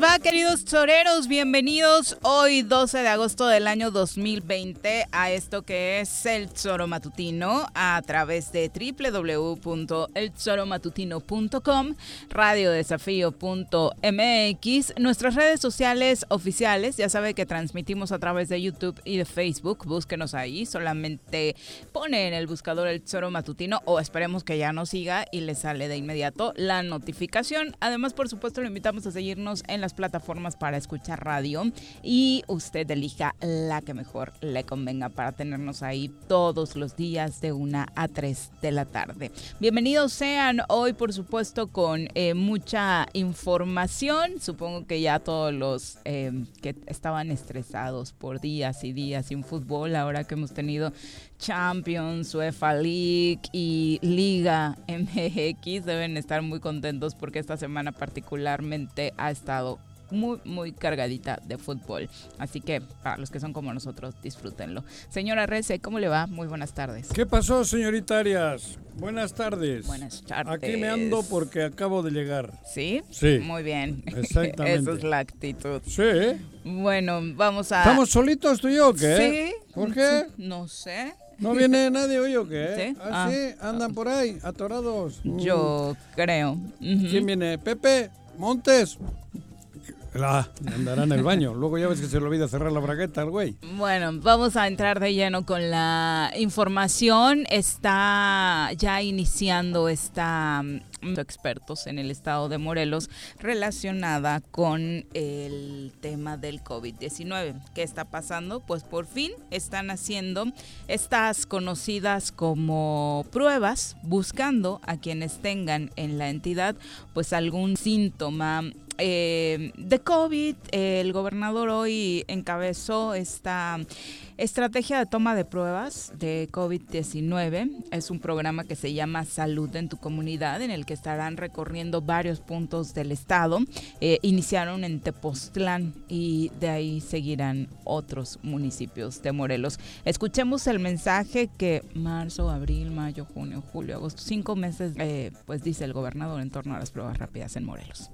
va, queridos choreros? Bienvenidos hoy 12 de agosto del año 2020 a esto que es el Choro Matutino a través de www.elchoromatutino.com, radiodesafío.mx, nuestras redes sociales oficiales, ya sabe que transmitimos a través de YouTube y de Facebook, búsquenos ahí, solamente pone en el buscador el Choro Matutino o esperemos que ya nos siga y le sale de inmediato la notificación. Además, por supuesto, lo invitamos a seguirnos en en las plataformas para escuchar radio y usted elija la que mejor le convenga para tenernos ahí todos los días de una a 3 de la tarde. Bienvenidos sean hoy, por supuesto, con eh, mucha información. Supongo que ya todos los eh, que estaban estresados por días y días sin fútbol, ahora que hemos tenido Champions, UEFA League y Liga MX deben estar muy contentos porque esta semana particularmente ha estado muy, muy cargadita de fútbol. Así que para los que son como nosotros, disfrútenlo. Señora Rece, ¿cómo le va? Muy buenas tardes. ¿Qué pasó, señorita Arias? Buenas tardes. Buenas tardes. Aquí me ando porque acabo de llegar. ¿Sí? Sí. Muy bien. Exactamente. Esa es la actitud. Sí. Bueno, vamos a... ¿Estamos solitos tú y yo o qué? Sí. ¿Por qué? No sé. ¿No viene nadie hoy o qué? ¿Sí? Ah, Ah. sí, andan por ahí, atorados. Yo creo. Ujú. ¿Quién viene? Pepe Montes. Ah, andará en el baño. Luego ya ves que se le olvida cerrar la bragueta al güey. Bueno, vamos a entrar de lleno con la información. Está ya iniciando esta mm, expertos en el estado de Morelos relacionada con el tema del COVID-19. ¿Qué está pasando? Pues por fin están haciendo estas conocidas como pruebas buscando a quienes tengan en la entidad pues algún síntoma eh, de COVID. El gobernador hoy encabezó esta estrategia de toma de pruebas de COVID-19. Es un programa que se llama Salud en tu comunidad, en el que estarán recorriendo varios puntos del estado. Eh, iniciaron en Tepoztlán y de ahí seguirán otros municipios de Morelos. Escuchemos el mensaje que marzo, abril, mayo, junio, julio, agosto, cinco meses, eh, pues dice el gobernador en torno a las pruebas rápidas en Morelos.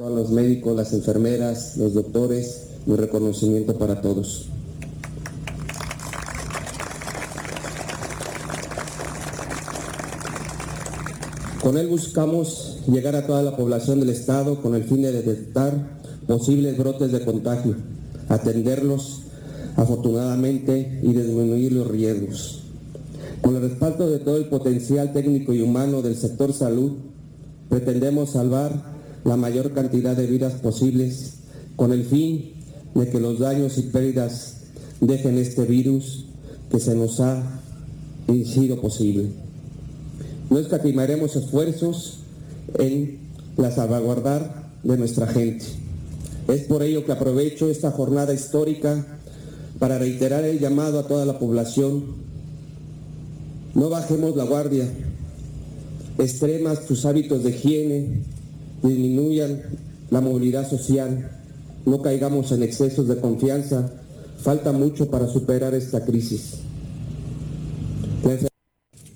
Todos los médicos, las enfermeras, los doctores, mi reconocimiento para todos. Con él buscamos llegar a toda la población del Estado con el fin de detectar posibles brotes de contagio, atenderlos afortunadamente y disminuir los riesgos. Con el respaldo de todo el potencial técnico y humano del sector salud, pretendemos salvar la mayor cantidad de vidas posibles con el fin de que los daños y pérdidas dejen este virus que se nos ha sido posible. No escatimaremos esfuerzos en la salvaguardar de nuestra gente. Es por ello que aprovecho esta jornada histórica para reiterar el llamado a toda la población. No bajemos la guardia, extremas tus hábitos de higiene, disminuyan la movilidad social, no caigamos en excesos de confianza, falta mucho para superar esta crisis.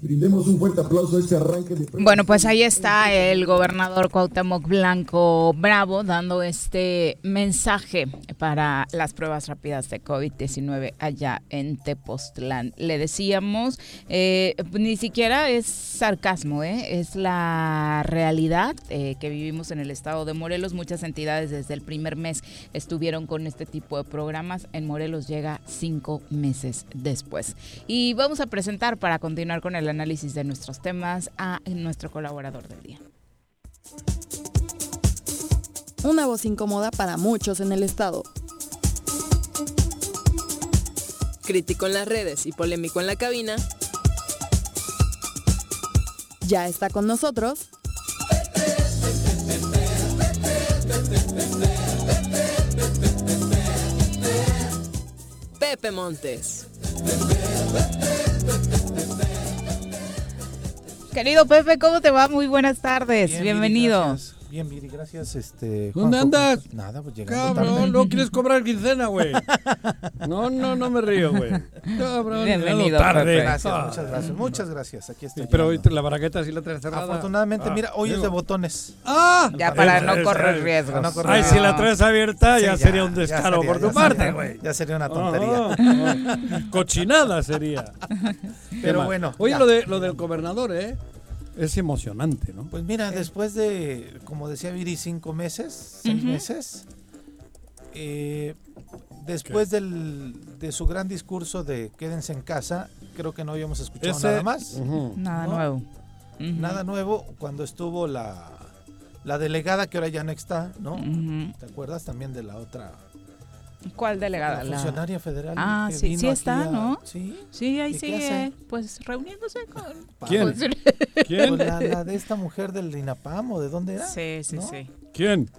Brindemos un fuerte aplauso a este arranque de... Bueno, pues ahí está el gobernador Cuauhtémoc Blanco Bravo dando este mensaje para las pruebas rápidas de COVID-19 allá en Tepoztlán. Le decíamos, eh, ni siquiera es sarcasmo, ¿eh? es la realidad eh, que vivimos en el estado de Morelos. Muchas entidades desde el primer mes estuvieron con este tipo de programas. En Morelos llega cinco meses después. Y vamos a presentar para continuar con el análisis de nuestros temas a nuestro colaborador del día. Una voz incómoda para muchos en el estado. Crítico en las redes y polémico en la cabina. Ya está con nosotros. Pepe Montes. Querido Pepe, ¿cómo te va? Muy buenas tardes. Bien, Bienvenido. Bien, Viri, gracias. Este, ¿Dónde Juanjo, andas? pues, Nada, pues llegando Cabrón, tarde. no quieres cobrar quincena, güey. No, no, no me río, güey. Cabrón, Bienvenido, llegando tarde. Pepe. Gracias, Ah. muchas gracias. Muchas gracias. Aquí estoy. Pero hoy llegando. te- la bragueta sí la traes cerrada. Afortunadamente, Ah, mira, hoy es de botones. ¡Ah! Ya para no correr riesgos. Para no correr Ay, si la traes abierta, Sí, ya, sería un descaro sería- por tu ya parte, sería- güey. Ya sería una tontería. Ah, ah. Cochinada sería. Pero bueno, Oye, ya. lo, de, lo del gobernador, ¿eh? Es emocionante, ¿no? Pues mira, después de, como decía Viri, cinco meses, seis meses, eh, después del, de su gran discurso de quédense en casa, creo que no habíamos escuchado Ese- nada más. Nada ¿No? nuevo. Nada nuevo cuando estuvo la, la delegada que ahora ya no está, ¿no? ¿Te acuerdas también de la otra? ¿Cuál La delegada? La- funcionaria federal. Ah, que sí, vino sí aquí está, a- ¿no? Sí. Sí, ahí ¿Y qué sigue, pues reuniéndose con... ¿Quién? con- ¿Quién? Pues la, la de esta mujer del INAPAM o de dónde era. Sí, sí, ¿No? sí. ¿Quién?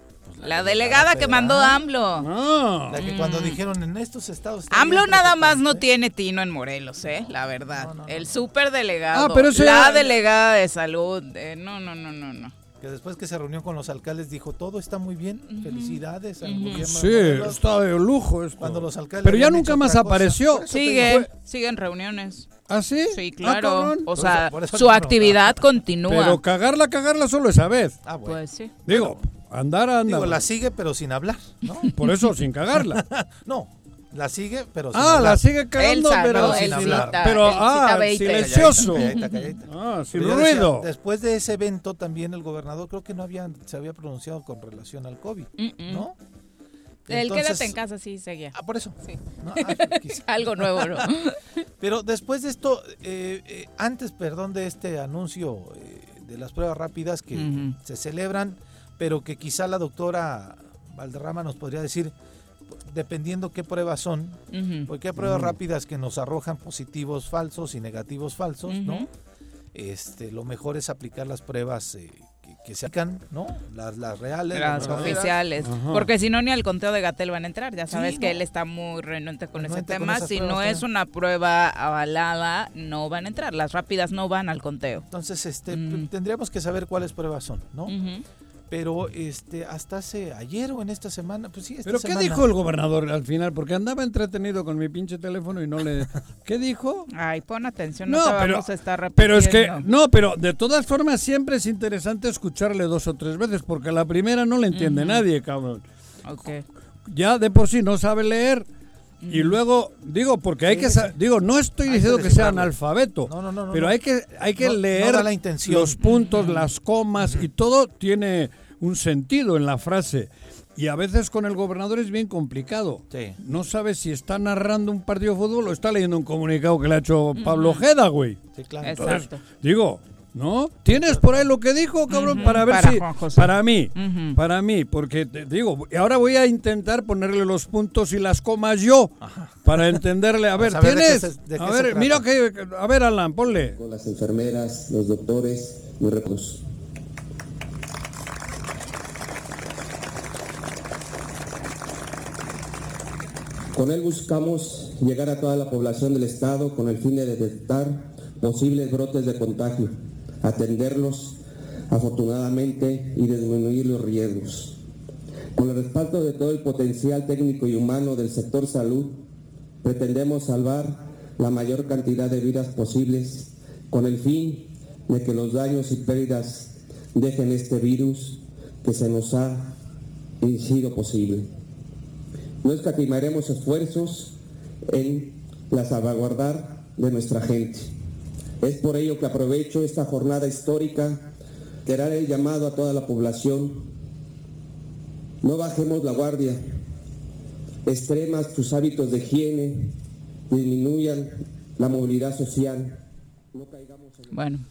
La delegada que mandó AMLO. Ah. La que cuando dijeron en estos estados. Mm. AMLO nada más no preocupante". tiene tino en Morelos, ¿eh? La verdad. No, no, no. El superdelegado. Ah, pero ese la era- delegada de salud. eh, no, no, no, no, no. Que después que se reunió con los alcaldes dijo, todo está muy bien, felicidades al gobierno. Sí, de Morelos". está de lujo esto. Cuando los alcaldes Pero ya nunca más apareció. Sigue, digo, sigue en reuniones. ¿Ah, sí? Sí, Ah, claro. o sea, su actividad continúa. Pero cagarla, cagarla solo esa vez. Ah, bueno. Pues sí. Digo, andar, anda. Digo, la sigue pero sin hablar, ¿no? Por eso, sin cagarla. no, la sigue pero sin Ah, hablar. la sigue cagando, Elsa, pero, ¿no? sin hablar. pero ah, silencioso. Calladita, calladita. Ah, sin Pero decía, después de ese evento también el gobernador creo que no había, se había pronunciado con relación al COVID, Mm-mm. ¿no? El quédate en casa sí seguía. Ah, por eso. Sí. ¿no? Ah. Algo nuevo, ¿no? Pero después de esto, eh, eh, antes, perdón, de este anuncio eh, de las pruebas rápidas que se celebran, pero que quizá la doctora Valderrama nos podría decir, dependiendo qué pruebas son, porque hay pruebas rápidas que nos arrojan positivos falsos y negativos falsos, ¿no? Este, lo mejor es aplicar las pruebas eh, que, que se aplican, ¿no? Las, las reales, Las oficiales. Ajá. Porque si no, ni al conteo de Gatel van a entrar. Ya sabes Sí, que no. él está muy renuente con Renuente ese tema. Si no es una prueba avalada, no van a entrar. Las rápidas no van al conteo. Entonces, este, Mm. tendríamos que saber cuáles pruebas son, ¿no? Pero este, hasta hace ayer o en esta semana, pues sí, esta ¿Pero qué semana. dijo el gobernador al final? Porque andaba entretenido con mi pinche teléfono y no le... ¿Qué dijo? Ay, pon atención, no, No, te pero- vamos a estar repitiendo. Pero es que, no, pero de todas formas siempre es interesante escucharle dos o tres veces, porque la primera no le entiende nadie, cabrón. Ok. Ya de por sí no sabe leer. Y luego, digo, porque hay Sí, que, sí. digo, no estoy Hay diciendo que sea analfabeto, No, no, no, no, pero hay que, hay que leer la intención. los puntos, las comas y todo tiene un sentido en la frase. Y a veces con el gobernador es bien complicado. Sí. No sabe si está narrando un partido de fútbol o está leyendo un comunicado que le ha hecho Pablo Ojeda, güey. Sí, claro. Exacto. Digo, ¿no? ¿Tienes por ahí lo que dijo, cabrón? Para ver para si... Juan José. Para mí. Para mí, porque te digo, y ahora voy a intentar ponerle los puntos y las comas yo para entenderle. A ver, Vamos a ver de qué ¿tienes? se- de a ver, mira que a ver, Alan, ponle. con las enfermeras, los doctores y recursos. Con él buscamos llegar a toda la población del Estado con el fin de detectar posibles brotes de contagio, atenderlos afortunadamente y disminuir los riesgos. Con el respaldo de todo el potencial técnico y humano del sector salud, pretendemos salvar la mayor cantidad de vidas posibles con el fin de que los daños y pérdidas dejen este virus que se nos ha sido posible. No escatimaremos esfuerzos en la salvaguardar de nuestra gente. Es por ello que aprovecho esta jornada histórica que hará el llamado a toda la población. No bajemos la guardia, extremas tus hábitos de higiene, disminuyan la movilidad social. No caigamos en... Bueno,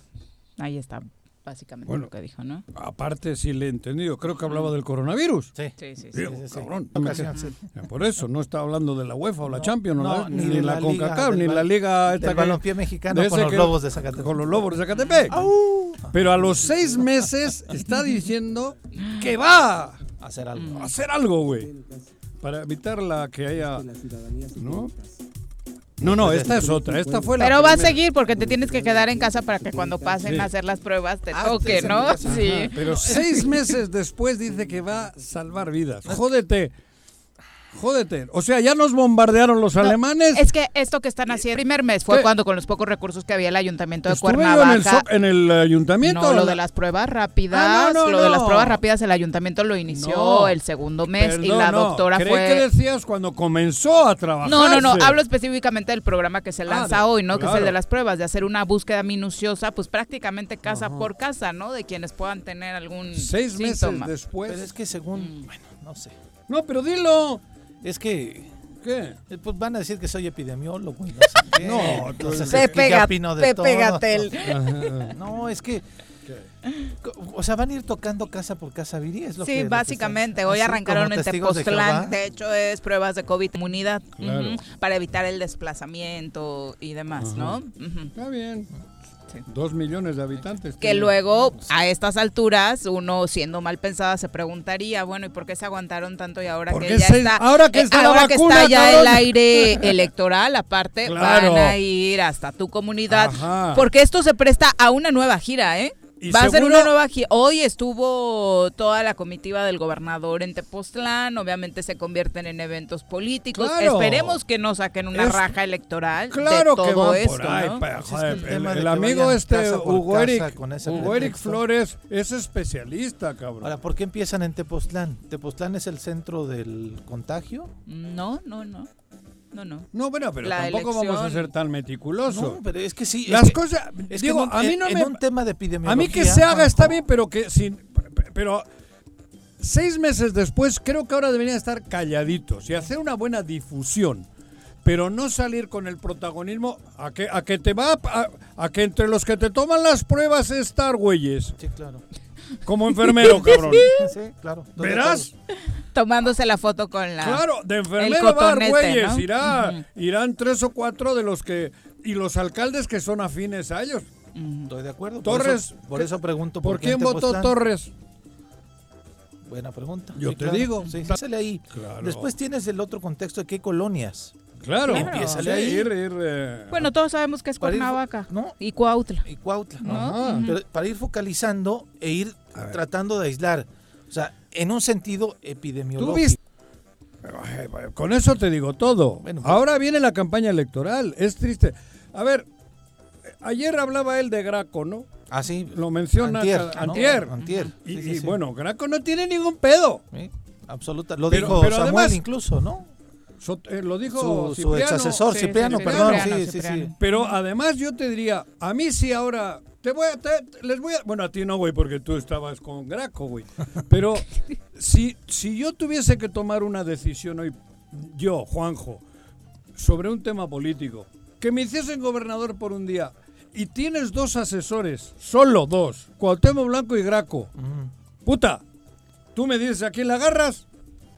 ahí está básicamente Bueno. lo que dijo, ¿no? Aparte, si le he entendido, creo que hablaba del coronavirus. Sí. Sí, sí, sí. Digo, sí, sí. cabrón. Sí. Por eso, no está hablando de la UEFA o la No, Champions, no, ¿no? ni ni, de la, la CONCACAF, del ni la Liga del esta que- balompié mexicano de con los que- Lobos de Zacatepec. Con los Lobos de Zacatepec. Pero a los seis meses está diciendo que va Hacer algo. a hacer algo, güey. Para evitar la que haya... ¿No? No, no, esta es otra. Esta fue la Pero va a seguir porque te tienes que quedar en casa para que cuando pasen Sí. a hacer las pruebas te Ah, toque, ¿no? Sí. Pero seis meses después dice que va a salvar vidas. Jódete. Jódete. O sea, ya nos bombardearon los alemanes. Es que esto que están haciendo, el primer mes fue ¿Qué? cuando con los pocos recursos que había el ayuntamiento de Estuve yo Cuernavaca. en el, so- en el ayuntamiento. No, lo la- de las pruebas rápidas, Ah, no, no, lo de las pruebas rápidas el ayuntamiento lo inició No. el segundo mes y la no. doctora Creí fue que decías cuando comenzó a trabajar. No, no, no, hablo específicamente del programa que se lanza de- hoy, ¿no? Que es el de las pruebas, de hacer una búsqueda minuciosa, pues prácticamente casa por casa, ¿no? De quienes puedan tener algún Seis meses después. Pero es que según, bueno, no sé. No, pero dilo. Es que ¿Qué? eh, pues van a decir que soy epidemiólogo y no sé qué. No, Entonces, Pepe, es que ya opino de Pepe todo. Gatel. No, es que o sea, van a ir tocando casa por casa, Viri, es lo que Sí, lo que básicamente. Hoy así arrancaron en de Tepoztlán. Jehová. De, hecho, es pruebas de COVID inmunidad Claro. para evitar el desplazamiento y demás, ¿no? Está bien. Dos millones de habitantes. Que luego, a estas alturas, uno siendo mal pensada se preguntaría, bueno, ¿y por qué se aguantaron tanto y ahora ¿Por que ya se- está, ahora que eh, está ahora que está ya el aire electoral, aparte, Claro. van a ir hasta tu comunidad, Ajá. porque esto se presta a una nueva gira, ¿eh? Y Va a ser una nueva gira. Hoy estuvo toda la comitiva del gobernador en Tepoztlán. Obviamente se convierten en eventos políticos. Claro. Esperemos que no saquen una Es- raja electoral Claro de todo que van esto. por ahí. ¿no? pa- es joder, que el el, amigo este, Hugo Eric, con ese Hugo Eric. Flores, es especialista, cabrón. Ahora, ¿por qué empiezan en Tepoztlán? ¿Tepoztlán es el centro del contagio? No, no, no. No, no. no, bueno, pero La tampoco vamos a ser tan meticulosos. No, pero es que sí. es Las que- cosas, es que digo, a mí no en me... un tema de epidemiología. A mí que se haga está bien, pero que sin... Pero seis meses después creo que ahora deberían estar calladitos y hacer una buena difusión. Pero no salir con el protagonismo a que, a que te va a, a que entre los que te toman las pruebas estar güeyes. Sí, claro. Como enfermero, cabrón. Sí, claro. ¿Verás? Tomándose la foto con la. Claro, de enfermero va a dar cotonete, güeyes. ¿no? Irá, Ujú. Irán tres o cuatro de los que... Y los alcaldes que son afines a ellos. Estoy de acuerdo. Torres, Por eso, por eso pregunto. ¿Por qué quién votó? Torres? Buena pregunta. Yo Sí, te claro. digo. Sí, sale ahí. Claro. Después tienes el otro contexto de qué colonias. Claro. Claro. Sí, ir, ir, eh, Bueno, todos sabemos que es ir- Cuernavaca. ¿no? Y Cuautla. Y Cuautla. ¿no? Ajá. Pero para ir focalizando e ir tratando de aislar. O sea, en un sentido epidemiológico. Tú viste. Con eso te digo todo. Bueno, pues- Ahora viene la campaña electoral. Es triste. A ver, ayer hablaba él de Graco, ¿no? Ah, sí. Lo menciona Antier. cada- ¿no? antier. Y, Sí, sí, y sí. bueno, Graco no tiene ningún pedo. Sí, absoluta. Lo Pero- dijo pero Samuel además- incluso, ¿no? So- eh, lo dijo Su, su ex asesor, Cipriano, perdón. Cipriano, sí, sí, sí. Pero además yo te diría, a mí sí ahora, te voy a, te- les voy a, bueno a ti no, güey, porque tú estabas con Graco, güey. Pero si, si yo tuviese que tomar una decisión hoy, yo, Juanjo, sobre un tema político, que me hiciesen gobernador por un día y tienes dos asesores, solo dos, Cuauhtémoc Blanco y Graco, Mm. puta, tú me dices a quién la agarras,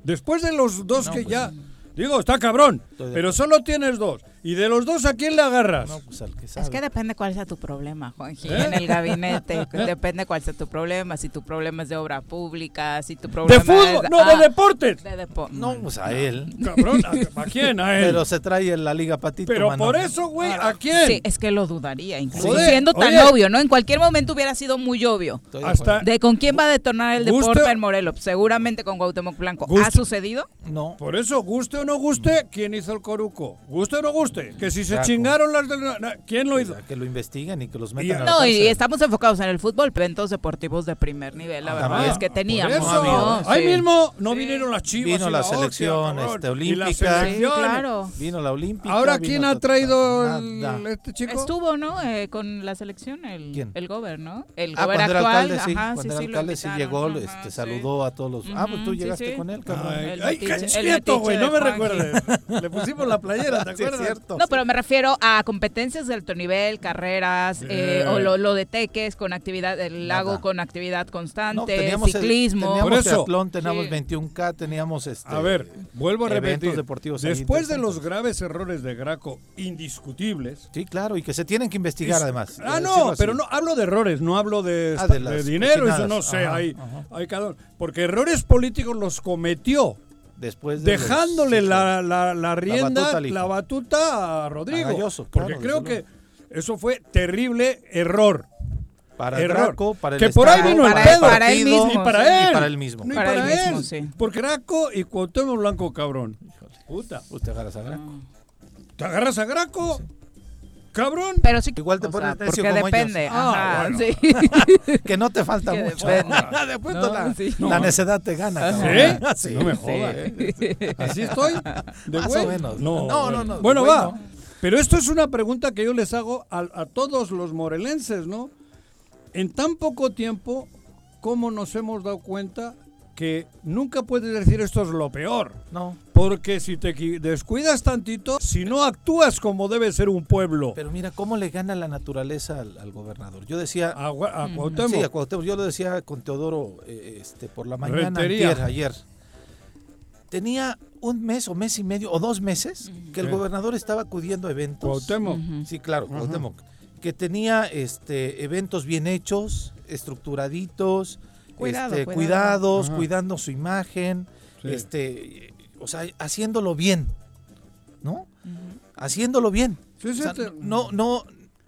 después de los dos No, que pues, ya, digo, está cabrón, pero solo tienes dos, y de los dos a quién le agarras. No, pues al que sabe. Es que depende cuál sea tu problema, Juanji. ¿Eh? En el gabinete, depende cuál sea tu problema. Si tu problema es de obra pública, si tu De problema fútbol, es... no, ah, de deportes. de depo- No, pues a él. Cabrón, ¿a, a quién? A él. Pero se trae la Liga Patito. Pero mano. por eso, güey, ¿a quién? Sí, es que lo dudaría, incluso Joder, siendo tan oye. obvio, ¿no? En cualquier momento hubiera sido muy obvio. Estoy de Hasta De con quién va a detonar el Guste- deporte en Morelos. Seguramente con Cuauhtémoc Blanco. ¿Ha sucedido? No. por eso, guste o no guste, ¿quién hizo el coruco? ¿Guste o no guste? Que si se chingaron las del... ¿Quién lo hizo? Que lo investiguen y que los Y- metan a la No, y estamos enfocados en el fútbol, pero eventos deportivos de primer nivel, la verdad también. es que teníamos. Ah, eso, ¿no? ahí Sí. mismo no Sí. vinieron las chivas. Vino la selección, este, olímpica. Sí, claro. Vino la Olímpica. Ahora, ¿quién ha traído el- este chico? Estuvo, ¿no? Eh, con la selección, el, ¿Quién? el Gober, ¿no? El Ah, Gober actual. alcalde, sí. ajá, cuando sí, era sí, lo alcalde sí llegó, ajá, este, saludó a todos los... ah, pues tú llegaste con él, cabrón. Ay, El qué el güey, no me recuerdes. Pusimos la playera, ¿te Sí, es acuerdas? cierto. No, pero me refiero a competencias de alto nivel, carreras, eh, Eh. o lo, lo de teques con actividad, el lago Nada. con actividad No, constante, teníamos el- ciclismo. teníamos Por eso. triatlón, teníamos Sí. 21K, teníamos este... A ver, vuelvo a eventos repetir. deportivos Después de los graves errores de Graco indiscutibles. Sí, claro, y que se tienen que investigar es- además. Ah, eh, no, pero no hablo de errores, no hablo de, Ah, de de dinero, eso cochinadas. no sé, Ajá, hay, ajá. hay cada uno. Porque errores políticos los cometió, Después de los- dejándole la, la, la rienda, batuta al la batuta a Rodrigo. A Galloso, porque claro, creo que eso fue terrible error. Para el para el Que por ahí vino el para, pedo. para él mismo. Y para sí. él. Y para él mismo. No, y Para para, él él. mismo, sí. Porque Graco y Cuauhtémoc Blanco, cabrón. Puta. Usted agarras a Graco. ¿Te agarras a Graco? Cabrón. Pero sí, Igual te o pones necio porque como depende. ellos. Ah, ajá, bueno. sí. Que no te falta Que mucho. depende. Después No, la, sí. la necedad te gana. ¿Sí? cabrón. Sí. No me jodas. ¿Así estoy? ¿De Más güey? o menos. No, No, bueno. no, no, Bueno, güey, va. no. Pero esto es una pregunta que yo les hago a, a todos los morelenses, ¿no? En tan poco tiempo, ¿cómo nos hemos dado cuenta que nunca puedes decir esto es lo peor? No, Porque si te descuidas tantito, si no actúas como debe ser un pueblo, pero mira cómo le gana la naturaleza al, al gobernador. Yo decía, a, a Cuauhtémoc, sí, a Cuauhtémoc, yo lo decía con Teodoro eh, este, por la mañana antier, ayer. Tenía un mes o mes y medio o dos meses que el gobernador estaba acudiendo a eventos. Cuauhtémoc. Sí, claro, Cuauhtémoc. Que tenía este eventos bien hechos, estructuraditos, Cuidado, este, cuidado. cuidados, Ajá. cuidando su imagen, Sí. este, o sea, haciéndolo bien, ¿no? Haciéndolo bien. Sí, sí, O sea, te- no, no,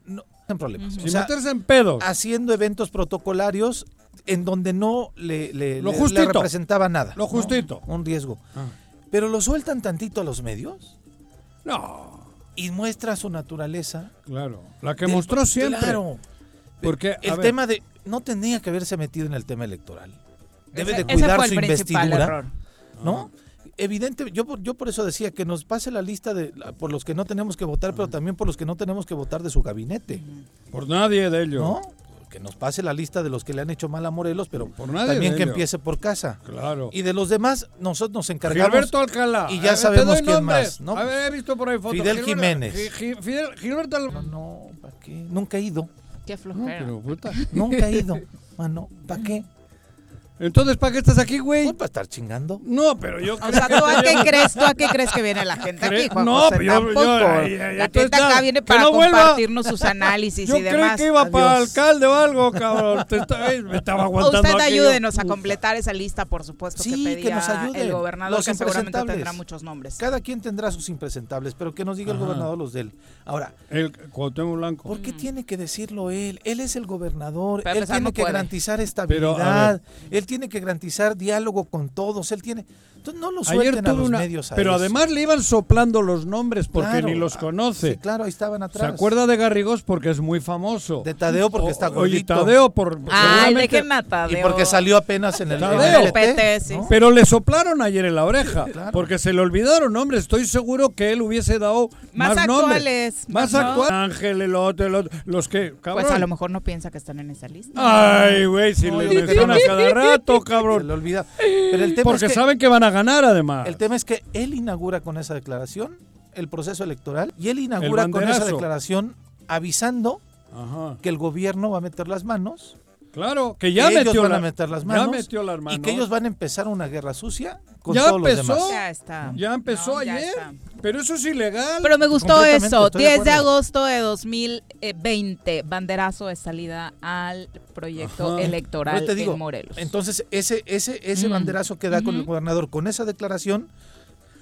no, en problemas. sin O sea, meterse en pedos. haciendo eventos protocolarios en donde no le, le- Lo le- justito. le representaba nada. Lo ¿no? justito. Un riesgo. Ah. Pero lo sueltan tantito a los medios No, y muestra su naturaleza. claro. La que del- mostró siempre. Claro. Porque, El ver, tema de... No tenía que haberse metido en el tema electoral. Debe Ese- de cuidar su investidura. error. ¿no? Evidente, yo, por- yo por eso decía que nos pase la lista de por los que no tenemos que votar, pero también por los que no tenemos que votar de su gabinete, por nadie de ellos. ¿no? Que nos pase la lista de los que le han hecho mal a Morelos, pero Por nadie también que ellos. empiece por casa. Claro. Y de los demás, nosotros nos encargamos. Gilberto Alcalá. y ya sabemos quién más, ¿no? A ver, he visto por ahí fotos. Fidel Gilberto- Jiménez. Fidel- Gilberto Al- No, no, ¿para qué? Nunca he ido. Qué No, flojera. pero puta. Nunca he ido. Mano, ¿para qué? Entonces, ¿para qué estás aquí, güey? Pues para estar chingando. No, pero yo O creo sea, que ¿tú a qué crees? ¿Tú a qué crees que viene la gente aquí, Juan no, José? pero yo- Tampoco. yo- ay, ay, la entonces gente acá ya, viene que para no vuelva. compartirnos sus análisis Yo y creí demás. que iba para Adiós. alcalde o algo, cabrón. Te me estaba aguantando Usted aquello. ayúdenos a completar esa lista, por supuesto, Sí, que que pedía nos ayude. el gobernador, Los que seguramente impresentables. tendrá muchos nombres. Cada quien tendrá sus impresentables, pero que nos diga el Ajá. gobernador los de él. Ahora, El Cuauhtémoc Blanco. ¿por qué tiene que decirlo él? Él es el gobernador, Pero él empezar tiene no que puede. garantizar Pero, a estabilidad, él tiene que garantizar diálogo con todos, él tiene... Entonces no lo suelten Ayer a tuve los una. medios a Pero eso. además le iban soplando los nombres porque Claro, ni los ah, conoce. Sí, claro, ahí estaban Se atrás. acuerda de Garrigós porque es muy famoso. De Tadeo porque O- está Oye, gordito. Tadeo por. Ay, seguramente- dejen a Tadeo. Y porque salió apenas en el, en el Tadeo. LT, PT, sí. ¿no? Pero le soplaron ayer en la oreja. Claro. Porque se le olvidaron nombres. Estoy seguro que él hubiese dado Más más, nombres. actuales, Más ¿no? actuales. Ángel, el otro, el otro. Los que. Cabrón. Pues a lo mejor no piensa que están en esa lista. Ay, güey, si No, le yo creo que menciona no. cada rato, Se cabrón. le olvida. Pero el tema Porque es que, saben que van a ganar además. el tema es que él inaugura con esa declaración el proceso electoral y él inaugura con esa declaración avisando Ajá. que el gobierno va a meter las manos, Claro, que ya que ellos metió van la- a meter las Ya manos metió las manos. y que ellos van a empezar una guerra sucia con Ya todos los empezó. demás. Ya está. Ya empezó No, ya ayer. está. Pero eso es ilegal. Pero me gustó eso. estoy de 10 de acuerdo. agosto de 2020, banderazo de salida al proyecto Ajá. electoral te digo, en Morelos. Entonces, ese, ese, ese Mm. banderazo que da con el gobernador con esa declaración,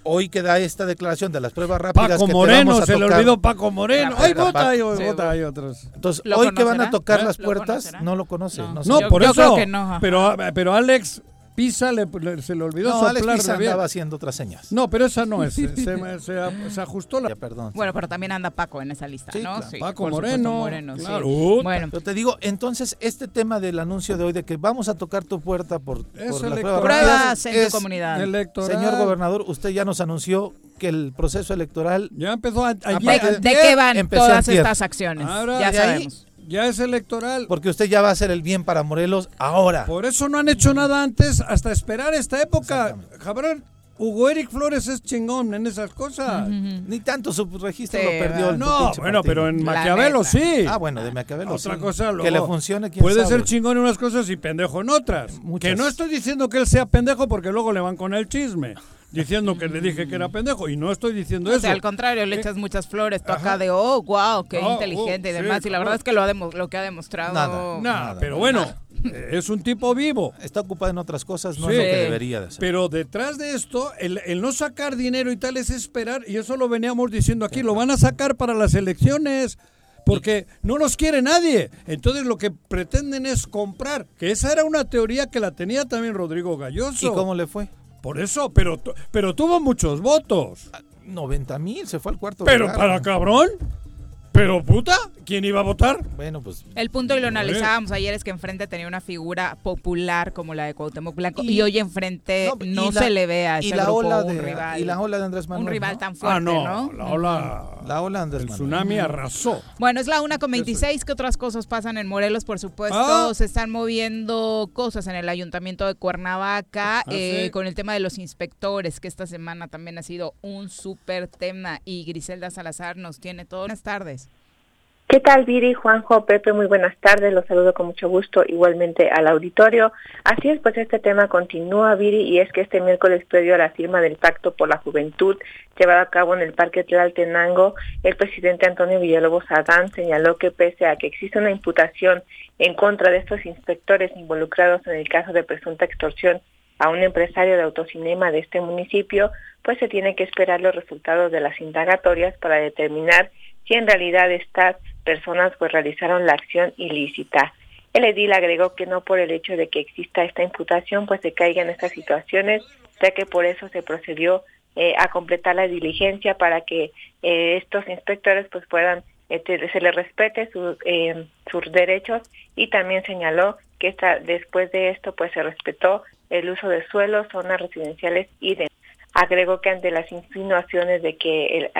hoy que da esta declaración de las pruebas rápidas Paco que te Moreno, vamos a se le olvidó Paco Moreno. Ay, vota, hay, Sí, vota, hay otros. Entonces, ¿Lo hoy que van a tocar ¿Eh? las ¿Lo puertas, no lo conoce. No. no No, Yo- por yo eso. creo que no, pero, pero Alex Pisa le, le- se le olvidó No, Alex soplar Pisa de bien. andaba haciendo otras señas. No, pero esa no es. Se, se- se- se ajustó la. Ya, perdón. Bueno, pero también anda Paco en esa lista, Sí, ¿no? claro. Sí, Paco Moreno, Moreno, sí. claro. Uta. Bueno, Pero te digo, entonces, este tema del anuncio de hoy de que vamos a tocar tu puerta por, Es por la electoral. prueba pruebas rápida, en tu es- comunidad. Electoral. Señor gobernador, usted ya nos anunció que el proceso electoral Ya empezó a- ayer. ¿De, qué van todas antier. estas acciones? Ahora, ya ahí- sabemos. Ya es electoral. porque usted ya va a hacer el bien para Morelos ahora. Por eso no han hecho nada antes hasta esperar esta época. Cabrón, Hugo Eric Flores es chingón en esas cosas. Ni tanto su registro Sí, lo perdió. el No, bueno, partido. pero en Maquiavelo sí. Ah, bueno, de Maquiavelo Otra sí. cosa, que le funcione, quién Puede sabe. ser chingón en unas cosas y pendejo en otras. Muchas. Que no estoy diciendo que él sea pendejo porque luego le van con el chisme. Diciendo que le dije que era pendejo. Y no estoy diciendo O eso. sea, al contrario, le Eh, echas muchas flores, tú acá de, oh, wow, qué Oh, inteligente oh, y sí, demás. y la verdad es que lo, ha lo que ha demostrado... Nada. Nada, pero no, bueno, eh, es un tipo vivo. Está ocupado en otras cosas, no Sí. es lo que debería de hacer. Pero detrás de esto, el, el no sacar dinero y tal es esperar, y eso lo veníamos diciendo aquí, lo van a sacar para las elecciones, porque no los quiere nadie. Entonces lo que pretenden es comprar, que esa era una teoría que la tenía también Rodrigo Galloso. ¿Y cómo le fue? Por eso, pero, pero tuvo muchos votos. 90 mil, se fue al cuarto Pero lugar. para cabrón, pero puta, ¿quién iba a votar? Bueno, pues El punto, y lo analizábamos ayer, es que enfrente tenía una figura popular como la de Cuauhtémoc Blanco y, Y- hoy enfrente No, y no, la- se le ve a y la grupo ola un de rival. y la ola de Andrés Manuel un rival ¿no? tan fuerte, ah, no, ¿no? la ola, la ola de Andrés el Manuel. tsunami arrasó. Bueno, es la una con 26. ¿Qué otras cosas pasan en Morelos? Por supuesto, Ah. se están moviendo cosas en el ayuntamiento de Cuernavaca Ah, eh, sí. con el tema de los inspectores, que esta semana también ha sido un súper tema. Y Griselda Salazar nos tiene todo. Buenas tardes. ¿Qué tal, Viri, Juanjo, Pepe? Muy buenas tardes. Los saludo con mucho gusto, igualmente al auditorio. Así es, pues este tema continúa, Viri, y es que este miércoles previo a la firma del Pacto por la Juventud llevado a cabo en el Parque Tlaltenango, el presidente Antonio Villalobos Adán señaló que pese a que existe una imputación en contra de estos inspectores involucrados en el caso de presunta extorsión a un empresario de autocinema de este municipio, pues se tiene que esperar los resultados de las indagatorias para determinar si en realidad estas personas pues realizaron la acción ilícita. El edil agregó que no por el hecho de que exista esta imputación pues se caiga en estas situaciones, ya que por eso se procedió eh, a completar la diligencia para que eh, estos inspectores pues puedan eh, te- se les respete sus eh, sus derechos y también señaló que esta, después de esto pues se respetó el uso de suelos, zonas residenciales y de agregó que ante las insinuaciones de que el,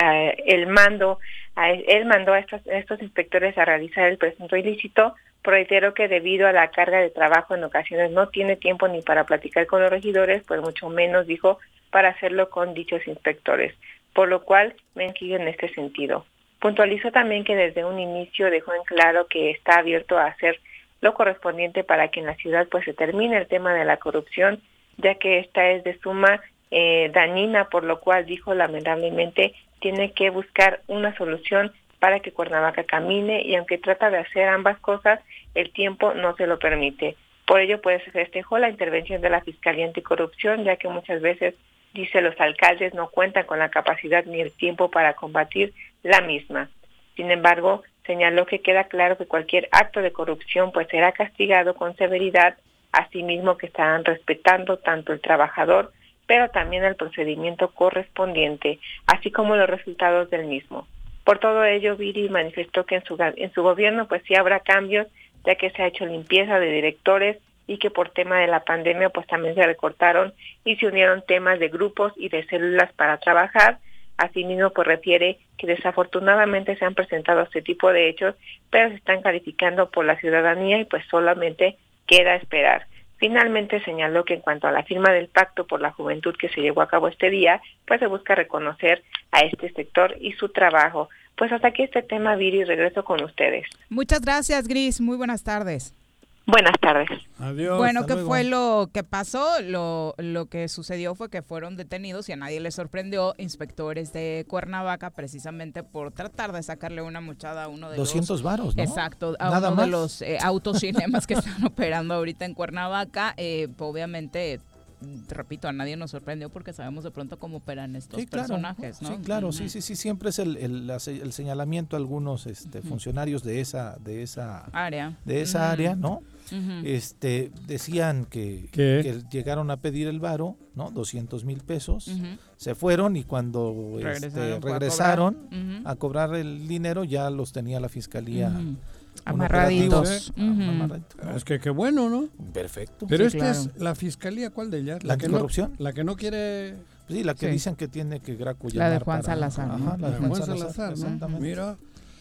el mando, él mandó a estos, inspectores a realizar el presunto ilícito, reiteró que debido a la carga de trabajo en ocasiones no tiene tiempo ni para platicar con los regidores, pues mucho menos dijo para hacerlo con dichos inspectores, por lo cual me enquido en este sentido. Puntualizó también que desde un inicio dejó en claro que está abierto a hacer lo correspondiente para que en la ciudad pues se termine el tema de la corrupción, ya que esta es de suma eh, dañina, por lo cual dijo lamentablemente tiene que buscar una solución para que Cuernavaca camine y aunque trata de hacer ambas cosas, el tiempo no se lo permite. Por ello, pues festejó la intervención de la Fiscalía Anticorrupción, ya que muchas veces, dice, los alcaldes no cuentan con la capacidad ni el tiempo para combatir la misma. Sin embargo, señaló que queda claro que cualquier acto de corrupción pues será castigado con severidad, asimismo que estarán respetando tanto el trabajador, pero también el procedimiento correspondiente, así como los resultados del mismo. Por todo ello, Viri manifestó que en su, en su gobierno pues sí habrá cambios, ya que se ha hecho limpieza de directores y que por tema de la pandemia pues también se recortaron y se unieron temas de grupos y de células para trabajar. Asimismo, pues refiere que desafortunadamente se han presentado este tipo de hechos, pero se están calificando por la ciudadanía y pues solamente queda esperar. Finalmente señaló que en cuanto a la firma del pacto por la juventud que se llevó a cabo este día, pues se busca reconocer a este sector y su trabajo. Pues hasta aquí este tema, Viri, regreso con ustedes. Muchas gracias, Gris. Muy buenas tardes. Buenas tardes. Adiós. bueno, ¿qué luego. fue lo que pasó? Lo, lo que sucedió fue que fueron detenidos y a nadie le sorprendió inspectores de Cuernavaca precisamente por tratar de sacarle una muchada a uno de 200 los... varos, ¿no? Exacto, a Nada uno más. de los eh, autocinemas que están operando ahorita en Cuernavaca. Eh, obviamente repito, a nadie nos sorprendió porque sabemos de pronto cómo operan estos Sí, claro. personajes, ¿no? Sí, claro, sí, sí, sí, siempre es el, el, la se- el señalamiento a algunos este, funcionarios de esa, de esa, Área. de esa área, ¿no? Este, decían que, que llegaron a pedir el varo, ¿no? 200 mil pesos. Se fueron y cuando este, Regresaron, a cobrar. Ujú. a cobrar el dinero ya los tenía la fiscalía. Amarraditos. operativo, Ujú. amarradito, ¿no? Es que qué bueno, ¿no? Perfecto. Pero Sí, esta claro. es la fiscalía, ¿cuál de ellas? ¿La que no, anticorrupción? La que no quiere... Sí, la que Sí. dicen que tiene que Graco La de Juan para- Salazar, ¿no? Ajá, la de Juan Juan Salazar, Salazar, ¿no? exactamente. Mira,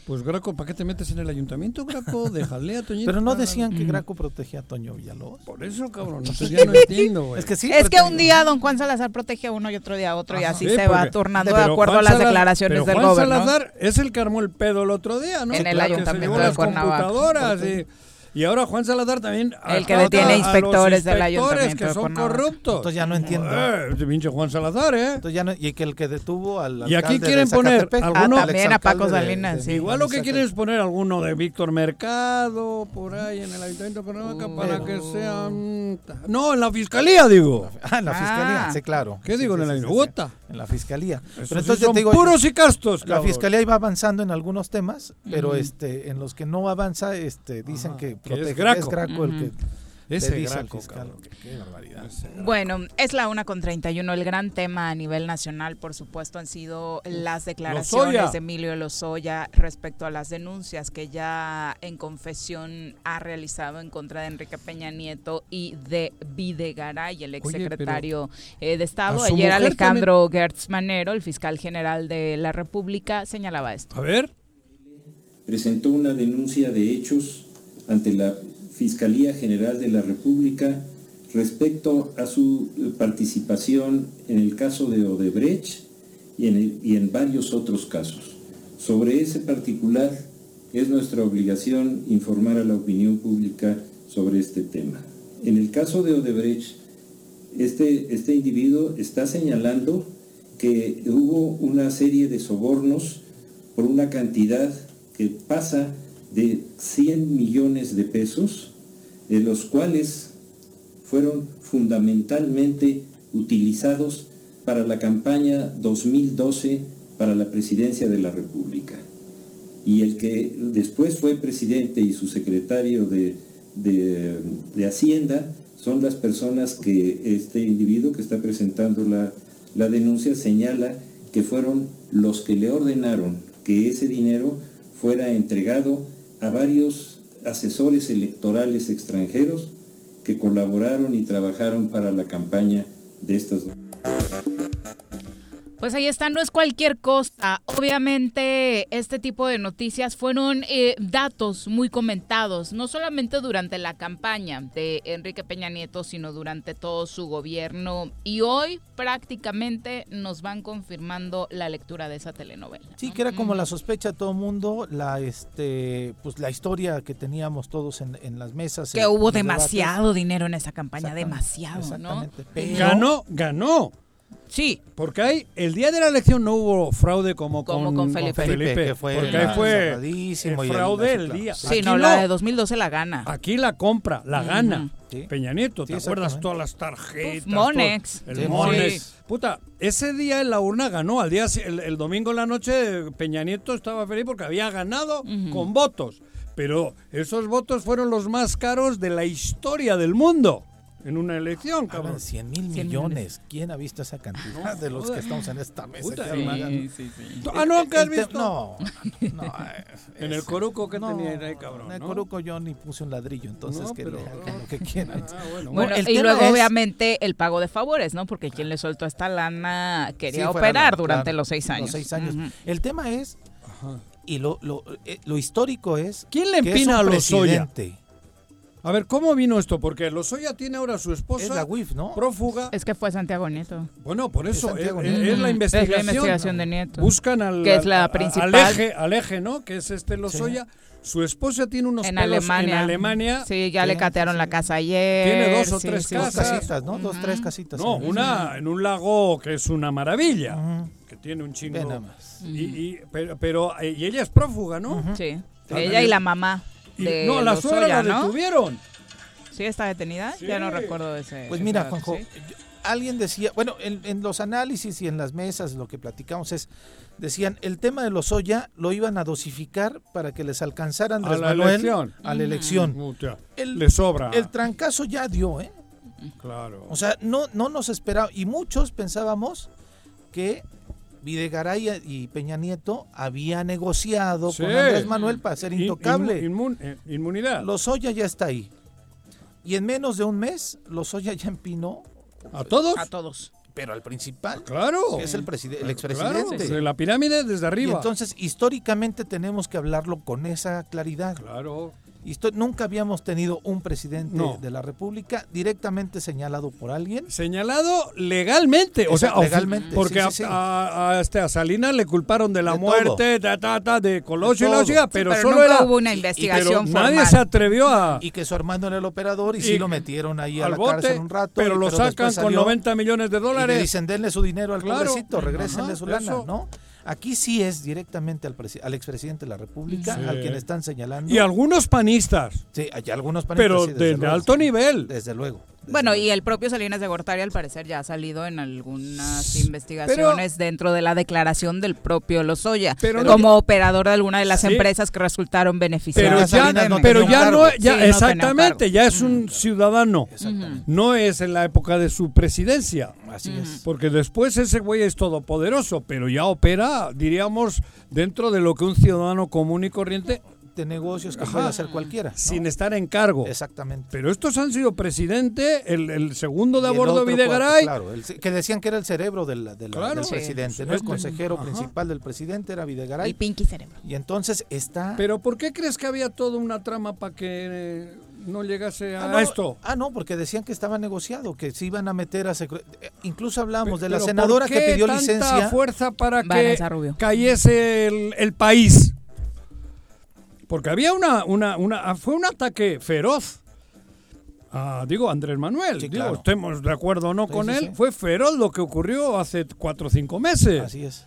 pues Graco, ¿para qué te metes en el ayuntamiento, Graco? Déjale a Toñito. Pero no decían que Mm. Graco protegía a Toño Villalobos. Por eso, cabrón, entonces ya no entiendo, güey. Es que sí. Es que un día don Juan Salazar protege a uno y otro día a otro y así Sí, se va turnando de acuerdo Juan a las Salazar- declaraciones pero del Juan gobierno. Salazar es el que armó el pedo el otro día, ¿no? En el Que se ayuntamiento llevó de las Cuernavaca. computadoras y, y ahora Juan Salazar también El que detiene inspectores del inspectores ayuntamiento que son corruptos. Entonces ya no entiendo. Eh, ese pinche Juan Salazar, ¿eh? Entonces ya no- y que el que detuvo al Y aquí quieren poner alguno- Ah, también a Paco Salinas, de- sí. Igual lo que quieren es poner alguno de Víctor Mercado por ahí en el Ayuntamiento de Cuernavaca para que sean... No, en la fiscalía, digo. Ah, en la Ah. fiscalía, sí, claro. ¿Qué digo? Sí, en el sí, sí, Ayuntamiento. Sí, En la fiscalía. Pero sí entonces son te digo, puros y castos, la fiscalía iba avanzando en algunos temas, pero este en los que no avanza, este dicen Ajá, que, que protege- es Graco. es Graco el que Ese Graco, fiscal. cabrón. Qué barbaridad. Bueno, es la una con 31. El gran tema a nivel nacional, por supuesto, han sido las declaraciones Lozoya. de Emilio Lozoya respecto a las denuncias que ya en confesión ha realizado en contra de Enrique Peña Nieto y de Videgaray, el exsecretario eh, de Estado. Ayer Alejandro Gertz Manero, el fiscal general de la República, señalaba esto. A ver. presentó una denuncia de hechos ante la Fiscalía General de la República respecto a su participación en el caso de Odebrecht y en, el- y en varios otros casos. Sobre ese particular es nuestra obligación informar a la opinión pública sobre este tema. En el caso de Odebrecht, este, este individuo está señalando que hubo una serie de sobornos por una cantidad que pasa de 100 millones de pesos, de los cuales fueron fundamentalmente utilizados para la campaña 2012 para la presidencia de la República. Y el que después fue presidente y su secretario de, de- de Hacienda son las personas que este individuo que está presentando la, la denuncia señala que fueron los que le ordenaron que ese dinero fuera entregado a varios asesores electorales extranjeros que colaboraron y trabajaron para la campaña de estas dos. Pues ahí está, no es cualquier cosa. Obviamente este tipo de noticias fueron eh, datos muy comentados, no solamente durante la campaña de Enrique Peña Nieto, sino durante todo su gobierno. Y hoy prácticamente nos van confirmando la lectura de esa telenovela. Sí, que era como la sospecha de todo el mundo, la este pues la historia que teníamos todos en, en las mesas. Que en hubo demasiado dinero en esa campaña, Exactamente, demasiado, ¿no? pero- Ganó, ganó. Sí. Porque ahí, el día de la elección no hubo fraude como, Como con Felipe. Felipe, que fue porque ahí fue el fraude sí, el claro, día. sí. No, la de 2012 la gana. Aquí la compra, la gana. Sí. Peña Nieto, ¿te Sí, acuerdas todas las tarjetas? Uf, Monex. todo- Sí, el Monex. Monex. Puta, ese día en la urna ganó. Al día, el, el domingo en la noche Peña Nieto estaba feliz porque había ganado con votos. Pero esos votos fueron los más caros de la historia del mundo en una elección, Hablan cabrón. de 100 mil 100 millones. ¿Quién ha visto esa cantidad de los que estamos en esta mesa? Puta, Qué sí, hermana. Ah, no, ¿qué has visto? No, no, En el Coruco, ¿qué no, tenían ahí, cabrón? En el no? Coruco yo ni puse un ladrillo, entonces No, que pero- le hagan lo que quieran. Ah, bueno, Bueno, el y tema luego es- obviamente el pago de favores, ¿no? Porque quien le soltó esta lana quería Sí, operar la- durante claro, los seis años. Los seis años. El tema es, Ajá. y lo, lo, eh, lo histórico es. ¿Quién le que es empina un a Lozoya? presidente. A ver, ¿cómo vino esto? Porque Lozoya tiene ahora a su esposa Es la WIF, ¿no? prófuga. Es que fue Santiago Nieto. Bueno, por eso es, Santiago es- Nieto. es la investigación. Es la investigación de Nieto. Buscan al, Que es la al- principal. al eje, al eje, ¿no? Que es este Lozoya. Su esposa tiene unos En pelos Alemania. en Alemania. Sí, ya Sí, le catearon sí, la sí. casa ayer. Tiene dos o sí, tres sí, Dos sí. casas. casitas, ¿no? Dos, tres casitas. No, en- una en un lago que es una maravilla. Ujú. Que tiene un chingo. Nada más. Y, y- pero, pero, eh, y ella es prófuga, ¿no? Sí. Ella y la mamá Y- no, la Lozoya, suegra la ¿no? detuvieron. Sí, está detenida. Sí. Ya no recuerdo de ese. Pues mira, Juanjo, alguien decía, bueno, en, en los análisis y en las mesas lo que platicamos es, decían, el tema de los Oya lo iban a dosificar para que les alcanzara Andrés A la Manuel elección. a la elección. Puta, El- Le sobra. El trancazo ya dio, ¿eh? Claro. O sea, no, no nos esperaba, y muchos pensábamos que Videgaray y Peña Nieto había negociado Sí. con Andrés Manuel para ser In- intocable. inmu- inmun- eh, inmunidad. Lozoya ya está ahí. Y en menos de un mes, Lozoya ya empinó, ¿A todos? A todos. pero al principal, Claro. que es el, preside- el Claro, expresidente. de la pirámide desde Y arriba. entonces, históricamente tenemos que hablarlo con esa claridad. claro. Nunca habíamos tenido un presidente No. de la República directamente señalado por alguien. Señalado legalmente, o sea, legalmente, porque sí, sí, sí. A, a- a este, a Salinas le culparon de la De muerte, ta, ta, ta, de Colosio y De la todo. chica, pero, pero solo nunca era hubo una pero investigación nadie formal. se atrevió a Y que su hermano era el operador y, Y- sí lo metieron ahí a al la bote, cárcel un rato. pero y- lo sacan con salió 90 millones de Y le dólares. dicen, denle su dinero al Claro. regrésenle Ajá, su lana, eso. ¿no? Aquí sí es directamente al, al expresidente de la República, Sí. al quien están señalando. Y algunos panistas, Sí, hay algunos panistas, pero sí, de, alto nivel. Desde luego. Bueno, y el propio Salinas de Gortari al parecer ya ha salido en algunas investigaciones dentro de la declaración del propio Lozoya Pero no- como operador de alguna de las Sí. empresas que resultaron Pero beneficiadas. ya, Salinas no pero ya no, ya, Sí, exactamente, ya es un ciudadano. No es en la época de su presidencia. Así es. Porque después ese güey es todopoderoso, pero ya opera, diríamos, dentro de lo que un ciudadano común y corriente, De negocios que Ajá. puede hacer cualquiera. ¿no? sin estar en cargo. Exactamente. Pero estos han sido presidente, el, el segundo de Y a el bordo otro Videgaray. Claro, el que decían que era el cerebro del, del- Claro. del Sí. presidente, ¿no? Este- El consejero Ajá. principal del presidente era Videgaray. El Pinky Cerebro. Y entonces está... Pero ¿por qué crees que había toda una trama para que eh, no llegase a Ah no, esto? ah, no, porque decían que estaba negociado, que se iban a meter a... secre- eh, Incluso hablamos de la senadora ¿por que qué pidió tanta licencia. fuerza para que Rubio. cayese el, el país? Porque había una, una, una, fue un ataque feroz. a, digo, Andrés Manuel, Sí, digo, claro. estemos de acuerdo o no Sí, con sí, él, sí. fue feroz lo que ocurrió hace cuatro o cinco meses. Así es,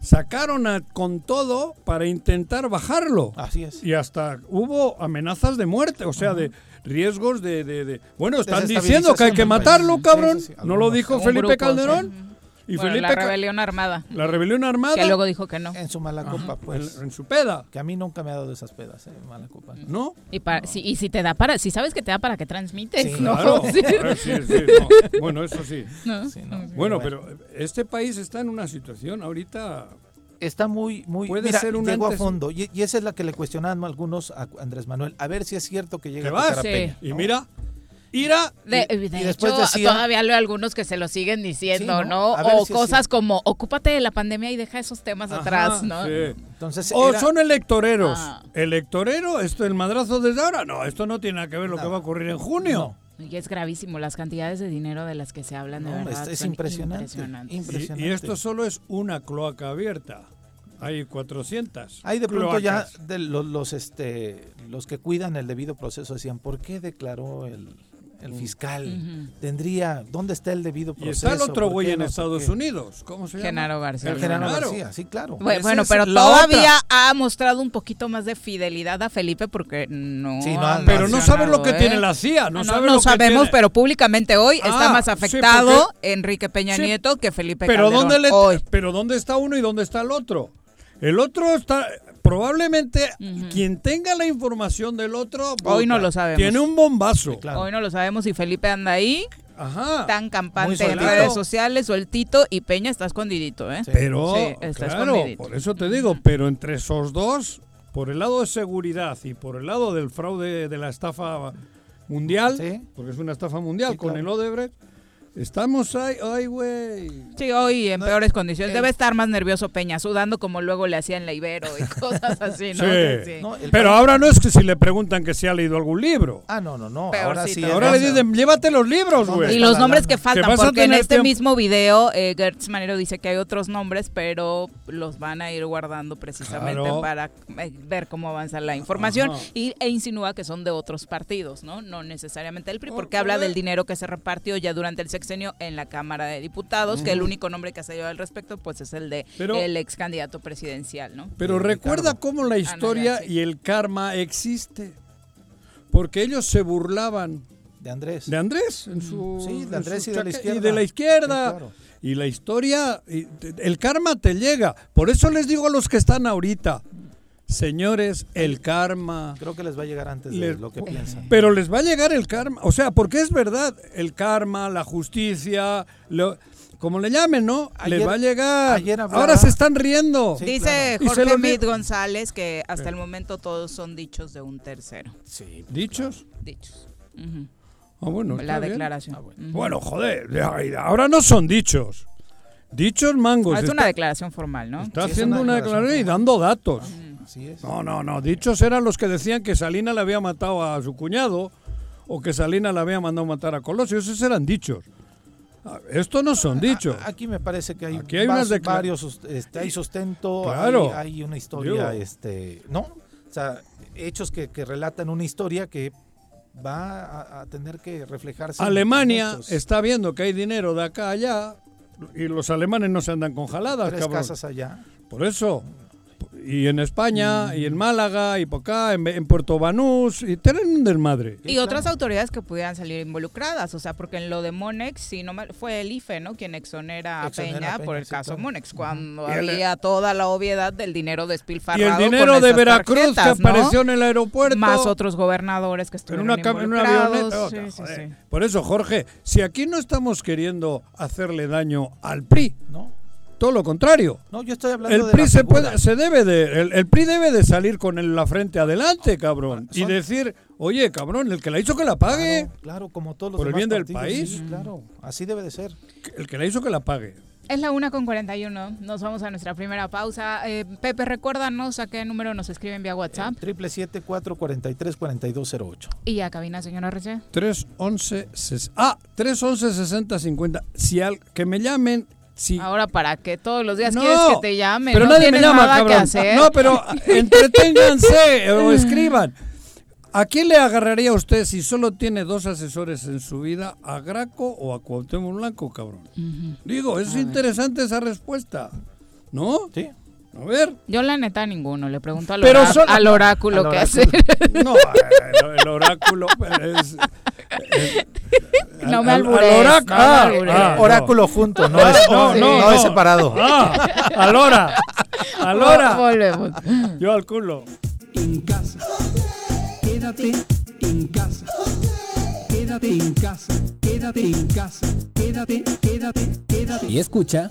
Sacaron a- con todo para intentar bajarlo. así es. Y hasta hubo amenazas de muerte, o sea, de riesgos de... de- de- Bueno, están diciendo que hay que matarlo, Sí, cabrón. ¿No lo dijo Felipe grupo, Calderón? Y Bueno, Felipe la rebelión armada. la rebelión armada Que luego dijo que no. En su mala copa, pues. en, en su peda, Que a mí nunca me ha dado esas pedas, eh, mala copa. ¿no? Y, para, si, y si te da para, si sabes que te da para que transmites, Sí, ¿no? Claro. Sí. Ah, sí, sí, no. Bueno, eso sí. ¿No? Sí, no. Bueno, pero este país está en una situación ahorita... Está muy, muy. Puede mira, ser un llegó antes- a fondo. Y, y esa es la que le cuestionaban algunos a Andrés Manuel. A ver si es cierto que llega ¿Te a tocar vas? a Sí. Y mira, ira... De, Y- de y después hecho, decía- todavía hay algunos que se lo siguen diciendo, Sí, ¿no? ¿no? O si cosas como, ocúpate de la pandemia y deja esos temas Ajá, atrás, ¿no? sí. Entonces, O era- son electoreros. Ah. ¿Electorero? ¿Esto el madrazo desde ahora? No, esto no tiene nada que ver lo que va a ocurrir en junio. Y es gravísimo las cantidades de dinero de las que se hablan, de No, verdad. es, es son impresionante. impresionantes. Y- impresionante. Y, esto solo es una cloaca abierta. Hay 400. Ahí de pronto ya de los, los, este, los que cuidan el debido proceso decían, ¿por qué declaró el, el fiscal? Ujú. Tendría, ¿dónde está el debido Y proceso? está el otro ¿Por güey en no Estados? Unidos. ¿Cómo se llama? Genaro García. El Genaro. García, sí, claro. Bueno, Esa bueno, es pero todavía otra. ha mostrado un poquito más de fidelidad a Felipe porque no. Sí, no Pero no sabes lo que tiene ¿eh? la CIA. No, No, sabe no lo que sabemos, tiene. pero públicamente hoy está Ah, más sí, afectado porque- Enrique Peña Sí, Nieto que Felipe Pero Calderón ¿dónde, le- hoy. pero ¿dónde está uno y dónde está el otro? El otro está... Probablemente quien tenga la información del otro... Hoy no lo sabemos. Tiene un bombazo. Claro. Hoy no lo sabemos si Felipe anda ahí, Ajá. tan campante en redes sociales, sueltito, y Peña está escondidito, ¿eh? Sí. Pero, Sí, está claro, escondidito. por eso te digo, pero entre esos dos, por el lado de seguridad y por el lado del fraude de la estafa mundial, porque es una estafa mundial con claro. el Odebrecht, estamos ahí, ay, güey. Sí, hoy en No, peores condiciones. Debe estar más nervioso Peña, sudando como luego le hacían la Ibero y cosas así, ¿no? Sí. No, Pero país- ahora no es que si le preguntan que si ha leído algún libro. Ah, no, no, no. Peorcito. Ahora sí. Ahora le dicen, llévate los libros, güey. Y los nombres que faltan, porque en este tiempo- mismo video eh, Gertz Manero dice que hay otros nombres, pero los van a ir guardando precisamente Claro. para eh, ver cómo avanza la información Ajá. y, e insinúa que son de otros partidos, ¿no? No necesariamente el PRI, Por- porque por habla del dinero que se repartió ya durante el sexenio en la Cámara de Diputados, que el único nombre que ha salido al respecto pues es el de Pero- el ex candidato presidencial, ¿no? Pero recuerda Ricardo. cómo la historia ya, sí. y el karma existe. Porque ellos se burlaban De Andrés. De Andrés, en su, Sí, de Andrés y de la izquierda. de la izquierda. Sí, claro. Y la historia, y el karma te llega. Por eso les digo a los que están ahorita, señores, el karma. Creo que les va a llegar antes de lo que piensan. Pero les va a llegar el karma. O sea, porque es verdad, el karma, la justicia, lo- como le llamen, ¿no? les va a llegar. ayer hablaba- Ahora se están riendo. Sí, Dice se Jorge Mit González que hasta el momento todos son dichos de un tercero. Sí. ¿Dichos? Dichos. Ujú. Ah, bueno, La declaración. Ujú. Bueno, joder, ahora no son dichos. Dichos mangos. Ah, es está, una declaración formal, ¿no? está Sí, es haciendo una una declaración declaración y dando datos. Así es. No, no, no. Dichos eran los que decían que Salina le había matado a su cuñado o que Salina le había mandado matar a Colosio. Esos eran dichos. Ah, Estos no son dichos. Aquí me parece que hay, Aquí hay unas varios, este, hay sustento, Claro. hay, hay una historia, Digo. este, ¿no? O sea, hechos que, que relatan una historia que va a, a tener que reflejarse. Alemania está viendo que hay dinero de acá a allá y los alemanes no se andan con jaladas, tres cabrón. casas allá. Por eso. Y en España, y en Málaga, y por acá, en, en Puerto Banús, y tienen un desmadre. Y otras autoridades que pudieran salir involucradas, o sea, porque en lo de Monex, si no mal- fue el IFE, ¿no? Quien exonera a Exonera Peña, a Peña, por el sí, caso. Monex, cuando Y el- había toda la obviedad del dinero Y despilfarrado. el dinero con de Veracruz tarjetas, que ¿no? apareció en el aeropuerto. Más otros gobernadores que en estuvieron una, en una involucrados. avioneta. Sí, sí, Joder. sí. Por eso, Jorge, si aquí no estamos queriendo hacerle daño al PRI, ¿no? Todo lo contrario. No, yo estoy hablando El de PRI la se puede, se debe de, el, el PRI debe de salir con el- la frente adelante, cabrón, y decir, oye, cabrón, el que la hizo que la pague, Claro, claro, como todos los Por el bien del país. sí, claro, así debe de ser. el que la hizo que la pague. Es la una con 41. Nos vamos a nuestra primera pausa. Eh, Pepe, recuérdanos a qué número nos escriben vía WhatsApp. Triple siete cuatro cuarenta y tres cuarenta y dos cero ocho. Y a cabina, señora Rece. 311 ses- ah, 311 60 50. Si al que me llamen Ahora, ¿para qué todos los días No, quieres que te llamen? Pero no nadie me llama, nada que cabrón. hacer. No, pero entreténganse o escriban. ¿A quién le agarraría usted si solo tiene dos asesores en su vida? ¿A Graco o a Cuauhtémoc Blanco, cabrón? Digo, es interesante esa respuesta. ¿No? Sí. A ver. Yo la neta ninguno, le pregunto al, Pero orá- son- al oráculo Al qué oráculo. hacer. No, el, el oráculo es... No me al- al albures, orac- no me ah, albures. ah, no. Oráculo junto, no es, No, no, no, no es no. separado. Ah, al hora. Al hora. Volvemos. Yo al culo. en casa. Quédate en casa. Quédate en casa. Quédate en casa. Quédate, quédate, quédate. Y escucha.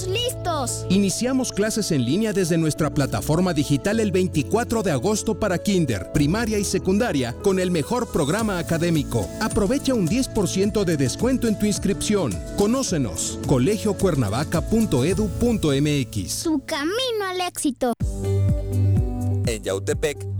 estamos listos. Iniciamos clases en línea desde nuestra plataforma digital el 24 de agosto para kinder, primaria y secundaria con el mejor programa académico. Aprovecha un 10% de descuento en tu inscripción. Conócenos. colegiocuernavaca.edu.mx. Su camino al éxito. En Yautepec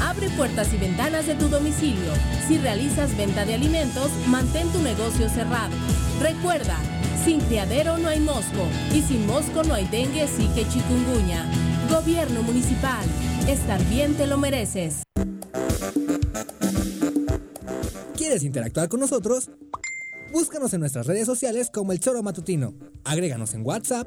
Abre puertas y ventanas de tu domicilio. Si realizas venta de alimentos, mantén tu negocio cerrado. Recuerda, sin criadero no hay mosco y sin mosco no hay dengue, sí que chikungunya. Gobierno municipal. Estar bien te lo mereces. ¿Quieres interactuar con nosotros? Búscanos en nuestras redes sociales como El Choro Matutino. Agréganos en WhatsApp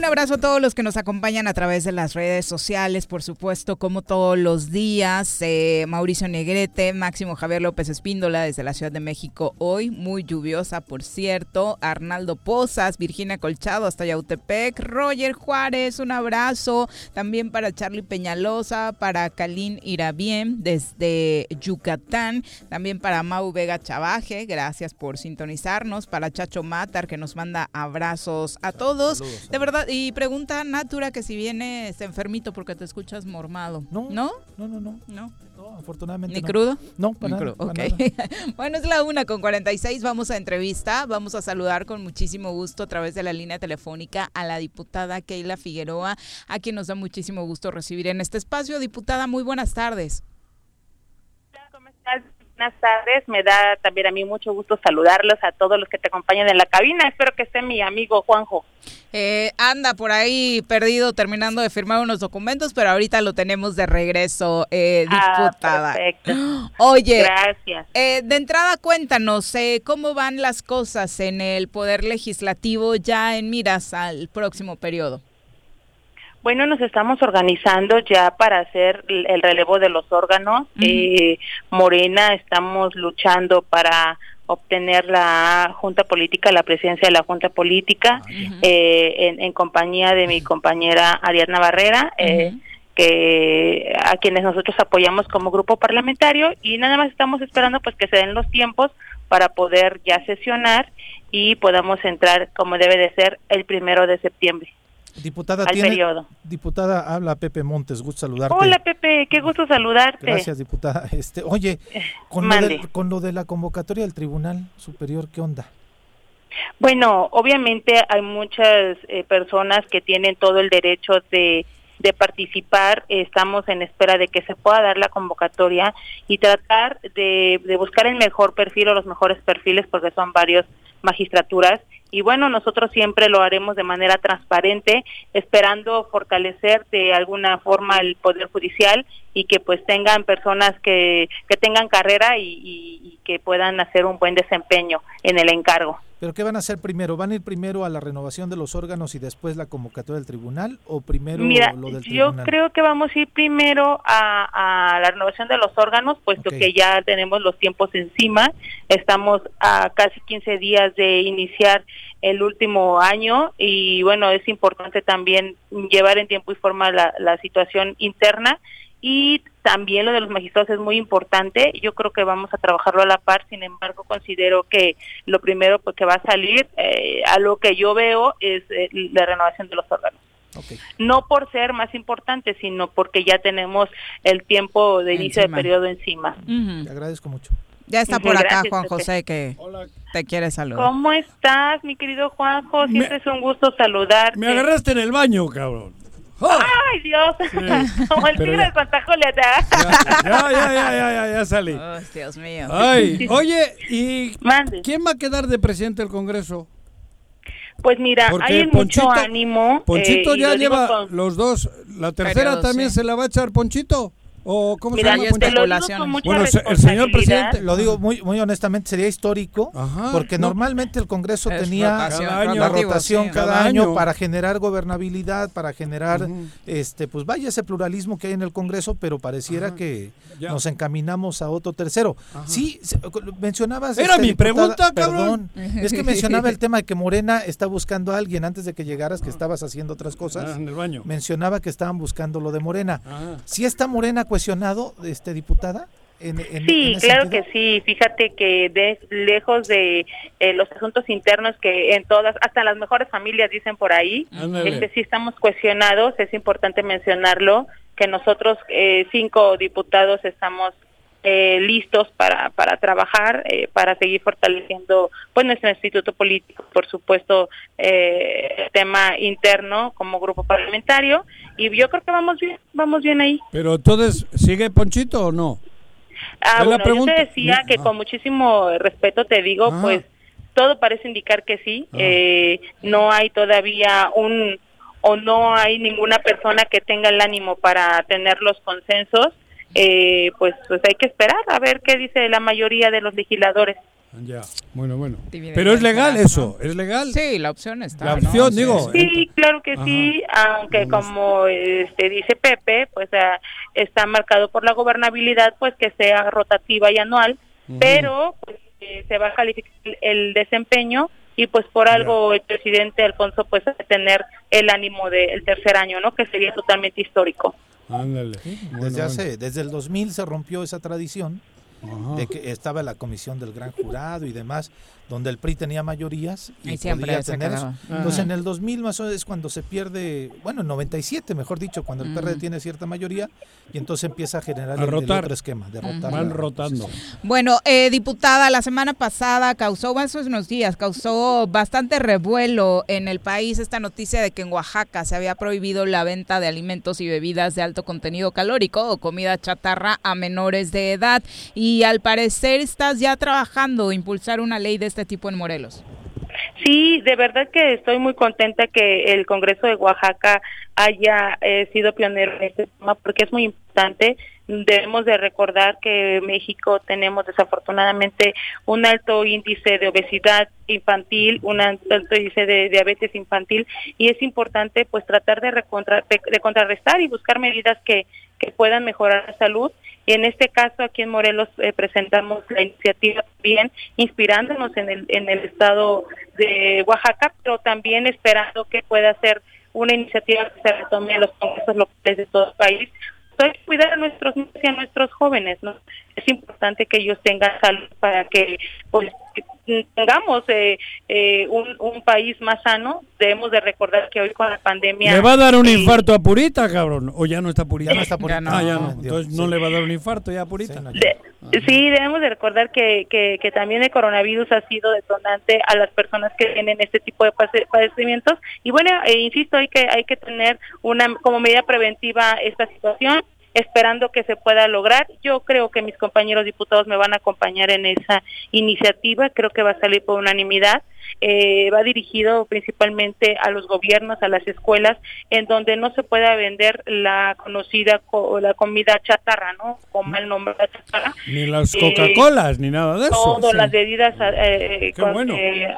Un abrazo a todos los que nos acompañan a través de las redes sociales, por supuesto, como todos los días. Eh, Mauricio Negrete, Máximo Javier López Espíndola desde la Ciudad de México hoy, muy lluviosa, por cierto. Arnaldo Pozas, Virginia Colchado hasta Yautepec. Roger Juárez, un abrazo. También para Charlie Peñalosa, para Kalin Irabien desde Yucatán. También para Mau Vega Chavaje, gracias por sintonizarnos. Para Chacho Matar, que nos manda abrazos a todos. Saludos. De verdad, y pregunta Natura que si vienes enfermito porque te escuchas mormado. No, ¿No? No, no, no. No. No, afortunadamente. ¿Ni no. crudo? No, para Ni nada, crudo, para ok. nada. bueno, es la una con 46. Vamos a entrevista. Vamos a saludar con muchísimo gusto a través de la línea telefónica a la diputada Keila Figueroa, a quien nos da muchísimo gusto recibir en este espacio. Diputada, muy buenas tardes. Buenas tardes, me da también a mí mucho gusto saludarlos a todos los que te acompañan en la cabina. Espero que esté mi amigo Juanjo. Eh, anda por ahí perdido terminando de firmar unos documentos, pero ahorita lo tenemos de regreso, eh, Ah, diputada. perfecto. Oye, Gracias. eh, de entrada cuéntanos eh, cómo van las cosas en el Poder Legislativo ya en miras al próximo periodo. Bueno, nos estamos organizando ya para hacer el el relevo de los órganos. Eh, Morena, estamos luchando para obtener la Junta Política, la presidencia de la Junta Política, eh, en, en compañía de mi compañera Ariadna Barrera, eh, que a quienes nosotros apoyamos como grupo parlamentario y nada más estamos esperando pues que se den los tiempos para poder ya sesionar y podamos entrar como debe de ser el primero de septiembre. Diputada, al tiene- periodo. diputada, habla Pepe Montes, gusto saludarte. Hola Pepe, qué gusto saludarte. Gracias, diputada. Este, oye, con lo, del- con lo de la convocatoria del Tribunal Superior, ¿qué onda? Bueno, obviamente hay muchas eh, personas que tienen todo el derecho de, de participar. Estamos en espera de que se pueda dar la convocatoria y tratar de, de buscar el mejor perfil o los mejores perfiles porque son varios magistraturas. Y bueno, nosotros siempre lo haremos de manera transparente, esperando fortalecer de alguna forma el Poder Judicial y que pues tengan personas que, que tengan carrera y, y- y que puedan hacer un buen desempeño en el encargo. ¿Pero qué van a hacer primero? ¿Van a ir primero a la renovación de los órganos y después la convocatoria del tribunal o primero Mira, lo del yo tribunal? creo que vamos a ir primero a, a la renovación de los órganos, puesto que ya tenemos los tiempos encima. Estamos a casi 15 días de iniciar el último año y bueno, es importante también llevar en tiempo y forma la, la situación interna y también lo de los magistrados es muy importante. Yo creo que vamos a trabajarlo a la par, sin embargo, considero que lo primero pues, que va a salir, eh, a lo que yo veo, es eh, la renovación de los órganos no por ser más importante, sino porque ya tenemos el tiempo de inicio Encima. de periodo encima. Te agradezco mucho. Ya está por acá gracias, Juan. José que te quiere saludar. ¿Cómo estás, mi querido Juanjo? Siempre es un gusto saludarte. Me agarraste en el baño, cabrón. ¡Ay, Dios! Como el Pero tigre ya. de Santa Julieta. Ya, ya, ya, ya, ya, ya salí. Dios mío. Ay, oye, ¿y quién va a quedar de presidente del Congreso? Pues mira, Porque hay mucho ánimo. Ponchito eh, ya lo lleva con- los dos. ¿La tercera Periodo, también sí. se la va a echar Ponchito? ¿O cómo Mira, se llama? te lo digo Especulaciones. con mucha Bueno, el señor presidente- Lo digo muy, muy honestamente, sería histórico, Ajá, porque no. normalmente el Congreso Es tenía rotación, Cada año. la rotación sí. cada, Cada año, año. para generar gobernabilidad, para generar, este, pues vaya ese pluralismo que hay en el Congreso, pero pareciera Ajá. que Ya. nos encaminamos a otro tercero. Ajá. Sí, mencionabas. Era este, mi diputada, pregunta, cabrón. Perdón, es que mencionaba el tema de que Morena está buscando a alguien antes de que llegaras, que estabas haciendo otras cosas. Ah, en el baño. Mencionaba que estaban buscando lo de Morena. Ajá. ¿Sí está Morena cuestionado, este diputada? En, en- Sí, en claro sentido? que sí. Fíjate que de, lejos de eh, los asuntos internos que en todas, hasta las mejores familias dicen por ahí, este sí estamos cuestionados. Es importante mencionarlo que nosotros eh, cinco diputados estamos eh, listos para para trabajar, eh, para seguir fortaleciendo pues nuestro instituto político, por supuesto eh, el tema interno como grupo parlamentario y yo creo que vamos bien, vamos bien ahí. Pero entonces, ¿sigue Ponchito o no? Ah, bueno, yo te decía que Ah. con muchísimo respeto te digo, Ah. pues todo parece indicar que sí. Ah. Eh, no hay todavía un o no hay ninguna persona que tenga el ánimo para tener los consensos. Eh, pues, pues hay que esperar a ver qué dice la mayoría de los legisladores. Ya, bueno, bueno. Pero es legal eso, es legal. Sí, la opción está. La ¿no? opción, Sí, digo, sí. Claro que Ajá. sí, aunque como este dice Pepe, pues ah, está marcado por la gobernabilidad, pues que sea rotativa y anual, pero pues, eh, se va a calificar el- desempeño y pues por algo el presidente Alfonso pues tener el ánimo del tercer año, ¿no? Que sería totalmente histórico. Ándale. Bueno, Desde bueno. hace, desde el 2000 se rompió esa tradición Ajá. de que estaba la comisión del gran jurado y demás, donde el PRI tenía mayorías y, Y podía tener eso. Entonces en el 2000 más o menos es cuando se pierde, bueno, en 97 mejor dicho, cuando el PRD Ujú. tiene cierta mayoría y entonces empieza a generar A el- el, rotar. otro esquema, de rotar. Van rotando. Bueno, eh, diputada, la semana pasada causó, bueno, hace unos días, causó bastante revuelo en el país esta noticia de que en Oaxaca se había prohibido la venta de alimentos y bebidas de alto contenido calórico o comida chatarra a menores de edad. Y al parecer estás ya trabajando impulsar una ley de este tipo en Morelos. Sí, de verdad que estoy muy contenta que el Congreso de Oaxaca haya eh, sido pionero en este tema porque es muy importante. Debemos de recordar que México tenemos desafortunadamente un alto índice de obesidad infantil, un alto índice de diabetes infantil y es importante pues tratar de, recontra- de- de contrarrestar y buscar medidas que, que puedan mejorar la salud. En este caso aquí en Morelos eh, presentamos la iniciativa bien inspirándonos en el, en el estado de Oaxaca, pero también esperando que pueda ser una iniciativa que se retome en los congresos locales de todo el país. Que cuidar a nuestros niños y a nuestros jóvenes, ¿no? Es importante que ellos tengan salud para que pues que tengamos eh, eh, un, un país más sano. Debemos de recordar que hoy con la pandemia ¿Le va a dar un eh, infarto a Purita, cabrón? ¿O ya no está Purita? Ya no está Purita. Ah, ya No, no. Entonces no le va a dar un infarto ya a Purita. Sí, no, ya. De- sí, debemos de recordar que, que, que también el coronavirus ha sido detonante a las personas que tienen este tipo de padecimientos y bueno, eh, insisto, hay que hay que tener una como medida preventiva esta situación esperando que se pueda lograr. Yo creo que mis compañeros diputados me van a acompañar en esa iniciativa, creo que va a salir por unanimidad. Eh, va dirigido principalmente a los gobiernos, a las escuelas, en donde no se pueda vender la conocida co- la comida chatarra, ¿no? Con mal nombre la chatarra. Ni las Eh, Coca-Colas, ni nada de eso. Todas las bebidas eh, con- bueno. eh,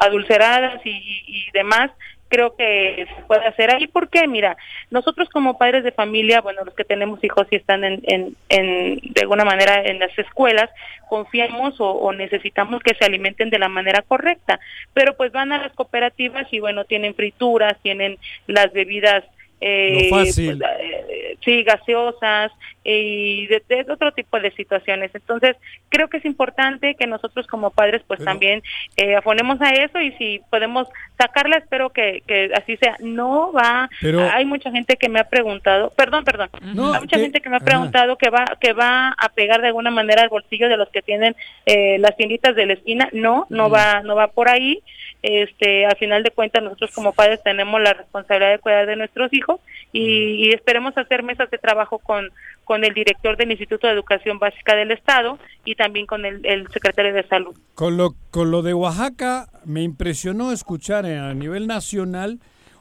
y, y- y demás creo que se puede hacer ahí. ¿Por qué? Mira, nosotros como padres de familia, bueno, los que tenemos hijos y están en, en, en- de alguna manera en las escuelas, confiamos o, o necesitamos que se alimenten de la manera correcta. Pero pues van a las cooperativas y bueno, tienen frituras, tienen las bebidas eh, Lo fácil. pues, eh, sí, gaseosas y de, de otro tipo de situaciones. Entonces, creo que es importante que nosotros como padres pues Pero- también eh, afonemos a eso y si podemos sacarla, espero que, que así sea. No va, Pero- hay mucha gente que me ha preguntado, perdón, perdón, No, hay mucha gente que me ha preguntado que va que va a pegar de alguna manera al bolsillo de los que tienen eh, las tienditas de la esquina. No, no va no va por ahí. Este, al final de cuentas nosotros como padres tenemos la responsabilidad de cuidar de nuestros hijos y, y esperemos hacer mesas de trabajo con con el director del Instituto de Educación Básica del Estado y también con el, el secretario de Salud. Con lo, con lo de Oaxaca, me impresionó escuchar en- a nivel nacional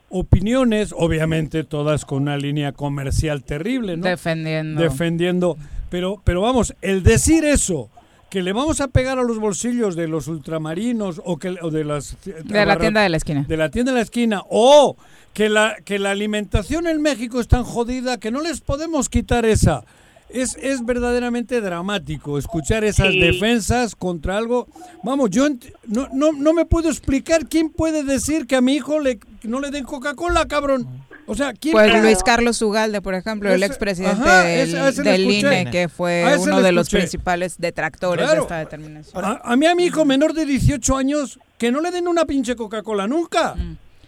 opiniones, obviamente todas con una línea comercial terrible, ¿no? Defendiendo. Defendiendo. Pero, pero vamos, el decir eso, que le vamos a pegar a los bolsillos de los ultramarinos o, que, o de las... De la tienda de la esquina. De la tienda de la esquina. O que la, que la alimentación en México es tan jodida que no les podemos quitar esa. Es, es verdaderamente dramático escuchar esas Sí. defensas contra algo. Vamos, yo no, no, no me puedo explicar quién puede decir que a mi hijo le, no le den Coca-Cola, cabrón. O sea, ¿quién Pues Luis Carlos Ugalde, por ejemplo, el expresidente ajá, del, ese- del. INE, que fue uno de los principales detractores Claro. de esta determinación. A, a mí a mi hijo menor de 18 años que no le den una pinche Coca-Cola nunca.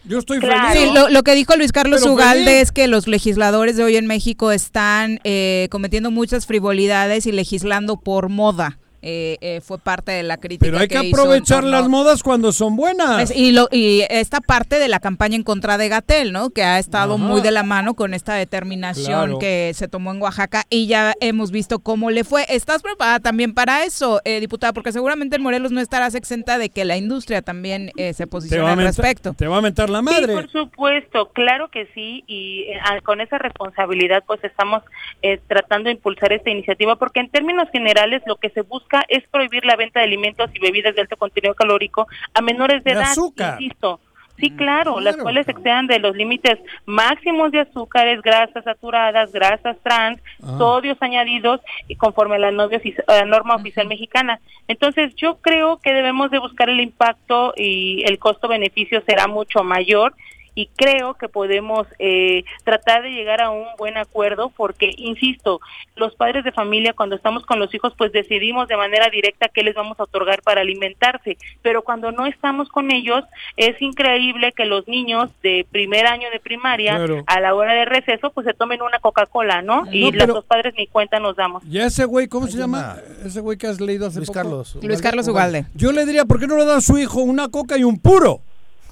Yo estoy feliz. Sí, lo, lo que dijo Luis Carlos Pero Ugalde feliz. es que los legisladores de hoy en México están eh, cometiendo muchas frivolidades y legislando por moda. Eh, eh, fue parte de la crítica. Pero hay que aprovechar las modas cuando son buenas. Y, lo, y esta parte de la campaña en contra de Gatel, ¿no? Que ha estado Ajá. muy de la mano con esta determinación Claro. que se tomó en Oaxaca y ya hemos visto cómo le fue. ¿Estás preparada también para eso, eh, diputada? Porque seguramente en Morelos no estarás exenta de que la industria también eh, se posicione al mentar, respecto. te va a mentar la Sí, madre. por supuesto, claro que sí, y eh, ah, con esa responsabilidad pues estamos eh, tratando de impulsar esta iniciativa porque en términos generales lo que se busca es prohibir la venta de alimentos y bebidas de alto contenido calórico a menores de, De edad, azúcar. insisto. Sí, claro, las cuales excedan de los límites máximos de azúcares, grasas saturadas, grasas trans, Ah. sodios añadidos y conforme a la novia ofici- a la norma oficial mexicana. Entonces, yo creo que debemos de buscar el impacto y el costo-beneficio será mucho mayor y creo que podemos eh, tratar de llegar a un buen acuerdo porque, insisto, los padres de familia cuando estamos con los hijos pues decidimos de manera directa qué les vamos a otorgar para alimentarse, pero cuando no estamos con ellos es increíble que los niños de primer año de primaria Claro. a la hora de receso pues se tomen una Coca-Cola, ¿no? Y los dos padres ni cuenta nos damos. Ya ese güey, ¿cómo se llama? Ese güey que has leído hace Luis poco. Carlos. Luis Carlos Ugalde. Yo le diría, ¿por qué no le da a su hijo una coca y un puro?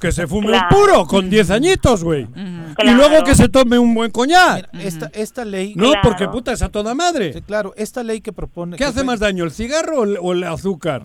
Que se fume Claro. un puro con 10 añitos, güey. Y Claro. luego que se tome un buen coñac. Esta, esta ley. No, porque puta, es a toda madre. Sí, claro, esta ley que propone. ¿Qué que hace fue- más daño, el cigarro o el, o el azúcar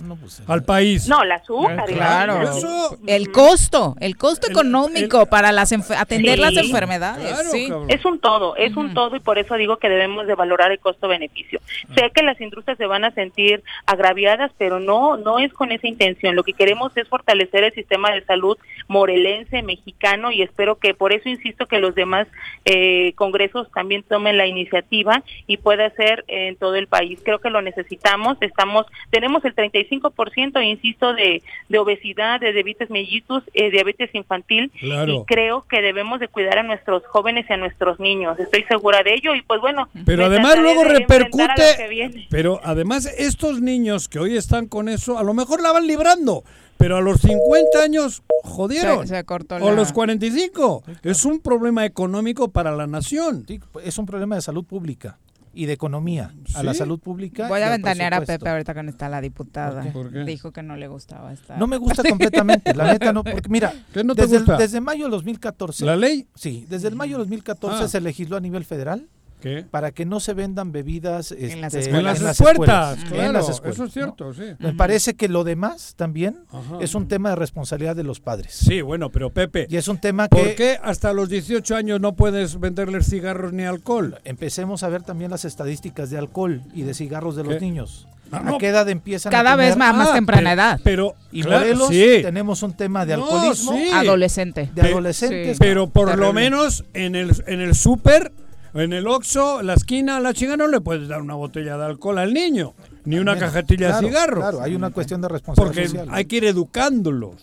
al país? No, el azúcar. Claro. Eso- el costo, el costo económico para las atender Sí. las enfermedades. sí. Es un todo, es un todo y por eso digo que debemos de valorar el costo-beneficio. Sé que las industrias se van a sentir agraviadas, pero no, no es con esa intención. Lo que queremos es fortalecer el sistema de salud morelense, mexicano y espero que por eso insisto que los demás eh, congresos también tomen la iniciativa y pueda ser en todo el país. Creo que lo necesitamos. Estamos, tenemos el 35%, insisto, de, de obesidad, de diabetes mellitus, eh, diabetes infantil Claro. y creo que debemos de cuidar a nuestros jóvenes y a nuestros niños. Estoy segura de ello y pues bueno. Pero además luego repercute. Pero además estos niños que hoy están con eso, a lo mejor la van librando. Pero a los 50 años jodieron. Se- se cortó O a la- los 45. Es un problema económico para la nación. Es un problema de salud pública y de economía. A la Sí. salud pública. Voy a ventanear a. Pepe ahorita con está la diputada. ¿Por qué? ¿Por qué? Dijo que no le gustaba esta. No me gusta completamente, la neta no, porque mira, ¿Qué no te desde, el- gusta? desde mayo del 2014. ¿La ley? Sí, desde el mayo del 2014 Ah. se legisló a nivel federal ¿Qué? para que no se vendan bebidas En las este, escuelas. En las puertas, escuelas, claro, en las escuelas, eso es ¿no? cierto, sí. Me parece que lo demás también Ajá. es un tema de responsabilidad de los padres. Sí, bueno, pero Pepe. Y es un tema ¿Por que qué hasta los 18 años no puedes venderles cigarros ni alcohol? empecemos a ver también las estadísticas de alcohol y de cigarros de los niños. Ah, ¿A qué edad empiezan Cada a vez tener- más, más Ah, temprana pero- edad. Pero, Y claro, Morelos sí. tenemos un tema de No, alcoholismo sí. Adolescente. de Pe- adolescentes. Pero por lo menos en el, en el súper, en el Oxxo, la esquina, la chinga, no le puedes dar una botella de alcohol al niño, ni una También. cajetilla Claro, de cigarros. Claro, hay una cuestión de responsabilidad Porque social. hay que ir educándolos.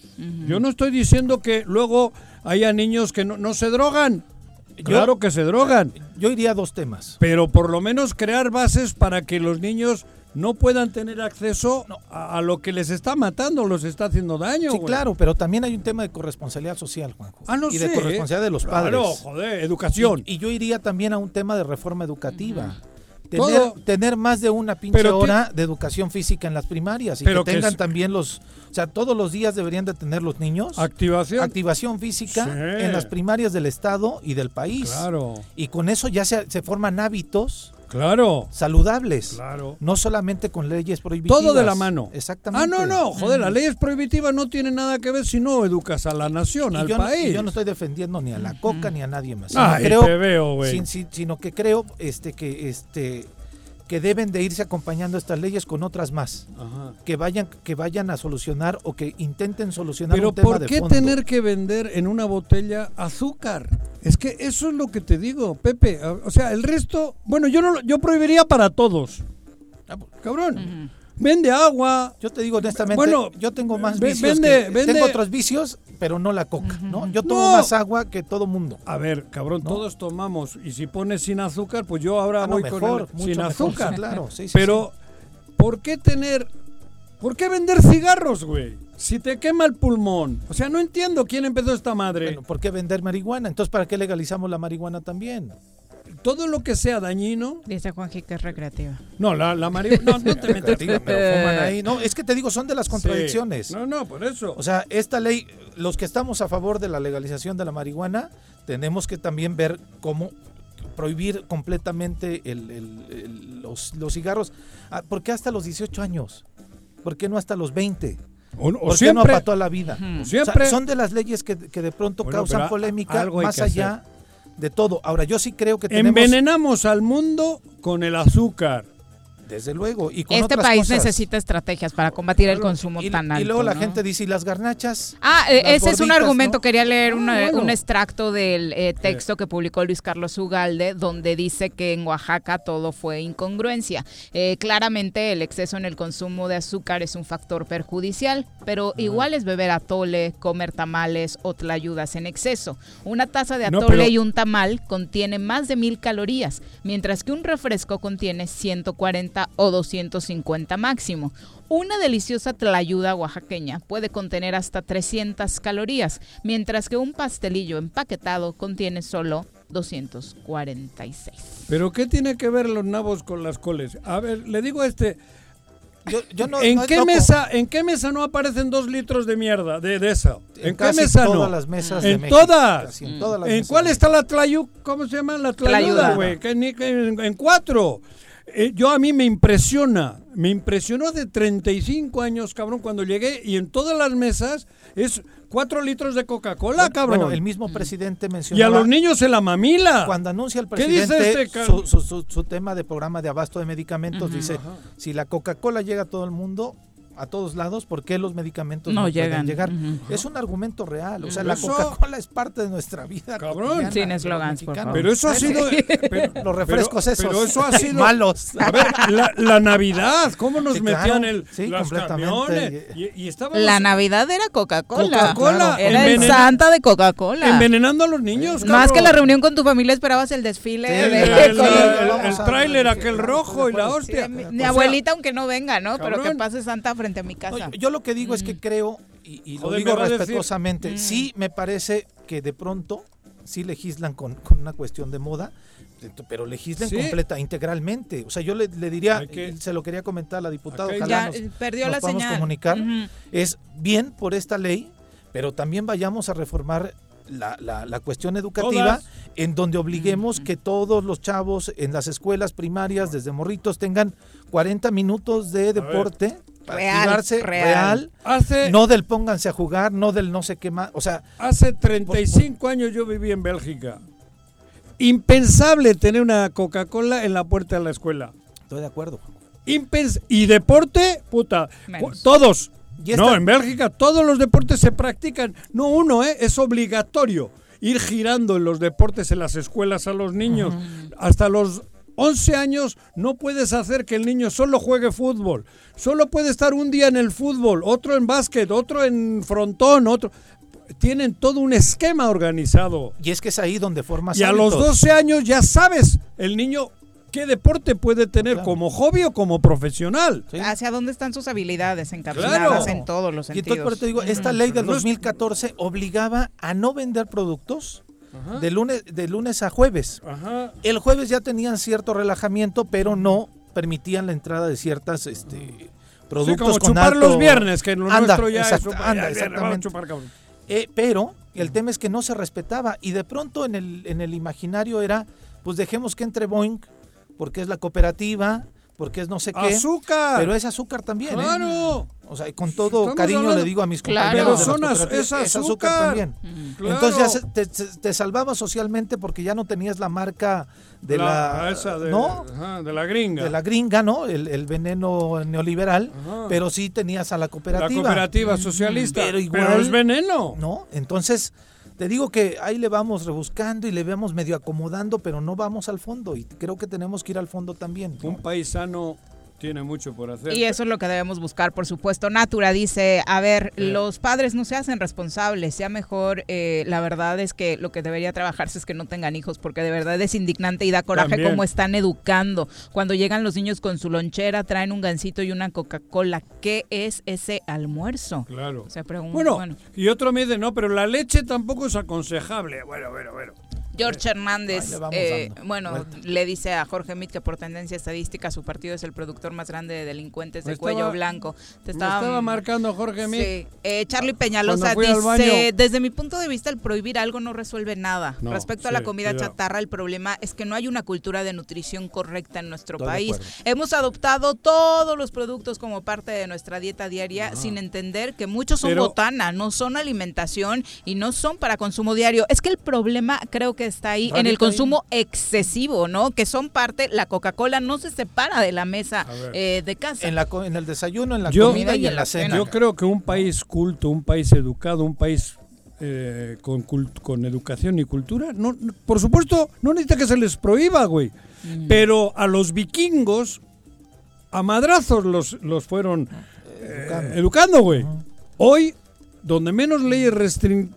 Yo no estoy diciendo que luego haya niños que no, no se drogan. Claro que se drogan. Yo iría a dos temas. Pero por lo menos crear bases para que los niños no puedan tener acceso a, a lo que les está matando, los está haciendo daño. Sí, güey. claro, pero también hay un tema de corresponsabilidad social, Juanjo. Ah, no y sé, de corresponsabilidad de los Claro, padres. joder, educación. Y, y yo iría también a un tema de reforma educativa. Tener, tener más de una pinche Pero hora de educación física en las primarias y Pero que que tengan es- también los, o sea, todos los días deberían de tener los niños Activación. activación física Sí. en las primarias del estado y del país. Claro, Y con eso ya se, se forman hábitos claro, saludables, claro. no solamente con leyes prohibitivas. Todo de la mano. Exactamente. Ah, no, no, joder, las leyes prohibitivas no tienen nada que ver si no educas a la nación, Y al yo, no, país. y yo no estoy defendiendo ni a la coca ni a nadie más. Ay, creo, te veo, güey. sin- sin- sino que creo este que este que deben de irse acompañando estas leyes con otras más, que vayan que vayan a solucionar o que intenten solucionar Pero un tema ¿por de qué fondo. tener que vender en una botella azúcar? Es que eso es lo que te digo, Pepe. O sea, el resto, bueno, yo no lo- yo prohibiría para todos. Cabrón. Vende agua. Yo te digo honestamente, Bueno, yo tengo más vicios vende- que- vende- tengo otros vicios, pero no la coca, ¿no? Yo tomo No. más agua que todo mundo. A ver, cabrón, todos tomamos. Y si pones sin azúcar, pues yo ahora Ah, no, voy mejor, con el, sin mejor, azúcar. sí, claro, sí, sí, Pero, ¿por qué tener. ¿Por qué vender cigarros, güey? Si te quema el pulmón. O sea, no entiendo quién empezó esta madre. Bueno, ¿por qué vender marihuana? Entonces, ¿para qué legalizamos la marihuana también? Todo lo que sea dañino. Dice Juanji que es recreativa. No, la, la marihuana. No, no te metas. Digo, pero fuman ahí. No, es que te digo, son de las contradicciones. No, no, por eso. O sea, esta ley, los que estamos a favor de la legalización de la marihuana, tenemos que también ver cómo prohibir completamente el- el- el- los, los cigarros. Ah, ¿Por qué hasta los 18 años? ¿Por qué no hasta los 20? O- o ¿Por qué no siempre- para toda la vida? Ujú. O sea, Siempre- son de las leyes que, que de pronto Bueno, causan polémica más allá de todo. Ahora, yo sí creo que tenemos... Envenenamos al mundo con el azúcar. Desde luego. Y con Este otras país cosas. necesita estrategias para combatir el consumo Y, tan y alto. luego la ¿no? gente dice, ¿y las garnachas? Ah, eh, Las ese es un argumento. ¿no? Quería leer una- Ah, bueno. un extracto del eh, texto que publicó Luis Carlos Ugalde, donde dice que en Oaxaca todo fue incongruencia. Eh, claramente el exceso en el consumo de azúcar es un factor perjudicial, pero igual es beber atole, comer tamales o tlayudas en exceso. Una taza de No, atole pero- y un tamal contiene más de mil calorías, mientras que un refresco contiene 140 o 250 máximo. Una deliciosa tlayuda oaxaqueña puede contener hasta 300 calorías, mientras que un pastelillo empaquetado contiene solo 246. ¿Pero qué tiene que ver los nabos con las coles? A ver, le digo a este. Yo, yo no, ¿En, no qué mesa, ¿En qué mesa no aparecen dos litros de mierda de, de esa? ¿En, En qué mesa no? todas las mesas de En México, todas. casi en todas las ¿En mesas cuál de está la tlayu? ¿Cómo se llama? La tlayuda, güey. en cuatro. Eh, yo a mí me impresiona. Me impresionó de 35 años, cabrón, cuando llegué y en todas las mesas es cuatro litros de Coca-Cola, Bueno, cabrón. bueno, el mismo presidente y a los niños se la mamila. Cuando anuncia el ¿Qué dice presidente este su, su- su- su tema de programa de abasto de medicamentos, dice, si la Coca-Cola llega a todo el mundo, a todos lados, ¿por qué los medicamentos No no, pueden llegan. llegar? Es un argumento real, o sea, la Coca-Cola es parte de nuestra vida. Cabrón. Sin eslogans, por favor. Pero eso ha sido. pero- los refrescos pero- esos. Pero eso ha sido. Malos. A ver, la, la Navidad, ¿cómo nos Sí, metían claro. el, Sí, los completamente. camiones? Y, y estábamos La Navidad era Coca-Cola. Coca-Cola, Era el Santa de Coca-Cola. envenenando a los niños. Más que la reunión con tu familia esperabas el desfile. El, de- el- el- el- tráiler aquel rojo y la hostia. mi, abuelita, aunque no venga, ¿no? Pero que pase Santa frente a mi casa. No, yo lo que digo es que creo, y, y lo Joder, digo respetuosamente, Mm. sí me parece que de pronto sí legislan con, con una cuestión de moda, pero legislen Sí. completa, integralmente. O sea, yo le, le diría, que- y se lo quería comentar a la diputada, ojalá Ya, nos, eh, perdió nos la podamos señal. comunicar. Es bien por esta ley, pero también vayamos a reformar la, la- la cuestión educativa Todas. en donde obliguemos que todos los chavos en las escuelas primarias, desde morritos, tengan 40 minutos de deporte. Real, activarse, real. real, Hace, no del pónganse a jugar, no del no sé qué más. O sea, hace 35 años yo viví en Bélgica. Impensable tener una Coca-Cola en la puerta de la escuela. estoy de acuerdo. Impens y deporte, puta, Menos. todos. Y No, en Bélgica todos los deportes se practican. No uno, ¿eh? es obligatorio ir girando en los deportes en las escuelas a los niños. Hasta los 11 años no puedes hacer que el niño solo juegue fútbol. Solo puede estar un día en el fútbol, otro en básquet, otro en frontón, otro. Tienen todo un esquema organizado. Y es que es ahí donde formas Y a los hábitos. 12 años ya sabes el niño qué deporte puede tener Claro. como hobby o como profesional. Sí. Hacia dónde están sus habilidades encapsuladas Claro. en todos los Y sentidos. entonces, por eso te digo, esta ley del No es- 2014 obligaba a no vender productos de lunes, de lunes a jueves. Ajá. El jueves ya tenían cierto relajamiento, pero no permitían la entrada de ciertas este, productos Sí, como con chupar alto- los viernes, que lo Anda, nuestro ya es anda, ya, exactamente. chupar. Eh, pero el tema es que no se respetaba y de pronto en el, en el imaginario era, pues dejemos que entre Boeing, porque es la cooperativa, porque es no sé qué. ¡Azúcar! Pero es azúcar también, ¿eh? ¡Claro! O sea, y con todo Estamos cariño hablando- le digo a mis Claro. compañeros. de Pero las son az- cooperativas, es azúcar. también. Claro. Entonces ya se- te, te- salvaba socialmente porque ya no tenías la marca de la, esa de, ¿no? ajá, de la gringa. de la gringa, ¿no? El, el veneno neoliberal, Ajá. pero sí tenías a la La cooperativa. cooperativa socialista. Pero igual Pero es veneno. ¿No? Entonces, te digo que ahí le vamos rebuscando y le vamos medio acomodando, pero no vamos al fondo y creo que tenemos que ir al fondo también. ¿no? Un país sano tiene mucho por hacer. Y eso es lo que debemos buscar, por supuesto. Natura dice, a ver, los padres no se hacen responsables, sea mejor, eh, la verdad es que lo que debería trabajarse es que no tengan hijos, porque de verdad es indignante y da coraje También. cómo están educando. Cuando llegan los niños con su lonchera, traen un gansito y una Coca-Cola. ¿Qué es ese almuerzo? Claro. Se pregunta. Bueno, bueno. y otro me dice, no, pero la leche tampoco es aconsejable. Bueno, bueno, bueno. George Hernández, le eh, bueno, vuelta. le dice a Jorge Mit que por tendencia estadística su partido es el productor más grande de delincuentes de Me estaba- cuello blanco. Te me estaba, estaba marcando Jorge Mit. Sí. Eh, Charlie Peñalosa fui al dice, desde mi punto de vista el prohibir algo no resuelve nada. No, Respecto a la comida cuidado. chatarra, el problema es que no hay una cultura de nutrición correcta en nuestro Estoy país. Hemos adoptado todos los productos como parte de nuestra dieta diaria sin entender que muchos son Pero- botana, no son alimentación y no son para consumo diario. Es que el problema creo que está ahí en el ahí. consumo excesivo, ¿no? Que son parte, la Coca-Cola no se separa de la mesa eh, de casa. En, la, co- en el desayuno, en la Yo- comida y en la cena. Yo creo que un país culto, un país educado, un país eh, con, cult- con educación y cultura, no, por supuesto, no necesita que se les prohíba, güey. Pero a los vikingos, a madrazos los, los fueron eh, educando, güey. Hoy, donde menos leyes restri-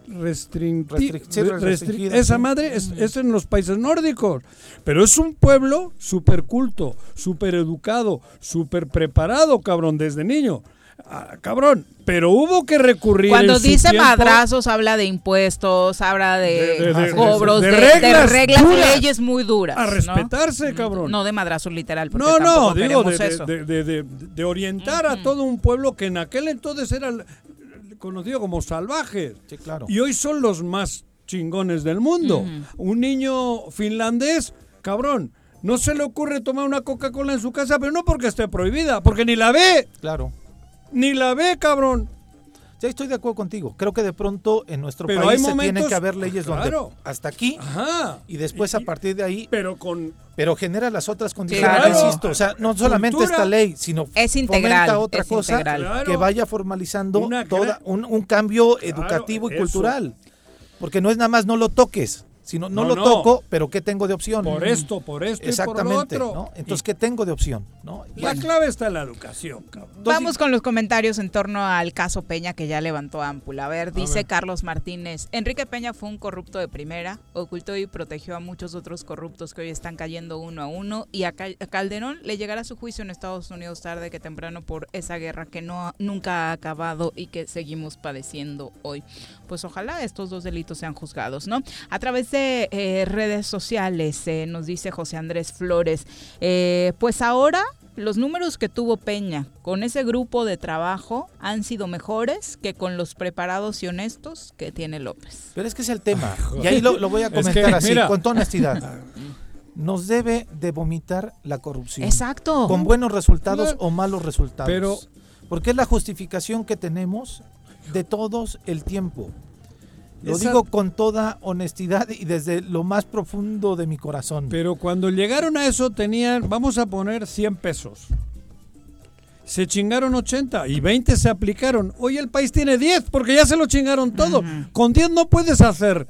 restringidas, esa madre es, es en los países nórdicos. Pero es un pueblo súper culto, súper educado, súper preparado, cabrón, desde niño. Ah, cabrón, pero hubo que recurrir Cuando dice tiempo- madrazos, habla de impuestos, habla de, De- de- de- cobros, de de, reglas de reglas, duras. leyes muy duras. A ¿no? respetarse, cabrón. No de madrazos literal, porque No, no, digo, de, queremos de- eso. de- de- de- de orientar a todo un pueblo que en aquel entonces era conocido como salvajes. Sí, claro. Y hoy son los más chingones del mundo. Un niño finlandés, cabrón, no se le ocurre tomar una Coca-Cola en su casa, pero no porque esté prohibida, porque ni la ve, Claro. ni la ve, cabrón. Sí, estoy de acuerdo contigo. Creo que de pronto en nuestro Pero país hay se tienen que haber leyes Claro. donde hasta aquí Ajá. y después a partir de ahí, Pero con pero genera las otras condiciones, Claro. insisto. O sea, no solamente Cultura. esta ley, sino Es integral, fomenta otra es cosa integral. Que vaya formalizando Una toda, un, un cambio Claro, educativo y eso. cultural. Porque no es nada más no lo toques, sino no, No, lo no. toco, pero ¿qué tengo de opción? por esto, por esto y por Exactamente. lo otro. ¿no? Entonces, ¿qué tengo de opción? ¿no? La clave está en la educación, cabrón. Vamos con los comentarios en torno al caso Peña que ya levantó Ámpula. A ver, dice ver. Carlos Martínez, Enrique Peña fue un corrupto de primera, ocultó y protegió a muchos otros corruptos que hoy están cayendo uno a uno y a, Cal- a Calderón le llegará su juicio en Estados Unidos tarde que temprano por esa guerra que no nunca ha acabado y que seguimos padeciendo hoy. Pues ojalá estos dos delitos sean juzgados, ¿no? A través de eh, redes sociales eh, nos dice José Andrés Flores, eh, pues ahora los números que tuvo Peña con ese grupo de trabajo han sido mejores que con los preparados y honestos que tiene López. Pero es que es el tema. y ahí lo, lo voy a Es comentar que, así, mira. con toda honestidad. Nos debe de vomitar la corrupción. Exacto. Con buenos resultados o malos resultados. Pero- Porque es la justificación que tenemos de todos el tiempo. Lo Esa- digo con toda honestidad y desde lo más profundo de mi corazón. Pero cuando llegaron a eso tenían, vamos a poner 100 pesos. Se chingaron 80 y 20 se aplicaron. Hoy el país tiene 10 porque ya se lo chingaron todo. Con 10 no puedes hacer.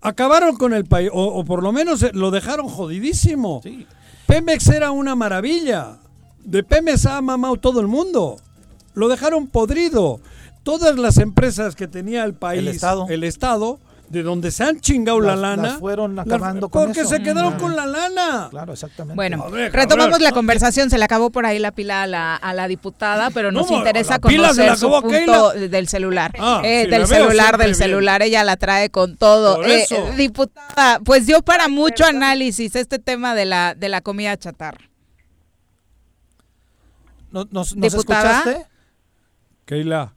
Acabaron con el país, o, o por lo menos eh, lo dejaron jodidísimo. Sí. Pemex era una maravilla. De Pemex ha mamado todo el mundo. Lo dejaron podrido. Todas las empresas que tenía el país, El Estado. el Estado, de donde se han chingado la Las- lana, las fueron las- acabando con porque eso. se quedaron Claro. con la lana. Claro, exactamente. Bueno, ver, retomamos la conversación, se le acabó por ahí la pila a la, a la diputada, pero nos ¿Cómo? interesa ¿La pila se conocer la su acabó punto Keila? del celular. Ah, Eh, la del celular, del bien. celular, ella la trae con todo. Por Eh, eso. eh, diputada, pues dio para mucho análisis este tema de la, de la comida chatarra. ¿No- ¿Nos, nos Diputada. escuchaste? Keila,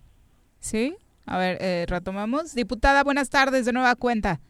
¿Sí? A ver, eh, retomamos. Diputada, buenas tardes, de nueva cuenta.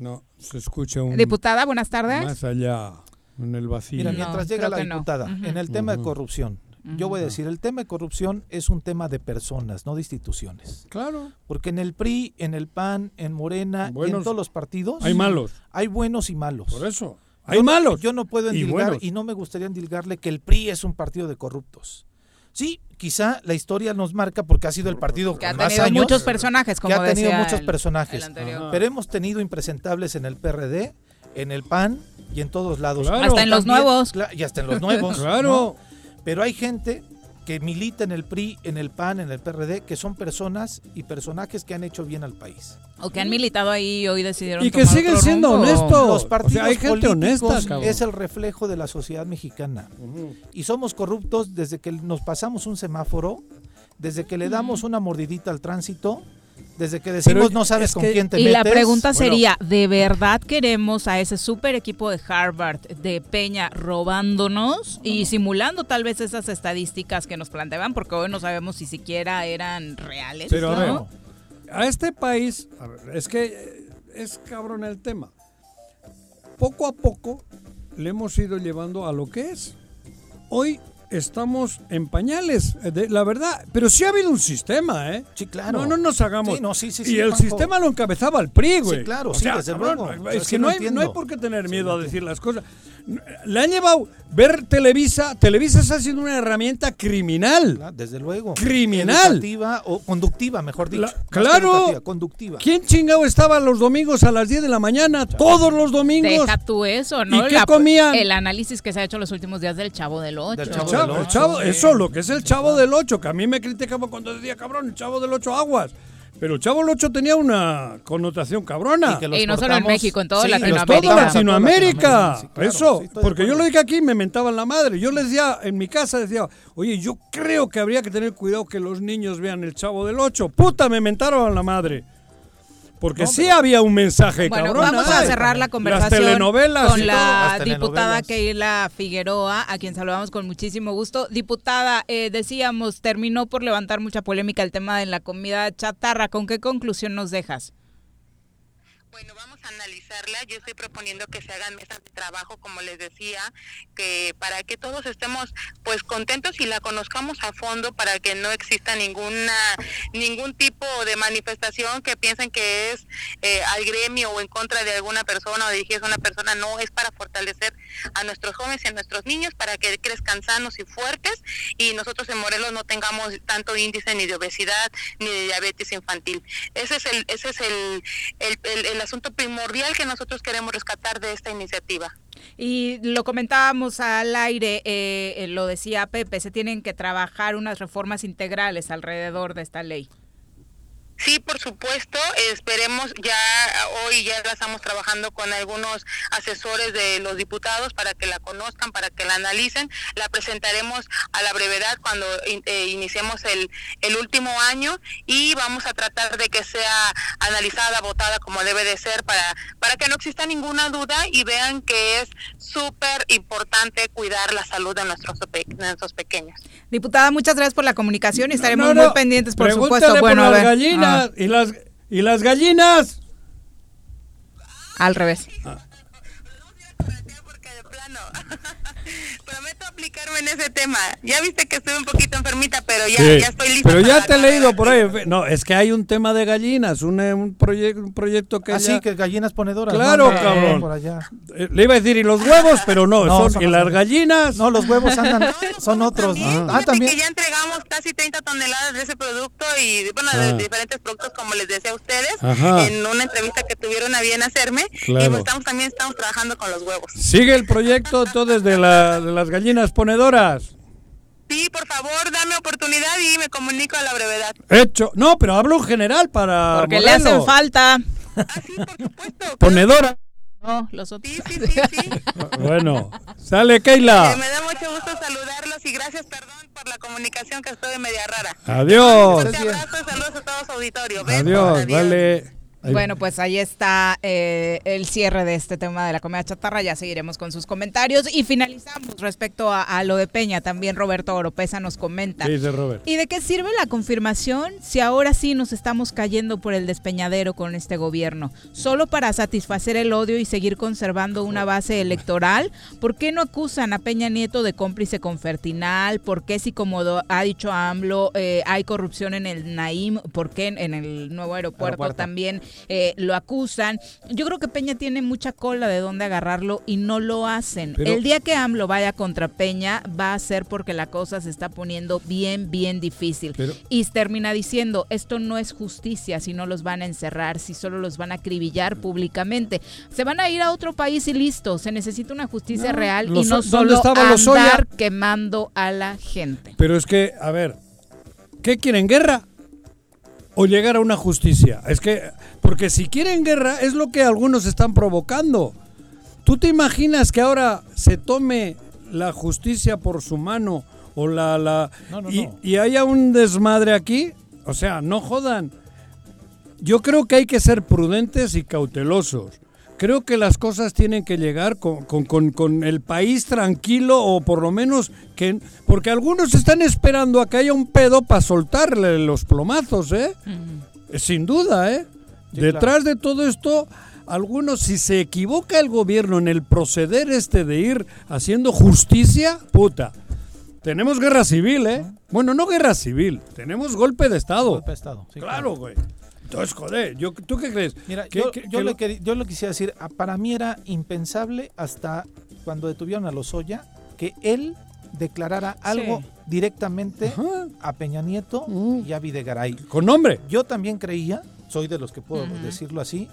no, se escucha un... Diputada, buenas tardes. Más allá. En el vacío. Mira, mientras llega la no. diputada, en el tema de corrupción, yo voy a decir, el tema de corrupción es un tema de personas, no de instituciones. Claro. Porque en el PRI, en el PAN, en Morena y en todos los partidos Hay malos. hay buenos y malos. Por eso. Hay Yo no- malos. Yo no puedo y endilgar y, no me gustaría endilgarle que el PRI es un partido de corruptos. Sí, quizá la historia nos marca porque ha sido el partido Que ha más tenido años, muchos personajes, como que ha tenido decía muchos el- personajes. el. Pero hemos tenido impresentables en el PRD, en el PAN y en todos lados. Claro. Hasta en los nuevos. y hasta en los nuevos. Claro. ¿no? Pero hay gente que milita en el PRI, en el PAN, en el PRD, que son personas y personajes que han hecho bien al país. O que han militado ahí y hoy decidieron Y que tomar siguen otro siendo rumbo. honestos. Los partidos O sea, hay gente políticos honesta, cabrón. es el reflejo de la sociedad mexicana. Y somos corruptos desde que nos pasamos un semáforo, desde que le damos una mordidita al tránsito, desde que decimos Pero no sabes es con que- quién te Y la metes. pregunta Bueno, sería, ¿de verdad queremos a ese super equipo de Harvard de Peña robándonos y simulando tal vez esas estadísticas que nos planteaban? Porque hoy no sabemos si siquiera eran reales. Pero a ¿no? ver, a este país, a ver, es que eh, es cabrón el tema. Poco a poco le hemos ido llevando a lo que es. Hoy estamos en pañales, eh, de- la verdad, pero sí ha habido un sistema, ¿eh? Sí, claro. No, no nos hagamos. Sí, no, sí, sí, y el sistema lo encabezaba el PRI, güey. Sí, claro, O sí, sea, desde cabrón, luego. Es que no hay, no hay por qué tener miedo a decir las cosas. Le han llevado ver Televisa. Televisa está siendo una herramienta criminal. Ah, Desde luego. Criminal. Educativa o conductiva, mejor dicho. La- claro. conductiva. ¿Quién chingado estaba los domingos a las 10 de la mañana? Todos los domingos. Deja tú eso, ¿no? ¿Y qué comían? El análisis que se ha hecho los últimos días del Chavo del Ocho. El chavo, el chavo- eso, lo que es el chavo del 8, que a mí me criticaba cuando decía cabrón, el chavo del 8 aguas. Pero el chavo del 8 tenía una connotación cabrona. Y que los Y no solo en México, en toda Sí, Latinoamérica. En toda Toda Latinoamérica. Latinoamérica, sí, claro, Eso, sí, porque yo lo dije aquí me mentaban la madre. Yo les decía, en mi casa decía, oye, yo creo que habría que tener cuidado que los niños vean el chavo del 8. Puta, me mentaron la madre. Porque No, sí pero- había un mensaje Bueno, cabrón. vamos a cerrar la Las conversación telenovelas con la Las diputada. Keila Figueroa, a quien saludamos con muchísimo gusto. Diputada, eh, decíamos, terminó por levantar mucha polémica el tema de la comida chatarra. ¿Con qué conclusión nos dejas? Bueno, vamos analizarla. Yo estoy proponiendo que se hagan mesas de trabajo, como les decía, que para que todos estemos pues contentos y la conozcamos a fondo para que no exista ninguna ningún tipo de manifestación que piensen que es eh, al gremio o en contra de alguna persona o dirigirse a una persona. No, es para fortalecer a nuestros jóvenes y a nuestros niños para que crezcan sanos y fuertes y nosotros en Morelos no tengamos tanto índice ni de obesidad ni de diabetes infantil. Ese es el ese es el, el, el- el asunto primordial que nosotros queremos rescatar de esta iniciativa. Y lo comentábamos al aire, eh, eh, lo decía Pepe, se tienen que trabajar unas reformas integrales alrededor de esta ley. Sí, por supuesto, esperemos ya hoy ya la estamos trabajando con algunos asesores de los diputados para que la conozcan, para que la analicen. La presentaremos a la brevedad cuando eh, iniciemos el, el último año y vamos a tratar de que sea analizada, votada como debe de ser para, para que no exista ninguna duda y vean que es súper importante cuidar la salud de nuestros, de nuestros pequeños. Diputada, muchas gracias por la comunicación y estaremos No, no, muy pendientes, por pregúntale supuesto. Bueno, a por las ver. gallinas Ah, y las y las gallinas. al revés. Prometo aplicarme en ese tema. Ya viste que estuve un poquito enfermita, pero ya, Sí, ya estoy lista. Pero ya te he leído por ahí. No, es que hay un tema de gallinas, un, eh, un, proye- un proyecto que Así ya- Ah, que gallinas ponedoras. Claro, ¿no? cabrón. Por allá. Eh, Le iba a decir, y los huevos, pero no, No, son, son y las gallinas. No, los huevos andan, son otros. ¿no? Ah, Fíjate también. que ya entregamos casi 30 toneladas de ese producto y bueno, Ah. de diferentes productos como les decía a ustedes Ajá. en una entrevista que tuvieron a bien hacerme Claro. y pues estamos también estamos trabajando con los huevos. Sigue el proyecto entonces de, la, de las gallinas ponedoras. Sí, por favor, dame oportunidad y me comunico a la brevedad. Hecho. No, pero hablo en general para. Porque le hacen falta. Ponedora. No, los otros. Bueno, sale Keila. Eh, me da mucho gusto saludarlos y gracias, perdón por la comunicación que estoy media rara. Adiós. Un fuerte abrazo y saludos a todos auditorio. Besos, Adiós, vale. Bueno, pues ahí está eh, el cierre de este tema de la comida chatarra. Ya seguiremos con sus comentarios. Y finalizamos respecto a, a lo de Peña. También Roberto Oropesa nos comenta. ¿Qué dice Robert? ¿Y de qué sirve la confirmación si ahora sí nos estamos cayendo por el despeñadero con este gobierno? ¿Solo para satisfacer el odio y seguir conservando una base electoral? ¿Por qué no acusan a Peña Nieto de cómplice con Fertinal? ¿Por qué si como ha dicho AMLO eh, hay corrupción en el Naim? ¿Por qué en, en el nuevo aeropuerto, Aeropuerto. también eh, lo acusan? Yo creo que Peña tiene mucha cola de dónde agarrarlo y no lo hacen. Pero- el día que AMLO vaya contra Peña va a ser porque la cosa se está poniendo bien, bien difícil. Pero- y termina diciendo, esto no es justicia si no los van a encerrar, si solo los van a acribillar públicamente. Se van a ir a otro país y listo. Se necesita una justicia No, real y no ¿dónde solo Lozoya? andar quemando a la gente. Pero es que, a ver, ¿qué quieren? ¿Guerra? ¿O llegar a una justicia? Es que, porque si quieren guerra es lo que algunos están provocando. ¿Tú te imaginas que ahora se tome la justicia por su mano o la... la No, no, y, no. y haya un desmadre aquí? O sea, no jodan. Yo creo que hay que ser prudentes y cautelosos. Creo que las cosas tienen que llegar con, con- con- con el país tranquilo o por lo menos que... Porque algunos están esperando a que haya un pedo para soltarle los plomazos, ¿eh? Sin duda, ¿eh? Sí, Detrás de todo esto, algunos, si se equivoca el gobierno en el proceder este de ir haciendo justicia, puta. Tenemos guerra civil, ¿eh? Bueno, no guerra civil, tenemos golpe de Estado. Golpe de Estado, sí, claro, güey. Entonces, joder, yo, ¿tú qué crees? Mira, ¿Qué- yo, qué- yo qué le lo- yo lo quisiera decir, ah, para mí era impensable hasta cuando detuvieron a Lozoya que él declarara algo Sí. directamente a Peña Nieto y a Videgaray. Con nombre. Yo también creía, soy de los que puedo decirlo así,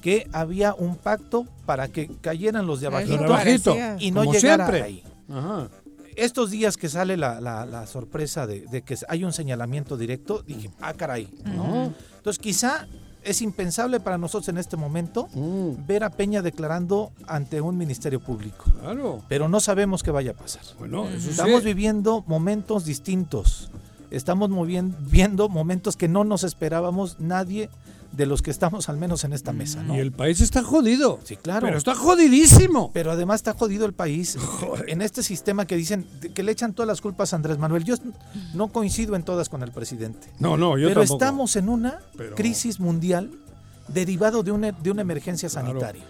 que había un pacto para que cayeran los de abajito, abajito, y no como llegara siempre. ahí. Ajá. Estos días que sale la, la- la sorpresa de, de que hay un señalamiento directo, dije, ah, caray. ¿no? Entonces, quizá es impensable para nosotros en este momento Mm. ver a Peña declarando ante un ministerio público. Claro. Pero no sabemos qué vaya a pasar. Bueno, eso sí. Estamos viviendo momentos distintos. Estamos movien- viendo momentos que no nos esperábamos nadie de los que estamos al menos en esta mesa, ¿no? Y el país está jodido. Sí, claro. Pero está jodidísimo. Pero además está jodido el país en este sistema que dicen que le echan todas las culpas a Andrés Manuel. Yo no coincido en todas con el presidente. No, no, yo Pero tampoco. estamos en una Pero- crisis mundial derivado de una, de una emergencia sanitaria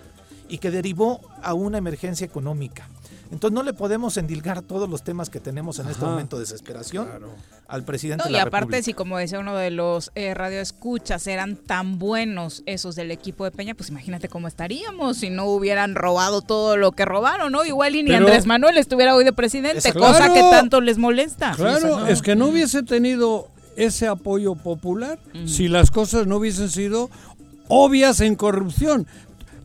y que derivó a una emergencia económica. Entonces no le podemos endilgar todos los temas que tenemos en este momento de desesperación al presidente No, de y la aparte, República. si como decía uno de los eh, radioescuchas, eran tan buenos esos del equipo de Peña, pues imagínate cómo estaríamos si no hubieran robado todo lo que robaron, ¿no? Igual y ni Pero- Andrés Manuel estuviera hoy de presidente, cosa Claro. que tanto les molesta. Claro, es que no hubiese tenido ese apoyo popular si las cosas no hubiesen sido obvias en corrupción.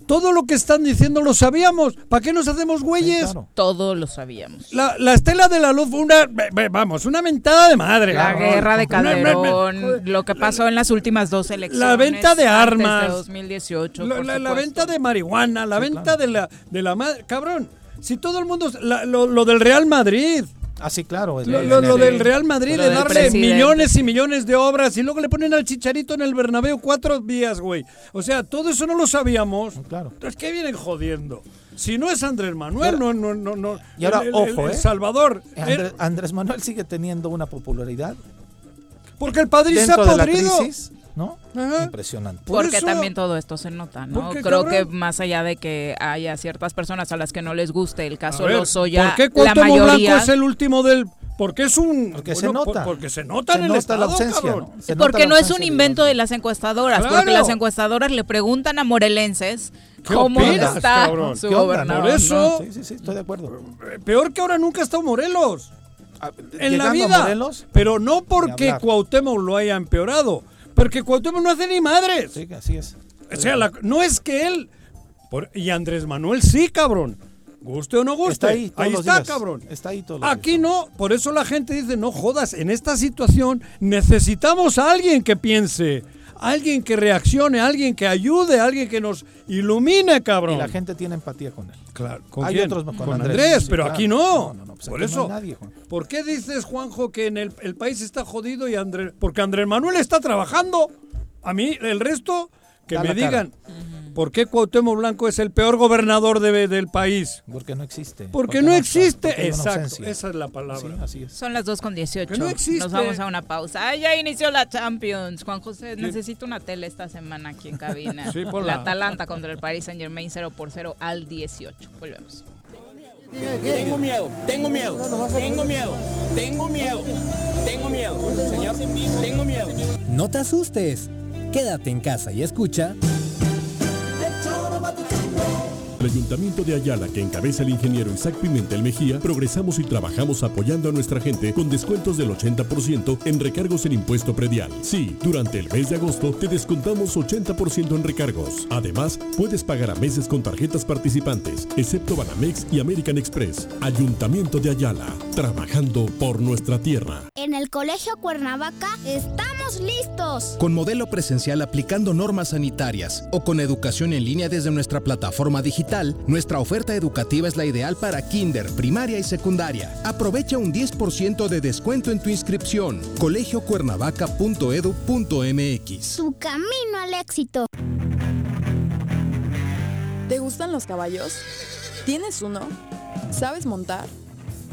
Todo lo que están diciendo lo sabíamos. ¿Para qué nos hacemos güeyes? Todo lo sabíamos. La, la estela de la luz fue una, vamos, una mentada de madre. La cabrón. guerra de Una- me- me- Calderón, lo que pasó en las últimas dos elecciones. La venta de armas. de 2018. La, la- la venta de marihuana, la venta de la de la madre. Cabrón, si todo el mundo. la- lo, lo del Real Madrid. Ah, sí, claro. el- Lo, el- lo- lo el- del Real Madrid, de darle presidente. millones y millones de obras y luego le ponen al chicharito en el Bernabéu cuatro días, güey. O sea, todo eso no lo sabíamos. Claro. Entonces, ¿qué vienen jodiendo? Si no es Andrés Manuel, no, no, no, no. Y ahora, el, el- ojo, el ¿eh? Salvador. Andrés, eh, Andrés Manuel sigue teniendo una popularidad porque el padre se ha dentro de la podrido. crisis, ¿no? Ajá. Impresionante. Por Porque eso- también todo esto se nota, ¿no? Porque, Creo cabrón. que más allá de que haya ciertas personas a las que no les guste el caso ver, Lozoya, ¿Por qué la Cuauhtémoc mayoría... Blanco es el último del.? Porque es un. Porque se nota. por- Porque se nota Se en el nota estado, la ausencia, cabrón. ¿no? Se nota Porque la no es un invento de las encuestadoras, Claro. porque las encuestadoras le preguntan a morelenses ¿Qué cómo opinas, está cabrón? su ¿Qué onda, gobernador. Por eso. Sí, sí, sí, estoy de acuerdo. Eh, Peor que ahora nunca ha estado Morelos. En la vida. Morelos, pero no porque. Cuauhtémoc lo haya empeorado. Porque Cuauhtémoc no hace ni madres. Sí, así es. O sea, la- no es que él. por- y Andrés Manuel sí, cabrón. Guste o no guste. Está ahí está, días. cabrón. Está ahí todos los Aquí no. Por eso la gente dice, no jodas. En esta situación necesitamos a alguien que piense. Alguien que reaccione, alguien que ayude, alguien que nos ilumine, cabrón. Y la gente tiene empatía con él. Claro, ¿con Hay quién? otros con con Andrés, Andrés, sí, pero claro. aquí no. No, no, no, pues Por aquí no eso, hay nadie, Juan. ¿por qué dices, Juanjo, que en el, el país está jodido y Andrés... Porque Andrés Manuel está trabajando. A mí, el resto, que Da me cara. Por qué Cuauhtémoc Blanco es el peor gobernador de- del país. Porque no existe. Porque, no, existe. porque Exacto, esa es la palabra. Sí, así es. Son las 2 con 18. Que no existe. Nos vamos a una pausa. Ah, ya inició la Champions. Juan José, necesito una tele esta semana aquí en cabina. Sí, ponla. la Atalanta contra el Paris Saint Germain 0 por 0 al 18. Volvemos. Tengo miedo, tengo miedo, tengo miedo, tengo miedo, tengo miedo, señor, tengo miedo. No te asustes. Quédate en casa y escucha. What Sabah El Ayuntamiento de Ayala, que encabeza el ingeniero Isaac Pimentel Mejía, progresamos y trabajamos apoyando a nuestra gente con descuentos del 80% en recargos en impuesto predial. Sí, durante el mes de agosto te descontamos 80% en recargos. Además, puedes pagar a meses con tarjetas participantes, excepto Banamex y American Express. Ayuntamiento de Ayala, trabajando por nuestra tierra. En el Colegio Cuernavaca estamos listos. Con modelo presencial aplicando normas sanitarias o con educación en línea desde nuestra plataforma digital, nuestra oferta educativa es la ideal para kinder, primaria y secundaria. Aprovecha un 10% de descuento en tu inscripción. colegiocuernavaca.edu.mx. Su camino al éxito. ¿Te gustan los caballos? ¿Tienes uno? ¿Sabes montar?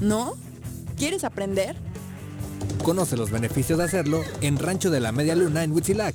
¿No? ¿Quieres aprender? Conoce los beneficios de hacerlo en Rancho de la Media Luna en Huitzilac.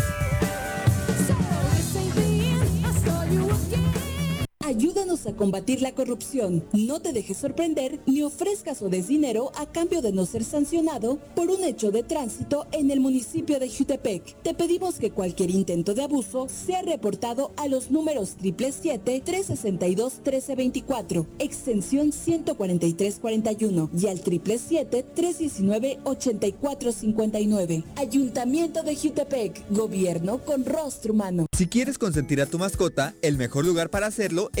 Ayúdanos a combatir la corrupción. No te dejes sorprender ni ofrezcas o des dinero a cambio de no ser sancionado por un hecho de tránsito en el municipio de Jutepec. Te pedimos que cualquier intento de abuso sea reportado a los números 777-362-1324, extensión 14341 y al 777-319-8459. Ayuntamiento de Jutepec, gobierno con rostro humano. Si quieres consentir a tu mascota, el mejor lugar para hacerlo es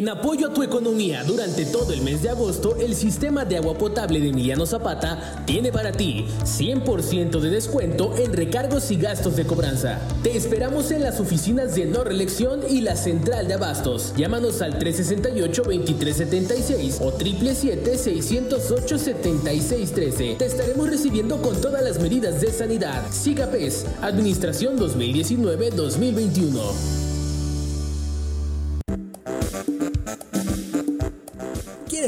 En apoyo a tu economía durante todo el mes de agosto, el sistema de agua potable de Emiliano Zapata tiene para ti 100% de descuento en recargos y gastos de cobranza. Te esperamos en las oficinas de no reelección y la central de abastos. Llámanos al 368-2376 o 777-608-7613. Te estaremos recibiendo con todas las medidas de sanidad. SIGAPES, Administración 2019-2021.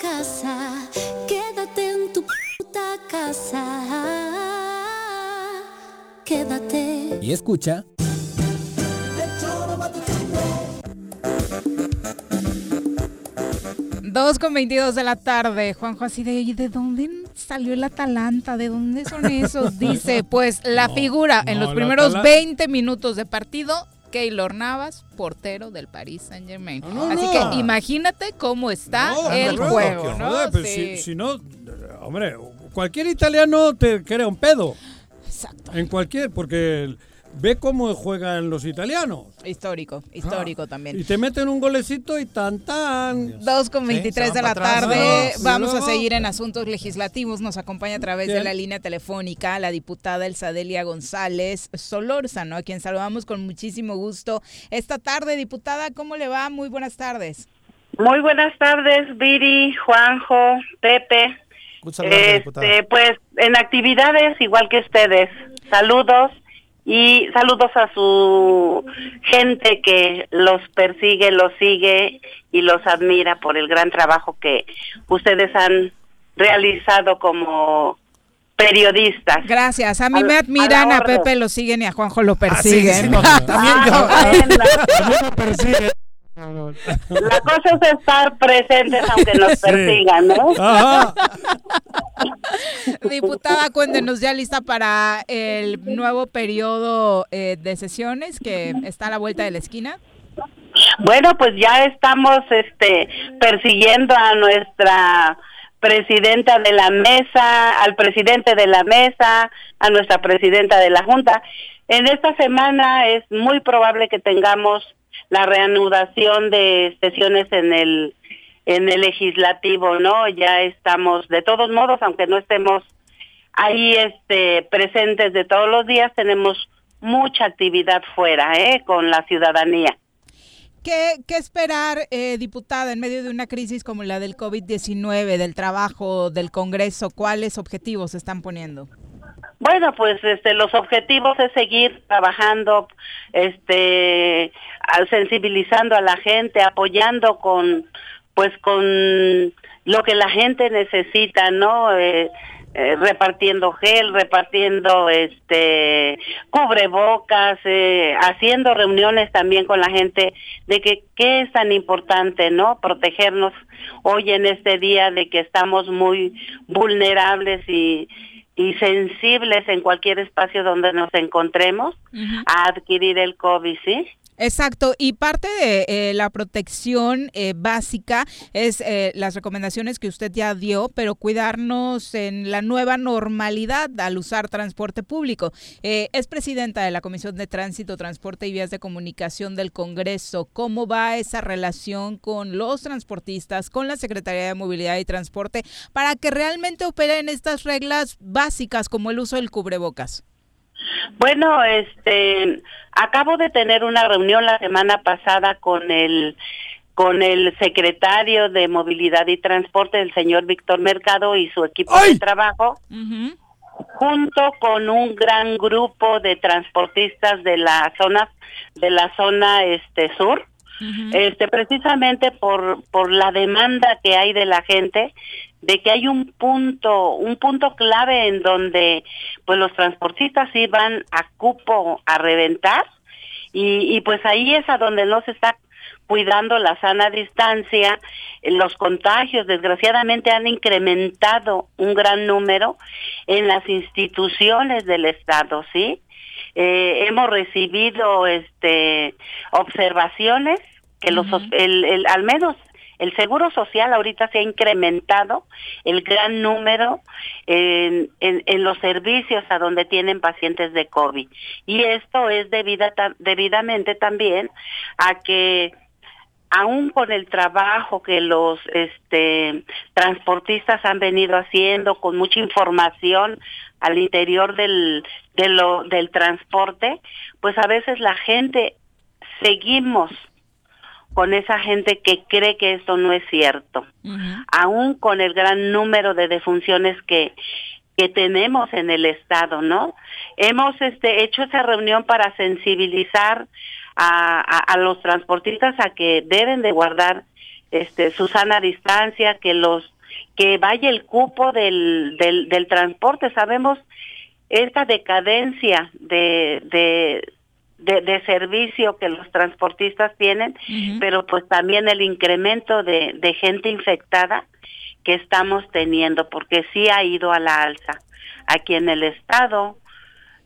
casa. Quédate en tu puta casa. Quédate. Y escucha... Dos con 22 de la tarde. Juanjo así de, "¿Y ¿de dónde salió el Atalanta? ¿De dónde son esos? Dice, pues la No, figura en no, los primeros Atala- 20 minutos de partido, Keylor Navas, portero del Paris Saint Germain. no, así no. que imagínate cómo está No, el no, juego, joder, pues, Sí. si, si no, hombre, cualquier italiano te crea un pedo. Exacto. En cualquier, porque ve cómo juegan los italianos. Histórico, histórico Ah, también. Y te meten un golecito y tan tan. Dos con 23 de la tarde. No, Vamos a seguir en asuntos legislativos. Nos acompaña a través de la línea telefónica la diputada Elsadelia González Solórzano, a quien saludamos con muchísimo gusto. Esta tarde, diputada, ¿cómo le va? Muy buenas tardes. Muy buenas tardes, Viri, Juanjo, Pepe. Este, pues en actividades igual que ustedes. Saludos y saludos a su gente que los persigue, los sigue y los admira por el gran trabajo que ustedes han realizado como periodistas. Gracias. A mí A me admiran, a. Pepe lo siguen y a Juanjo lo persiguen. sí, no, también yo. Ah, bueno. La cosa es estar presentes aunque nos persigan, ¿no? Diputada, cuéntenos ya lista para el nuevo periodo eh, de sesiones que está a la vuelta de la esquina. Bueno, pues ya estamos este persiguiendo a nuestra presidenta de la mesa, al presidente de la mesa, a nuestra presidenta de la Junta. En esta semana es muy probable que tengamos la reanudación de sesiones en el en el legislativo, ¿no? Ya estamos de todos modos, aunque no estemos ahí este presentes de todos los días, tenemos mucha actividad fuera, ¿eh? con la ciudadanía. ¿Qué, qué esperar, eh, diputada, en medio de una crisis como la del COVID-19, del trabajo del Congreso? ¿Cuáles objetivos se están poniendo? Bueno, pues este, los objetivos es seguir trabajando, este, sensibilizando a la gente, apoyando con, pues con lo que la gente necesita, ¿no? Eh, eh, repartiendo gel, repartiendo este cubrebocas, eh, haciendo reuniones también con la gente de que qué es tan importante, ¿no? Protegernos hoy en este día de que estamos muy vulnerables y y sensibles en cualquier espacio donde nos encontremos a adquirir el COVID, ¿sí? Exacto, y parte de eh, la protección eh, básica es eh, las recomendaciones que usted ya dio, pero cuidarnos en la nueva normalidad al usar transporte público. es presidenta de la Comisión de Tránsito, Transporte y Vías de Comunicación del Congreso. ¿Cómo va esa relación con los transportistas, con la Secretaría de Movilidad y Transporte, para que realmente operen estas reglas básicas como el uso del cubrebocas? Bueno, este, acabo de tener una reunión la semana pasada con el con el secretario de Movilidad y Transporte, el señor Víctor Mercado y su equipo de trabajo, junto con un gran grupo de transportistas de la zona de la zona este sur, este precisamente por por la demanda que hay de la gente de que hay un punto, un punto clave en donde pues los transportistas iban a cupo a reventar y, y pues ahí es a donde no se está cuidando la sana distancia, los contagios desgraciadamente han incrementado un gran número en las instituciones del Estado, ¿sí? Eh, hemos recibido este observaciones que los el, el, al menos el seguro social ahorita se ha incrementado el gran número en, los servicios a donde tienen pacientes de COVID. Y esto es debida, debidamente también a que aún con el trabajo que los este, transportistas han venido haciendo, con mucha información al interior del, del transporte, pues a veces la gente seguimos con esa gente que cree que esto no es cierto, aún con el gran número de defunciones que que tenemos en el estado, ¿no? Hemos este hecho esa reunión para sensibilizar a, a, los transportistas a que deben de guardar este su sana distancia, que los que vaya el cupo del, del, del transporte. Sabemos esta decadencia de, de, de, servicio que los transportistas tienen, pero pues también el incremento de, de gente infectada que estamos teniendo, porque sí ha ido a la alza. Aquí en el estado,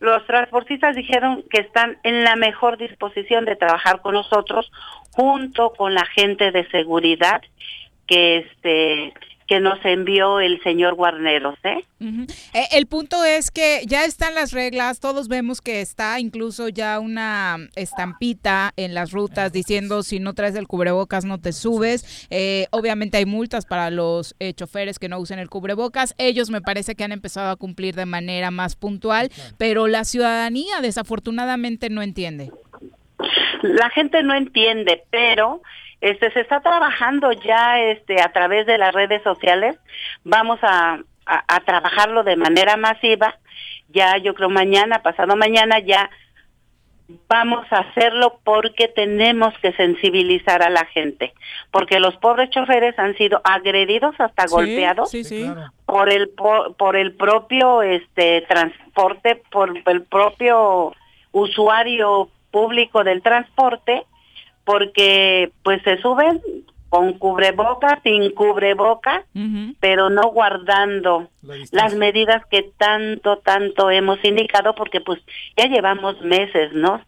los transportistas dijeron que están en la mejor disposición de trabajar con nosotros junto con la gente de seguridad que este que nos envió el señor Guarneros. ¿eh? ¿eh? el punto es que ya están las reglas, todos vemos que está incluso ya una estampita en las rutas diciendo si no traes el cubrebocas no te subes. Eh, obviamente hay multas para los eh, choferes que no usen el cubrebocas. Ellos me parece que han empezado a cumplir de manera más puntual, pero la ciudadanía desafortunadamente no entiende. La gente no entiende, pero este se está trabajando ya este a través de las redes sociales. Vamos a, a, trabajarlo de manera masiva. Ya yo creo mañana, pasado mañana ya vamos a hacerlo porque tenemos que sensibilizar a la gente, porque los pobres choferes han sido agredidos hasta golpeados por el por, por, el propio este transporte, por el propio usuario público del transporte porque pues se suben con cubreboca, sin cubreboca, pero no guardando las medidas que tanto, tanto hemos indicado, porque pues ya llevamos meses, ¿no?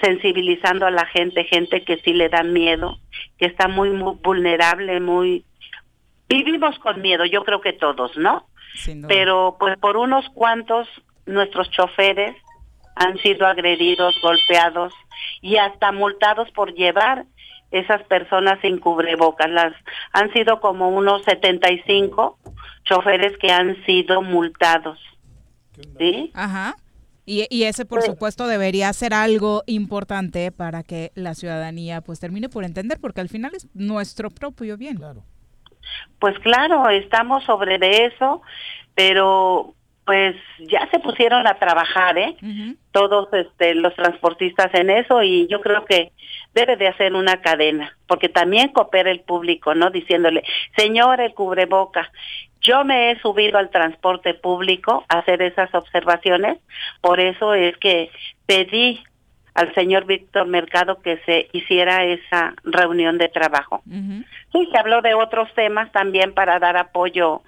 sensibilizando a la gente, gente que sí le da miedo, que está muy, muy vulnerable, muy... Vivimos con miedo, yo creo que todos, ¿no? Pero pues por unos cuantos nuestros choferes han sido agredidos, golpeados y hasta multados por llevar esas personas sin cubrebocas. Las han sido como unos 75 choferes que han sido multados. ¿Sí? Ajá. Y, y, ese, por supuesto, debería ser algo importante para que la ciudadanía pues termine por entender, porque al final es nuestro propio bien. Claro. Pues claro, estamos sobre de eso, pero pues ya se pusieron a trabajar, ¿eh? Todos este, los transportistas en eso y yo creo que debe de hacer una cadena, porque también coopera el público, ¿no? Diciéndole, señor, el cubreboca. Yo me he subido al transporte público a hacer esas observaciones, por eso es que pedí al señor Víctor Mercado que se hiciera esa reunión de trabajo. Sí, se habló de otros temas también para dar apoyo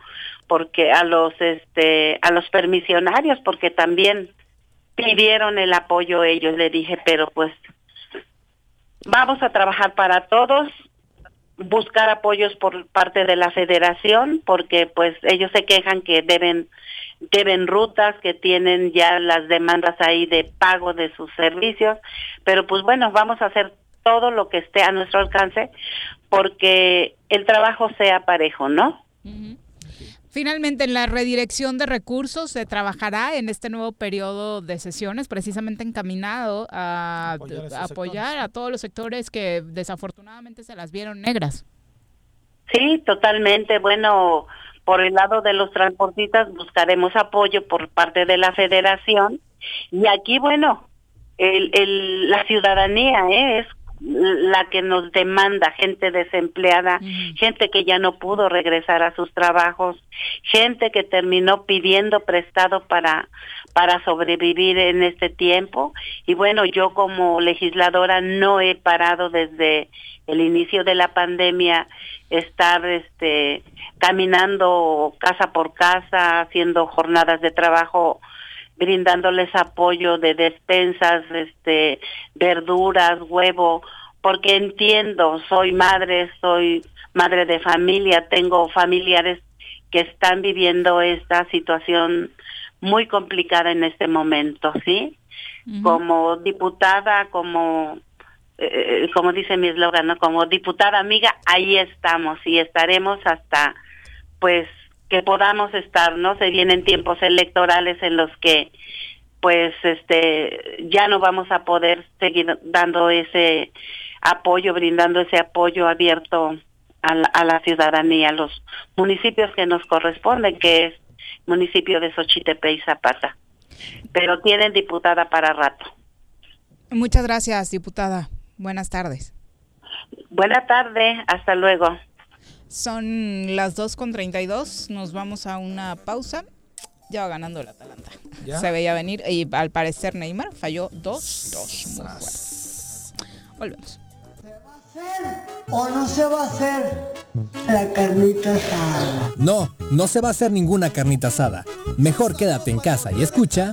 porque a los este a los permisionarios porque también pidieron el apoyo ellos le dije pero pues vamos a trabajar para todos buscar apoyos por parte de la federación porque pues ellos se quejan que deben deben rutas que tienen ya las demandas ahí de pago de sus servicios pero pues bueno vamos a hacer todo lo que esté a nuestro alcance porque el trabajo sea parejo no Finalmente, en la redirección de recursos se trabajará en este nuevo periodo de sesiones, precisamente encaminado a apoyar, a, todos los sectores que desafortunadamente se las vieron negras. Sí, totalmente. Bueno, por el lado de los transportistas buscaremos apoyo por parte de la federación y aquí, bueno, el, el, la ciudadanía ¿eh? es la que nos demanda, gente desempleada, gente que ya no pudo regresar a sus trabajos, gente que terminó pidiendo prestado para para sobrevivir en este tiempo. Y bueno, yo como legisladora no he parado desde el inicio de la pandemia estar este caminando casa por casa, haciendo jornadas de trabajo brindándoles apoyo de despensas, este, verduras, huevo, porque entiendo, soy madre, soy madre de familia, tengo familiares que están viviendo esta situación muy complicada en este momento, ¿sí? Como diputada, como eh, como dice mi eslogan, ¿no? Como diputada amiga, ahí estamos y estaremos hasta pues que podamos estar, ¿no? Se vienen tiempos electorales en los que pues este ya no vamos a poder seguir dando ese apoyo, brindando ese apoyo abierto a la, a la ciudadanía, a los municipios que nos corresponden, que es municipio de Xochitepe y Zapata. Pero tienen diputada para rato. Muchas gracias, diputada. Buenas tardes. Buenas tardes, hasta luego. Son las 2.32, nos vamos a una pausa. Ya va ganando el Atalanta. Se veía venir y al parecer Neymar falló 2-2. Volvemos. ¿Se va a hacer o no se va a hacer la carnita asada? No, no se va a hacer ninguna carnita asada. Mejor quédate en casa y escucha.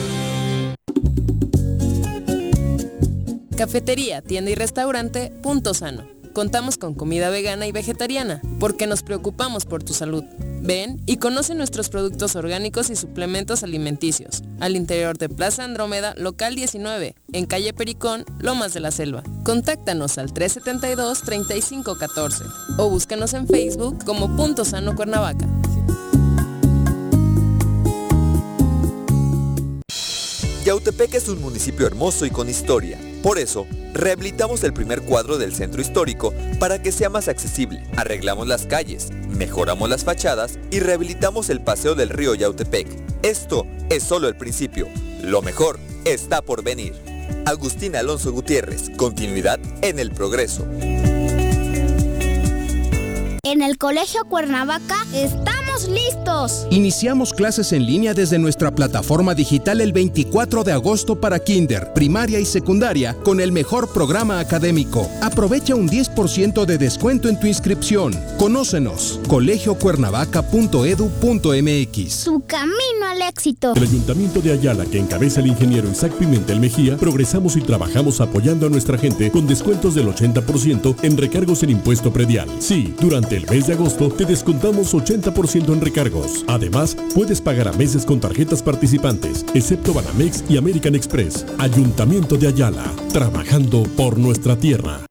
Cafetería, tienda y restaurante Punto Sano. Contamos con comida vegana y vegetariana, porque nos preocupamos por tu salud. Ven y conoce nuestros productos orgánicos y suplementos alimenticios, al interior de Plaza Andrómeda, local 19, en calle Pericón, Lomas de la Selva. Contáctanos al 372-3514 o búscanos en Facebook como Punto Sano Cuernavaca. Yautepec es un municipio hermoso y con historia Por eso, rehabilitamos el primer cuadro del centro histórico para que sea más accesible. Arreglamos las calles, mejoramos las fachadas y rehabilitamos el paseo del río Yautepec. Esto es solo el principio. Lo mejor está por venir. Agustín Alonso Gutiérrez, continuidad en el progreso. En el Colegio Cuernavaca estamos listos. Iniciamos clases en línea desde nuestra plataforma digital el 24 de agosto para kinder, primaria y secundaria con el mejor programa académico. Aprovecha un 10% de descuento en tu inscripción. Conócenos. colegiocuernavaca.edu.mx. Su camino al éxito. El Ayuntamiento de Ayala, que encabeza el ingeniero Isaac Pimentel Mejía, progresamos y trabajamos apoyando a nuestra gente con descuentos del 80% en recargos en impuesto predial. Sí, durante el mes de agosto te descontamos 80% en recargos. Además, puedes pagar a meses con tarjetas participantes, excepto Banamex y American Express. Ayuntamiento de Ayala, trabajando por nuestra tierra.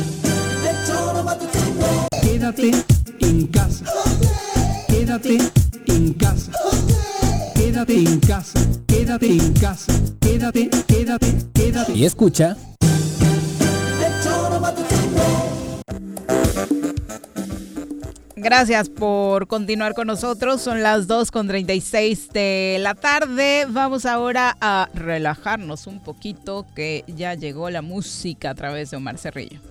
Quédate en casa. Quédate en casa. Quédate en casa. Quédate en casa. Quédate, quédate, quédate. Y escucha... Gracias por continuar con nosotros. Son las 2.36 de la tarde. Vamos ahora a relajarnos un poquito que ya llegó la música a través de Omar Cerrillo.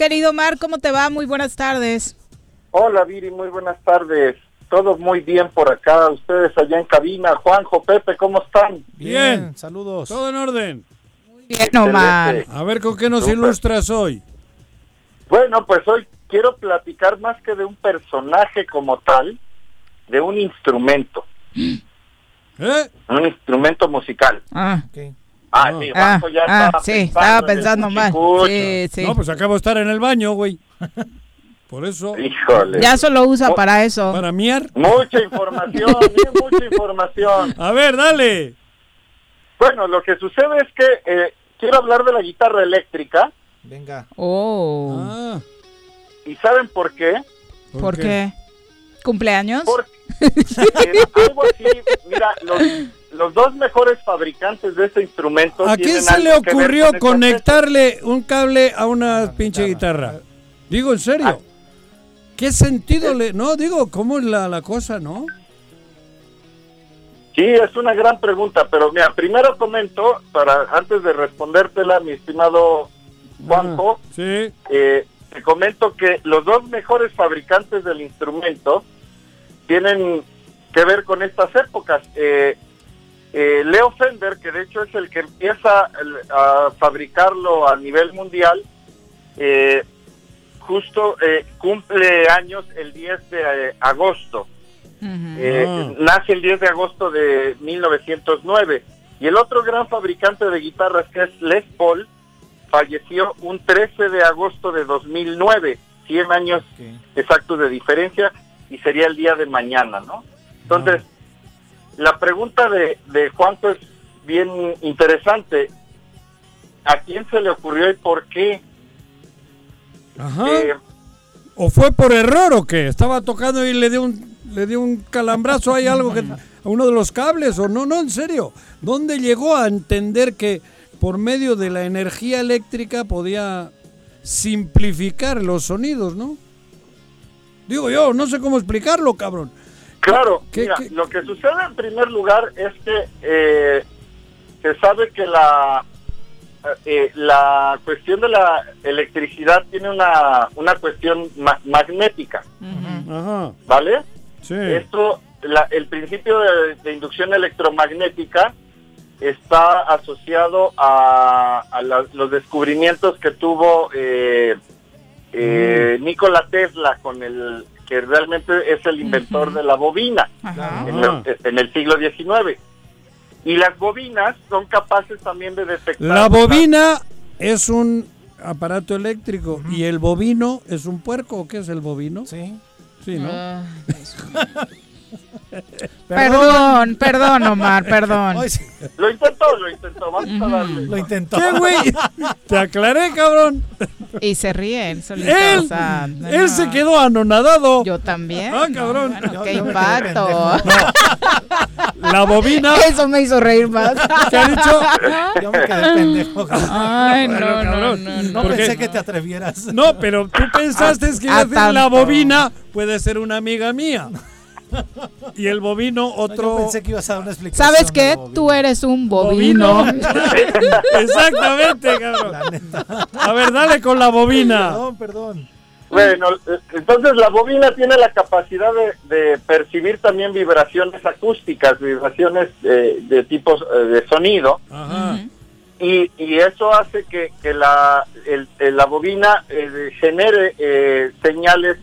Querido Omar, ¿cómo te va? Muy buenas tardes. Hola Viri, muy buenas tardes. Todo muy bien por acá. Ustedes allá en cabina. Juanjo, Pepe, ¿cómo están? Bien, saludos. Todo en orden. Bien, Omar. A ver con qué nos ilustras hoy. Bueno, pues hoy quiero platicar más que de un personaje como tal, de un instrumento. ¿Eh? Un instrumento musical. Ah, Ah, sí, ah, Juanjo ya ah, estaba sí, pensando estaba en el pensando mal. Sí, sí. No, pues acabo de estar en el baño, güey. Por eso. Híjole. Ya solo usa para eso. Para miar. Mucha información, bien, mucha información. A ver, dale. Bueno, lo que sucede es que eh, quiero hablar de la guitarra eléctrica. Venga. Oh. Ah, ¿Y saben por qué? ¿Por qué? ¿Cumpleaños? Eh, algo así, mira, los, los dos mejores fabricantes de este instrumento. ¿A quién se le ocurrió con conectarle un cable a una pinche guitarra? Digo, en serio. ¿Qué sentido le.? No, digo, ¿cómo es la, la cosa, no? Sí, es una gran pregunta, pero mira, primero comento, para antes de respondértela, mi estimado Juanjo, Sí. eh, te comento que los dos mejores fabricantes del instrumento tienen que ver con estas épocas. Eh, eh, Leo Fender, que de hecho es el que empieza el- a fabricarlo a nivel mundial, eh, justo eh, cumple años el 10 de eh, agosto. Eh, Ah. Nace el 10 de agosto de 1909. Y el otro gran fabricante de guitarras, que es Les Paul, falleció un 13 de agosto de 2009. 100 años exactos de diferencia y sería el día de mañana, ¿no? Entonces, la pregunta de, de Juanjo es bien interesante. ¿A quién se le ocurrió y por qué? Ajá. Eh, ¿O fue por error o qué? Estaba tocando y le dio un, le dio un calambrazo ahí algo que, a uno de los cables o no, no, en serio. ¿Dónde llegó a entender que por medio de la energía eléctrica podía simplificar los sonidos, no? Digo yo, no sé cómo explicarlo, cabrón. Claro, ¿Qué- mira, qué- lo que sucede en primer lugar es que eh, se sabe que la eh, la cuestión de la electricidad tiene una, una cuestión ma- magnética. ¿vale? Sí. Esto, la- el principio de, de inducción electromagnética está asociado a, a la- los descubrimientos que tuvo eh, eh, Nikola Tesla con el que realmente es el inventor de la bobina en, el, en el siglo XIX. Y las bobinas son capaces también de detectar... La bobina es un aparato eléctrico y el bovino es un puerco. ¿O qué es el bovino? Sí. Sí, ¿no? Ah, Perdón, perdón, Omar, perdón. Lo intentó, lo intentó, vamos a darle. Lo intentó. ¿Qué, güey? Te aclaré, cabrón. Y se ríe él solito. Él, o sea, no, él no. se quedó anonadado. Yo también. Ah, cabrón. Bueno, qué impacto. La bobina. Eso me hizo reír más. ¿Qué ha dicho? Yo me quedé pendejo. Ay, no, cabrón. no, No Porque- pensé que te atrevieras. No, pero tú pensaste que a la bobina puede ser una amiga mía. Y el bovino No, otro. Yo pensé que ibas a dar una explicación. ¿Sabes de qué? Tú eres un bovino. Exactamente, cabrón. La neta. A ver, dale con la bobina. Perdón, perdón. Bueno, eh, entonces la bobina tiene la capacidad de, de percibir también vibraciones acústicas, vibraciones eh, de tipos eh, de sonido, Ajá. y, y eso hace que, que la, el- la bobina eh, genere eh, señales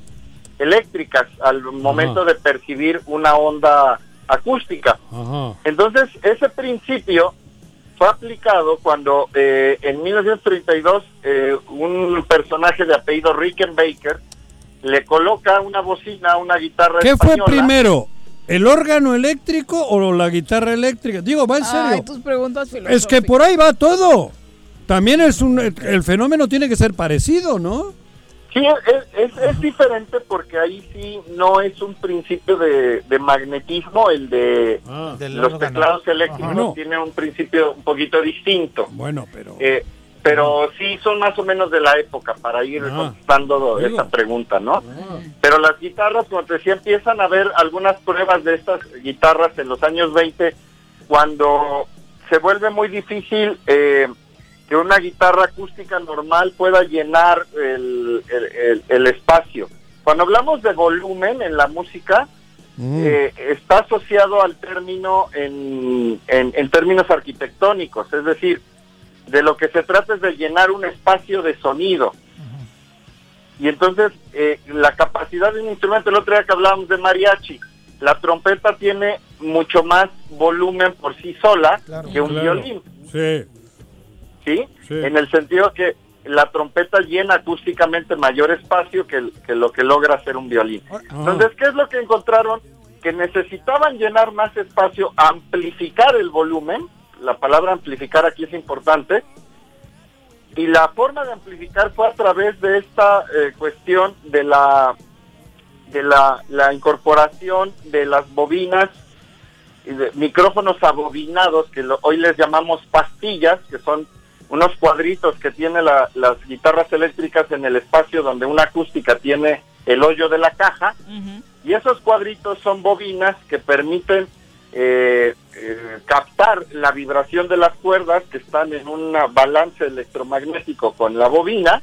eléctricas al momento de percibir una onda acústica. Ajá. Entonces, ese principio fue aplicado cuando eh, en 1932 eh, un personaje de apellido Rickenbacker le coloca una bocina a una guitarra ¿Qué fue primero? ¿El órgano eléctrico o la guitarra eléctrica? Digo, va en Ay, serio. tus preguntas. Es que por ahí va todo. También es un. El fenómeno tiene que ser parecido, ¿no? Sí, es, es- es diferente porque ahí sí no es un principio de, de magnetismo, el de Del los órgano. teclados eléctricos Ajá, no. tiene un principio un poquito distinto. Bueno, pero. Eh, pero sí son más o menos de la época para ir Ah. contestando Digo. esa pregunta, ¿no? Pero las guitarras, como te decía, empiezan a haber algunas pruebas de estas guitarras en los años 20 cuando se vuelve muy difícil eh, que una guitarra acústica normal pueda llenar el, el- el- el espacio. Cuando hablamos de volumen en la música, eh, está asociado al término en, en- en términos arquitectónicos, es decir, de lo que se trata es de llenar un espacio de sonido. Y entonces, eh, la capacidad de un instrumento, el otro día que hablábamos de mariachi, la trompeta tiene mucho más volumen por sí sola que un Claro. violín, Sí. ¿Sí? Sí. En el sentido que la trompeta llena acústicamente mayor espacio que, lo que logra hacer un violín. Entonces, ¿qué es lo que encontraron? Que necesitaban llenar más espacio, amplificar el volumen, la palabra amplificar aquí es importante, y la forma de amplificar fue a través de esta eh, cuestión de la de la, la incorporación de las bobinas y de micrófonos abobinados que lo- hoy les llamamos pastillas que son unos cuadritos que tiene la- las guitarras eléctricas en el espacio donde una acústica tiene el hoyo de la caja. Y esos cuadritos son bobinas que permiten eh, eh, captar la vibración de las cuerdas que están en un balance electromagnético con la bobina.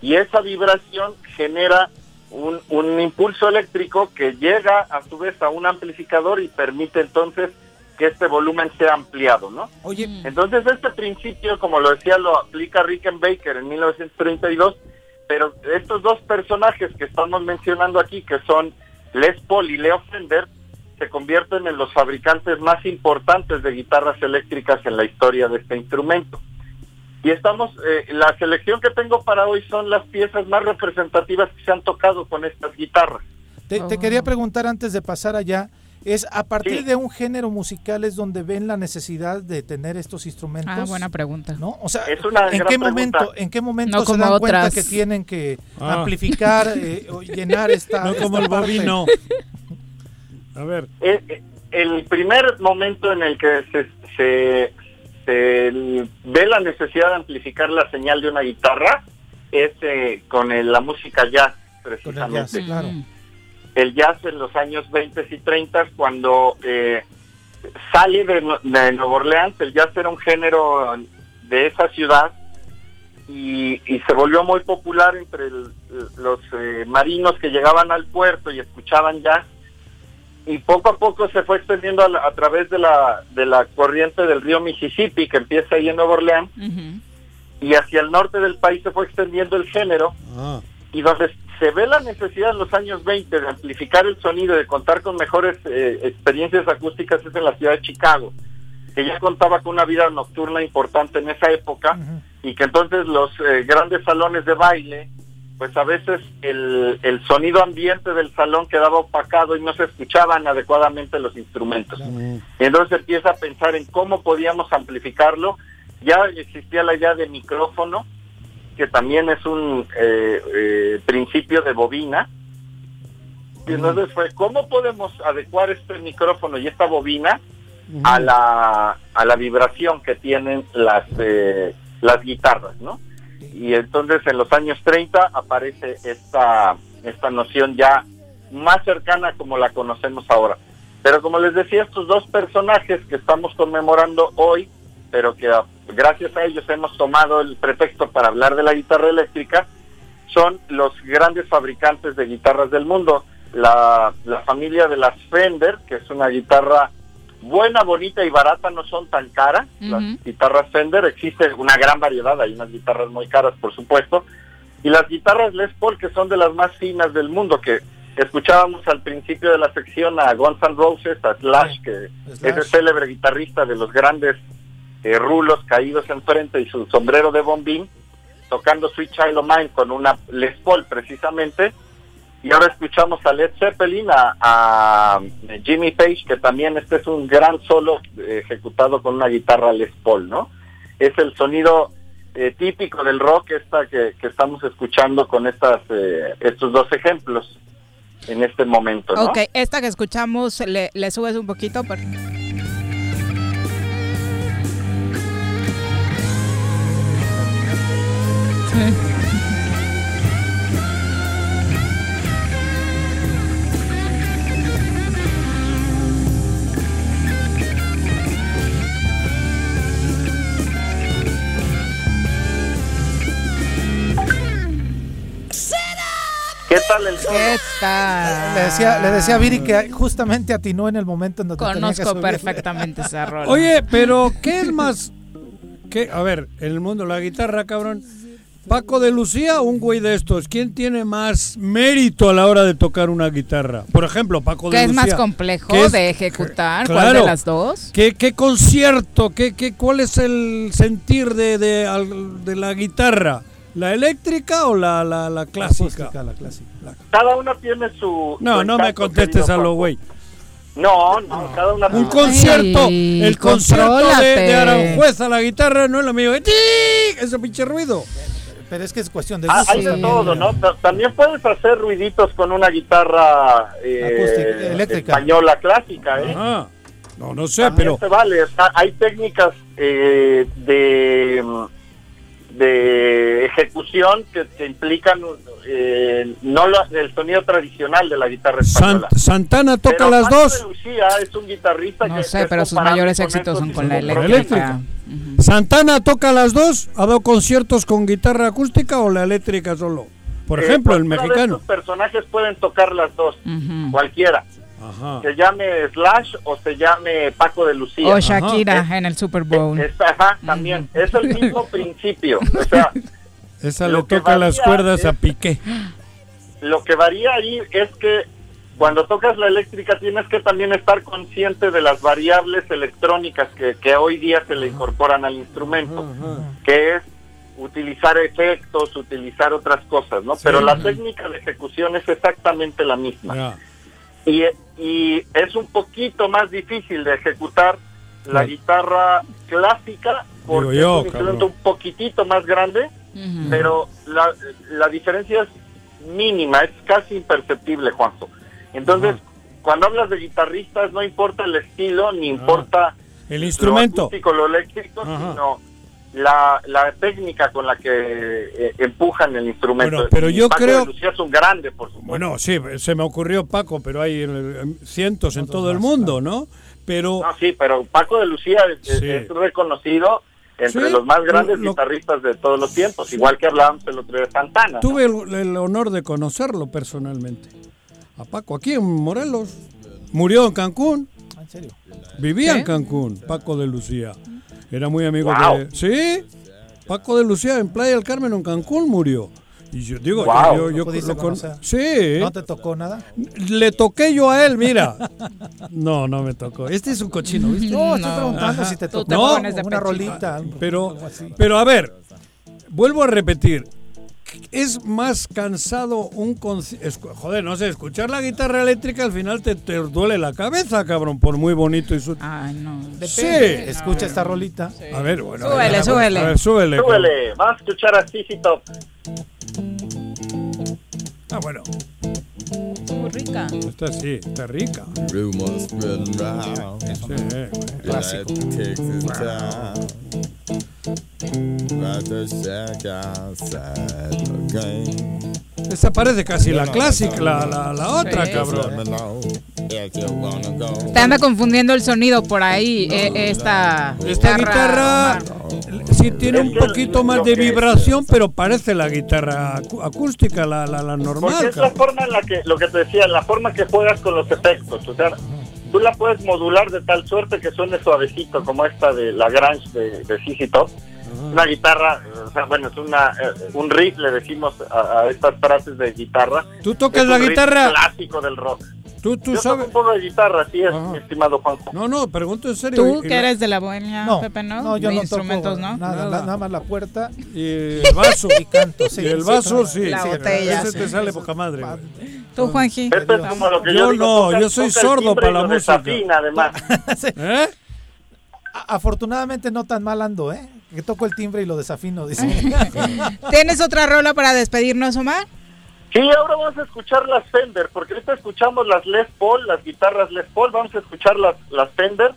Y esa vibración genera un, un impulso eléctrico que llega a su vez a un amplificador y permite entonces que este volumen sea ampliado, ¿no? Oye, Entonces este principio, como lo decía, lo aplica Rickenbacker en 1932, pero estos dos personajes que estamos mencionando aquí, que son Les Paul y Leo Fender, se convierten en los fabricantes más importantes de guitarras eléctricas en la historia de este instrumento. Y estamos, eh, la selección que tengo para hoy son las piezas más representativas que se han tocado con estas guitarras. Te, te quería preguntar antes de pasar allá, Es a partir Sí. de un género musical es donde ven la necesidad de tener estos instrumentos. Ah, buena pregunta. ¿No? O sea, Es una ¿en qué pregunta. momento, en qué momento No se como dan cuenta otras. que tienen que Ah. amplificar eh, o llenar esta No como esta el parte? bobino. A ver. Eh, eh, el primer momento en el que se, se, se ve la necesidad de amplificar la señal de una guitarra es eh, con el- la música jazz, Con el precisamente. jazz, claro. El jazz en los años 20 y 30, cuando eh, sale de, de Nueva Orleans, el jazz era un género de esa ciudad y, y se volvió muy popular entre el- los eh, marinos que llegaban al puerto y escuchaban jazz y poco a poco se fue extendiendo a, la- a través de la, de la corriente del río Mississippi que empieza ahí en Nueva Orleans y hacia el norte del país se fue extendiendo el género Ah. y donde se ve la necesidad en los años 20 de amplificar el sonido, de contar con mejores eh, experiencias acústicas es en la ciudad de Chicago, que ya contaba con una vida nocturna importante en esa época y que entonces los eh, grandes salones de baile, pues a veces el, el sonido ambiente del salón quedaba opacado y no se escuchaban adecuadamente los instrumentos. Y entonces empieza a pensar en cómo podíamos amplificarlo. Ya existía la idea de micrófono, que también es un eh, eh, principio de bobina. Y entonces fue, ¿cómo podemos adecuar este micrófono y esta bobina a la, a la vibración que tienen las, eh, las guitarras, ¿no? Y entonces en los años 30 aparece esta, esta noción ya más cercana como la conocemos ahora. Pero como les decía, estos dos personajes que estamos conmemorando hoy, pero que ah, gracias a ellos hemos tomado el pretexto para hablar de la guitarra eléctrica, son los grandes fabricantes de guitarras del mundo. La, la familia de las Fender, que es una guitarra buena, bonita y barata, no son tan caras. Las guitarras Fender, existe una gran variedad, hay unas guitarras muy caras, por supuesto. Y las guitarras Les Paul, que son de las más finas del mundo, que escuchábamos al principio de la sección a Guns N' Roses, a Slash, que Slash. ese célebre guitarrista de los grandes eh, rulos caídos enfrente y su sombrero de bombín, tocando Sweet Child O' Mine con una Les Paul precisamente. Y ahora escuchamos a Led Zeppelin, a, a Jimmy Page, que también este es un gran solo eh, ejecutado con una guitarra Les Paul, ¿no? Es el sonido eh, típico del rock esta que, que estamos escuchando con estas eh, estos dos ejemplos en este momento, ¿no? Ok, esta que escuchamos, le, subes un poquito. ¿Qué tal el solo? ¿Qué tal? Le decía, le decía a Viri que justamente atinó en el momento en donde tenía que Conozco subirle. perfectamente esa rola. Oye, pero ¿qué es más? ¿Qué? A ver, en el mundo de la guitarra, cabrón. Paco de Lucía o un güey de estos. ¿Quién tiene más mérito a la hora de tocar una guitarra? Por ejemplo, Paco de ¿Qué es Lucía. más complejo ¿Qué es- de ejecutar? ¿Cuál Claro. de las dos? ¿Qué, qué concierto? ¿Qué, qué, ¿Cuál es el sentir de, de, al- de la guitarra? ¿La eléctrica o la, la, la clásica? la clásica. Cada uno tiene su... No, su no me contestes a lo güey. No, no, cada una Un concierto, el concierto de, de Aranjuez a la guitarra no es lo mío. Ese pinche ruido. Pero es que es cuestión de Ah, gusto. hay de todo, ¿no? Ta- También puedes hacer ruiditos con una guitarra eh, Acústica, eléctrica. española clásica, ¿eh? Ajá. No, no sé, También pero se vale. hay técnicas eh, de, de ejecución que, que implican eh, no el sonido tradicional de la guitarra San- española. Santana toca Pero las Paco dos. Lucía es un guitarrista No que sé, pero sus mayores éxitos son con la instrumentos. eléctrica. Santana toca las dos, ha dado conciertos con guitarra acústica o la eléctrica solo. Por Eh, ejemplo, el mexicano. estos personajes pueden tocar las dos, cualquiera. Ajá. Se llame Slash o se llame Paco de Lucía. O Shakira en el Super Bowl. Es- ajá, también. Es el mismo principio. O sea, Esa lo le que toca las varía cuerdas a Piqué. lo que varía ahí es que cuando tocas la eléctrica tienes que también estar consciente de las variables electrónicas que, que hoy día se le incorporan al instrumento, que es utilizar efectos, utilizar otras cosas, ¿no? Pero la técnica de ejecución es exactamente la misma. Y, y es un poquito más difícil de ejecutar la guitarra clásica porque yo, es un instrumento cabrón. un poquitito más grande, pero la, la diferencia es mínima, es casi imperceptible, Juanjo. Entonces, cuando hablas de guitarristas, no importa el estilo, ni importa El instrumento. lo acústico, lo eléctrico, sino la, la técnica con la que eh, empujan el instrumento. Bueno, pero Y yo Paco creo- de Lucía es un grande, por supuesto. Bueno, sí, se me ocurrió Paco, pero hay eh, cientos en todo el mundo, ¿no? Pero No, sí, pero Paco de Lucía es, es- Sí. es reconocido entre Sí, los más grandes lo- guitarristas de todos los tiempos, igual que hablábamos el otro día de Santana. ¿no? tuve el, el honor de conocerlo personalmente. A Paco, aquí en Morelos. Murió en Cancún. ¿En serio? Vivía ¿Qué? en Cancún, Paco de Lucía. Era muy amigo de... Sí, Paco de Lucía en Playa del Carmen, en Cancún, murió. Y yo digo, yo, ¿Lo yo lo con-? Sí. ¿No te tocó nada? Le toqué yo a él, mira. No, no me tocó. Este es un cochino, ¿viste? No, estoy preguntando si te tocó no, una rolita. algo- Pero, pero a ver, vuelvo a repetir. Es más cansado un concierto. Joder, no sé, escuchar la guitarra eléctrica al final te, te duele la cabeza, cabrón, por muy bonito y su. Ay, no. Sí. Escucha esta rolita. A ver, bueno. a Súbele, ver, súbele. A ver, súbele. Súbele, a escuchar a CC Top. Ah, bueno. Muy rica. Esta sí, está rica. Rumors spreading round. Sí, Clásico. Texas town. Right the shack outside the game. Esta parece casi la clásica, la, la, la otra, Sí. cabrón. Te anda confundiendo el sonido por ahí, eh, esta, Esta guitarra sí tiene un poquito más de vibración, pero parece la guitarra acústica, la, la, la Porque normal. es la forma en la que, lo que te decía, la forma que juegas con los efectos. O sea, tú la puedes modular de tal suerte que suene suavecito, como esta de la Grange de, de CC Top. Una guitarra, o sea, bueno, es una, eh, un riff, le decimos a, a estas frases de guitarra. ¿Tú tocas Es la un riff guitarra? clásico del rock. Tú, tú Yo sabes. toco un poco de guitarra, sí, es, mi estimado Juanjo. No, no, pregunto en serio. Tú que la- eres de la bohemia, No, Pepe, ¿no? no, yo no instrumentos, toco ¿no? Nada, más la puerta. Y el vaso. Y canto, sí. Y el vaso, sí. La sí, botella. Ese te sale poca madre. Tú, Juanji. Esto es como lo que yo, Yo digo, no, toca- yo soy sordo para la música. desafina, además. ¿Eh? Afortunadamente no tan mal ando, ¿eh? Que toco el timbre y lo desafino, dice. ¿Tienes otra rola para despedirnos, Omar? Sí, ahora vamos a escuchar las Fender, porque ahorita escuchamos las Les Paul, las guitarras Les Paul, vamos a escuchar las, las Fender,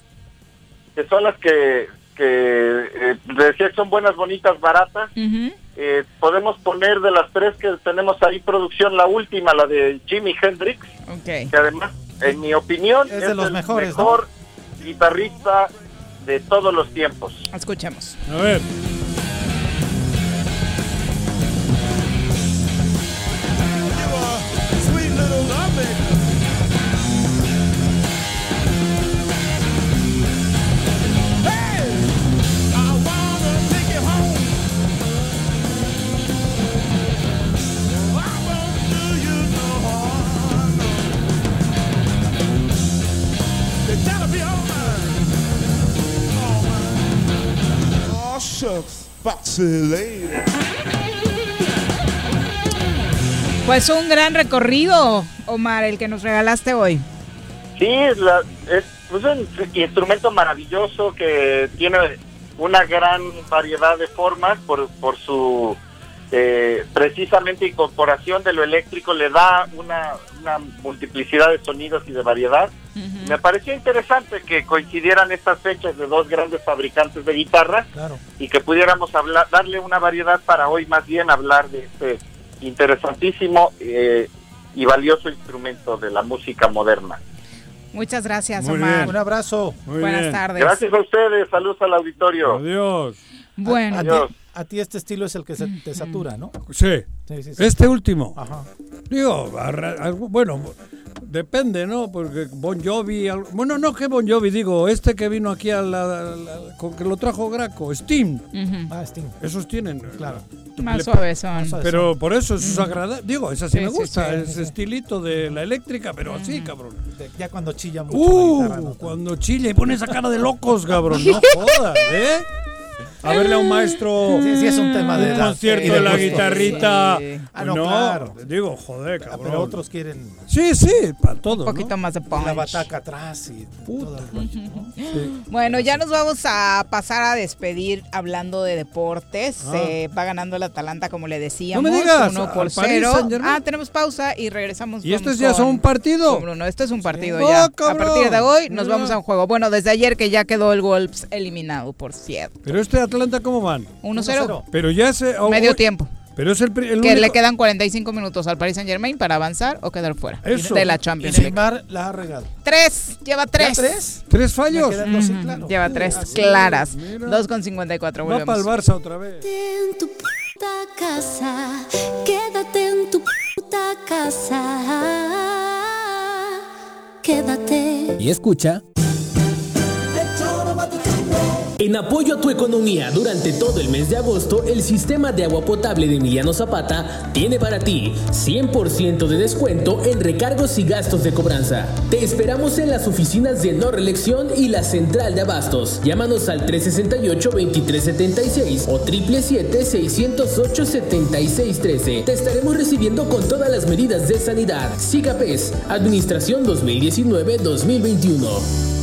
que son las que, que eh, decía que son buenas, bonitas, baratas. Eh, podemos poner de las tres que tenemos ahí producción, la última, la de Jimi Hendrix, que además, en mi opinión, Es de los el mejores, ¿no? mejor guitarrista de todos los tiempos. Escuchemos. A ver. Pues un gran recorrido, Omar, el que nos regalaste hoy. Sí, es, la- es pues, un instrumento maravilloso que tiene una gran variedad de formas por, por su eh, precisamente incorporación de lo eléctrico le da una, una multiplicidad de sonidos y de variedad. Me pareció interesante que coincidieran estas fechas de dos grandes fabricantes de guitarras Claro. y que pudiéramos hablar, darle una variedad para hoy más bien hablar de este interesantísimo eh, y valioso instrumento de la música moderna. Muchas gracias, Muy Omar. bien. Un abrazo. Muy Buenas bien. tardes. Gracias a ustedes, saludos al auditorio. Adiós. Bueno, A, ti, Adiós. a ti este estilo es el que se te satura, ¿no? Sí. Sí, sí, sí. Este último. Ajá. Digo, bueno, depende, ¿no? Porque Bon Jovi, al- bueno, no que Bon Jovi, digo, este que vino aquí a la, la- con que lo trajo Graco, Steam, ujú. Ah, Sting. esos tienen. Claro. más Le- suaves son. Pero por eso es agradable. Digo, esa sí, Sí, me sí, gusta, sí, ese estilito de la eléctrica, pero así, cabrón. Ya cuando chilla mucho Uh, la guitarra. ¿no? cuando chilla y pone esa cara de locos, cabrón, no jodas, ¿eh? A verle a un maestro. Sí, sí, es un tema de un edad. concierto de de la gusto. guitarrita. Sí. Ah, no, claro. Digo, joder, cabrón. Pero otros quieren Sí, sí, para todo. Un poquito más de punch. la bataca atrás y todo el rollo, ¿no? Bueno, ya nos vamos a pasar a despedir hablando de deportes. Ah. Eh, va ganando el Atalanta, como le decíamos. No me digas, Uno por cero. Ah, tenemos pausa y regresamos. ¿Y vamos estos ya son un partido? Bruno. Esto es un partido Oh, ya. A cabrón. partir de hoy nos Mira. vamos a un juego. Bueno, desde ayer que ya quedó el Wolves eliminado, por cierto. Pero este Atlanta, ¿cómo van? 1-0. Pero ya se. oh, Medio tiempo. Pero es el, el Que único- le quedan 45 minutos al Paris Saint Germain para avanzar o quedar fuera Eso. de la Champions League. Neymar la ha regado. Tres, lleva tres. tres? ¿Tres fallos? Me quedan dos claro. Lleva tres Así, claras. mira. 2 con 54. Va Volvemos. para el Barça otra vez. en tu puta casa, quédate en tu puta casa, quédate. Y escucha. En apoyo a tu economía durante todo el mes de agosto, el sistema de agua potable de Emiliano Zapata tiene para ti 100% de descuento en recargos y gastos de cobranza. Te esperamos en las oficinas de no reelección y la central de abastos. Llámanos al 368-2376 o 777-608-7613. Te estaremos recibiendo con todas las medidas de sanidad. SIGAPES, Administración 2019-2021.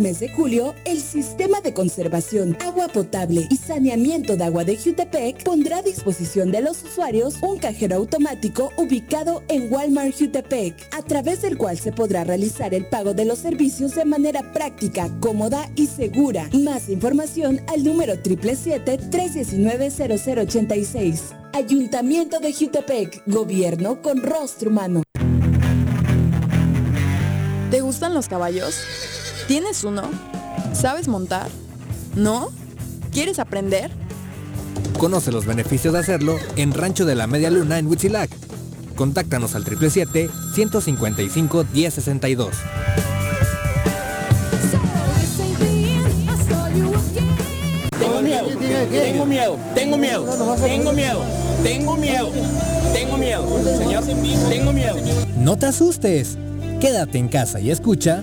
Mes de julio, el Sistema de Conservación, Agua Potable y Saneamiento de Agua de Jutepec pondrá a disposición de los usuarios un cajero automático ubicado en Walmart Jutepec, a través del cual se podrá realizar el pago de los servicios de manera práctica, cómoda y segura. Más información al número 777-319-0086. Ayuntamiento de Jutepec, Gobierno con rostro humano. ¿Te gustan los caballos? ¿Tienes uno? ¿Sabes montar? ¿No? ¿Quieres aprender? Conoce los beneficios de hacerlo en Rancho de la Media Luna en Huitzilac. Contáctanos al 777-155-1062. Tengo miedo, tengo miedo, tengo miedo, tengo miedo, tengo miedo, tengo miedo, señor, tengo miedo. No te asustes. Quédate en casa y escucha.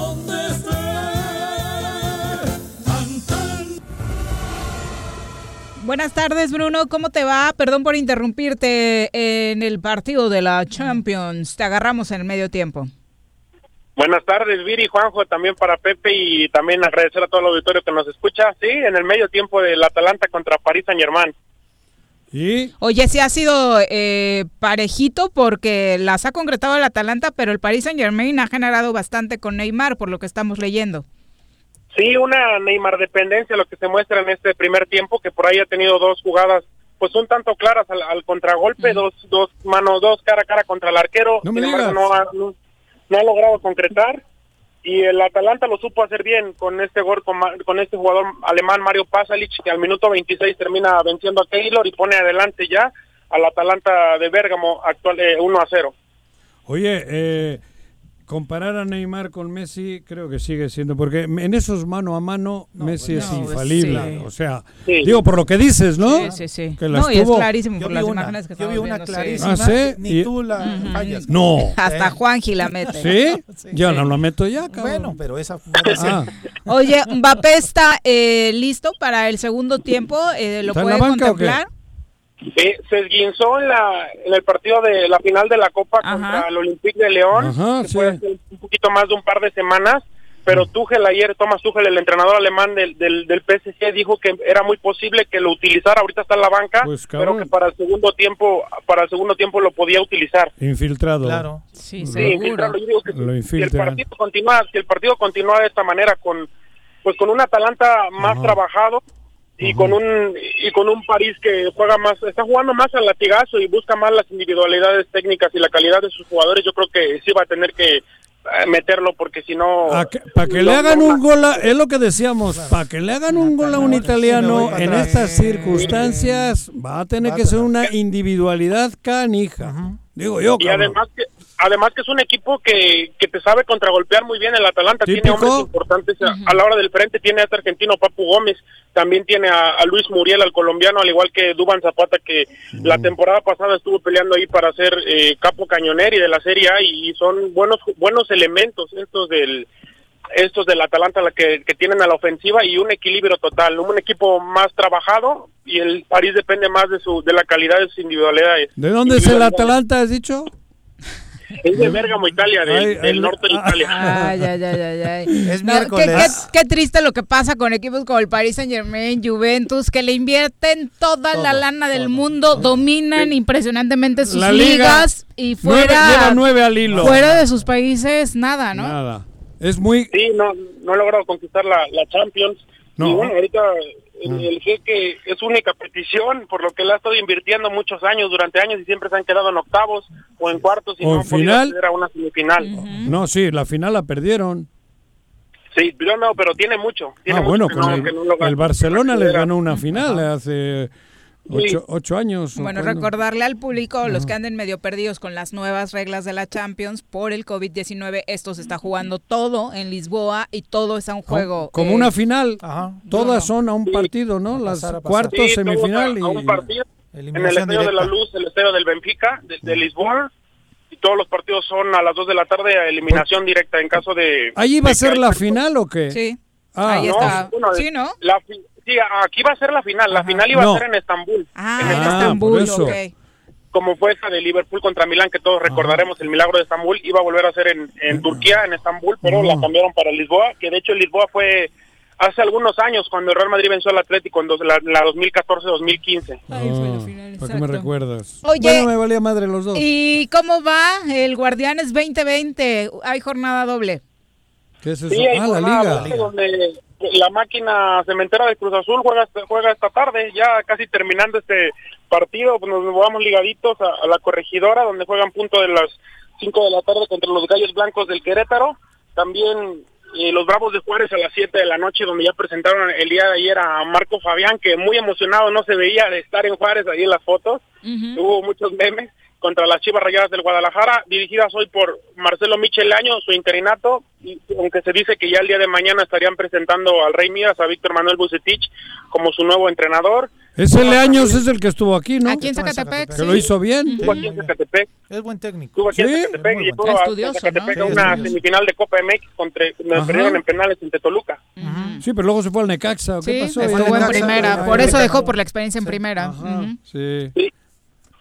Buenas tardes, Bruno. ¿Cómo te va? Perdón por interrumpirte en el partido de la Champions. Te agarramos en el medio tiempo. Buenas tardes, Viri, Juanjo, también para Pepe y también agradecer a todo el auditorio que nos escucha. Sí, en el medio tiempo del Atalanta contra París Saint Germain. ¿Y? Oye, sí ha sido eh, parejito porque las ha concretado el Atalanta, pero el Paris Saint Germain ha generado bastante con Neymar, por lo que estamos leyendo. Sí, una Neymar dependencia, lo que se muestra en este primer tiempo, que por ahí ha tenido dos jugadas, pues un tanto claras al, al contragolpe, dos, dos manos, dos cara a cara contra el arquero. No me digas. no ha, no- no ha logrado concretar. Y el Atalanta lo supo hacer bien con este gol, con, este jugador alemán Mario Pasalic, que al minuto 26 termina venciendo a Taylor y pone adelante ya al Atalanta de Bérgamo actual eh, 1 a 0. Oye, eh, comparar a Neymar con Messi creo que sigue siendo, porque en esos mano a mano Messi es no, infalible. sí. O sea, Sí. digo por lo que dices, ¿no? Sí, sí, sí. Que la No, y es clarísimo Yo por vi las una, imágenes que yo vi una viendo, sí. clarísima. Ah, ¿sí? Ni Y- tú la fallas. No. Hasta Juanji la mete. ¿Sí? Yo no lo meto ya, cabrón. Bueno, pero esa Ah. Oye, Mbappé está eh, listo para el segundo tiempo. eh, ¿Lo ¿Está en puede la banca o qué? Sí, se esguinzó en, la, en el partido de la final de la Copa contra el Olympique de León, Ajá, sí. hace un poquito más de un par de semanas, pero Tuchel ayer, Thomas Tuchel, el entrenador alemán del, del, del PSG, dijo que era muy posible que lo utilizara, ahorita está en la banca, Pues, pero que para el segundo tiempo, para el segundo tiempo lo podía utilizar. Infiltrado. Claro. Sí, Sí, infiltrarlo. Yo digo que Lo si el partido continúa, si el partido continúa de esta manera con pues con un Atalanta más trabajado y con un y con un París que juega más, está jugando más al latigazo y busca más las individualidades técnicas y la calidad de sus jugadores, yo creo que sí va a tener que eh, meterlo porque si no Para que le hagan un gol, a- es lo que decíamos, para que le hagan un gol a un italiano en estas circunstancias va a tener que ser una individualidad canija. Digo yo, y cabrón. además que además que es un equipo que, que te sabe contragolpear muy bien. El Atalanta tiene hombres importantes a, a la hora del frente. Tiene a este argentino Papu Gómez. También tiene a, a Luis Muriel al colombiano al igual que Duban Zapata que la temporada pasada estuvo peleando ahí para ser eh, capo cañoneri de la Serie A y, son buenos buenos elementos estos del estos del Atalanta la que, que tienen a la ofensiva y un equilibrio total un equipo más trabajado y el París depende más de su de la calidad de sus individualidades ¿De dónde es el Atalanta, has dicho? Es de Bergamo, Italia, del, Ay, del el- norte de Italia. Ay, ay, ay, ay, ay. Es No, miércoles. qué, qué- qué triste lo que pasa con equipos como el Paris Saint Germain, Juventus, que le invierten toda la lana del mundo, dominan impresionantemente sus La liga. ligas y Nueve- fuera, lleva nueve al hilo. fuera de sus países, nada, ¿no? Nada. Es muy... Sí, no, no ha logrado conquistar la, la Champions. No. Y bueno, ahorita el, el jeque es su única petición, por lo que él ha estado invirtiendo muchos años, durante años, y siempre se han quedado en octavos o en cuartos y O no en han podido final. acceder a una semifinal. No, sí, la final la perdieron. Sí, yo no, pero tiene mucho. Tiene Ah, mucho bueno, con no- el, no Barcelona les ganó una final hace ocho, Sí. ocho años. ¿o Bueno, cuándo? recordarle al público, los que anden medio perdidos con las nuevas reglas de la Champions por el COVID-19, esto se está jugando todo en Lisboa y todo es a un juego. Como eh, una final. Ajá. Todas son a un partido, ¿no? Las pasar, a pasar. cuartos, Sí, semifinal a, a un y... partido en el Estadio de la directa. Luz, el Estadio del Benfica, de, de Lisboa, y todos los partidos son a las 2 de la tarde a eliminación directa en caso de... ¿Ahí va a ser la final o qué? Sí. Ah, Ahí No, está. bueno, Sí, ¿no? La, sí, aquí va a ser la final. La final iba No. a ser en Estambul. Ah, en Estambul. Eso. Como fue esa de Liverpool contra Milán, que todos recordaremos el milagro de Estambul, iba a volver a ser en, en Turquía, en Estambul, pero la cambiaron para Lisboa, que de hecho Lisboa fue hace algunos años cuando el Real Madrid venció al Atlético en dos- la, la 2014-2015. Ahí fue la Ah, final, ¿Para qué me recuerdas? Oye, bueno, me valía madre los dos. ¿Y cómo va el Guardianes 2020? Hay jornada doble. ¿Qué es eso? Sí, hay ah, la jornada liga. donde la máquina cementera de Cruz Azul juega, juega esta tarde, ya casi terminando este partido, pues nos vamos ligaditos a, a la corregidora, donde juegan punto de las 5 de la tarde contra los Gallos Blancos del Querétaro. También eh, los Bravos de Juárez a las 7 de la noche, donde ya presentaron el día de ayer a Marco Fabián, que muy emocionado no se veía de estar en Juárez ahí en las fotos. Hubo muchos memes contra las Chivas Rayadas del Guadalajara, dirigidas hoy por Marcelo Michelaño, su interinato, y aunque se dice que ya el día de mañana estarían presentando al Rey Midas, a Víctor Manuel Bucetich, como su nuevo entrenador. Ese Leaños es el que estuvo aquí, ¿no? Aquí en Zacatepec. Que sí. lo hizo bien. Estuvo aquí en Zacatepec, Es buen técnico. estuvo aquí Sí, en Zacatepec muy y estuvo a- en Zacatepec ¿no? Sí, una estudioso. semifinal de Copa MX contra, perdieron en penales entre Toluca. Sí, pero luego se fue al Necaxa. ¿Qué Sí, pasó? estuvo en primera. Por en eso dejó por la experiencia en primera. Ajá, sí.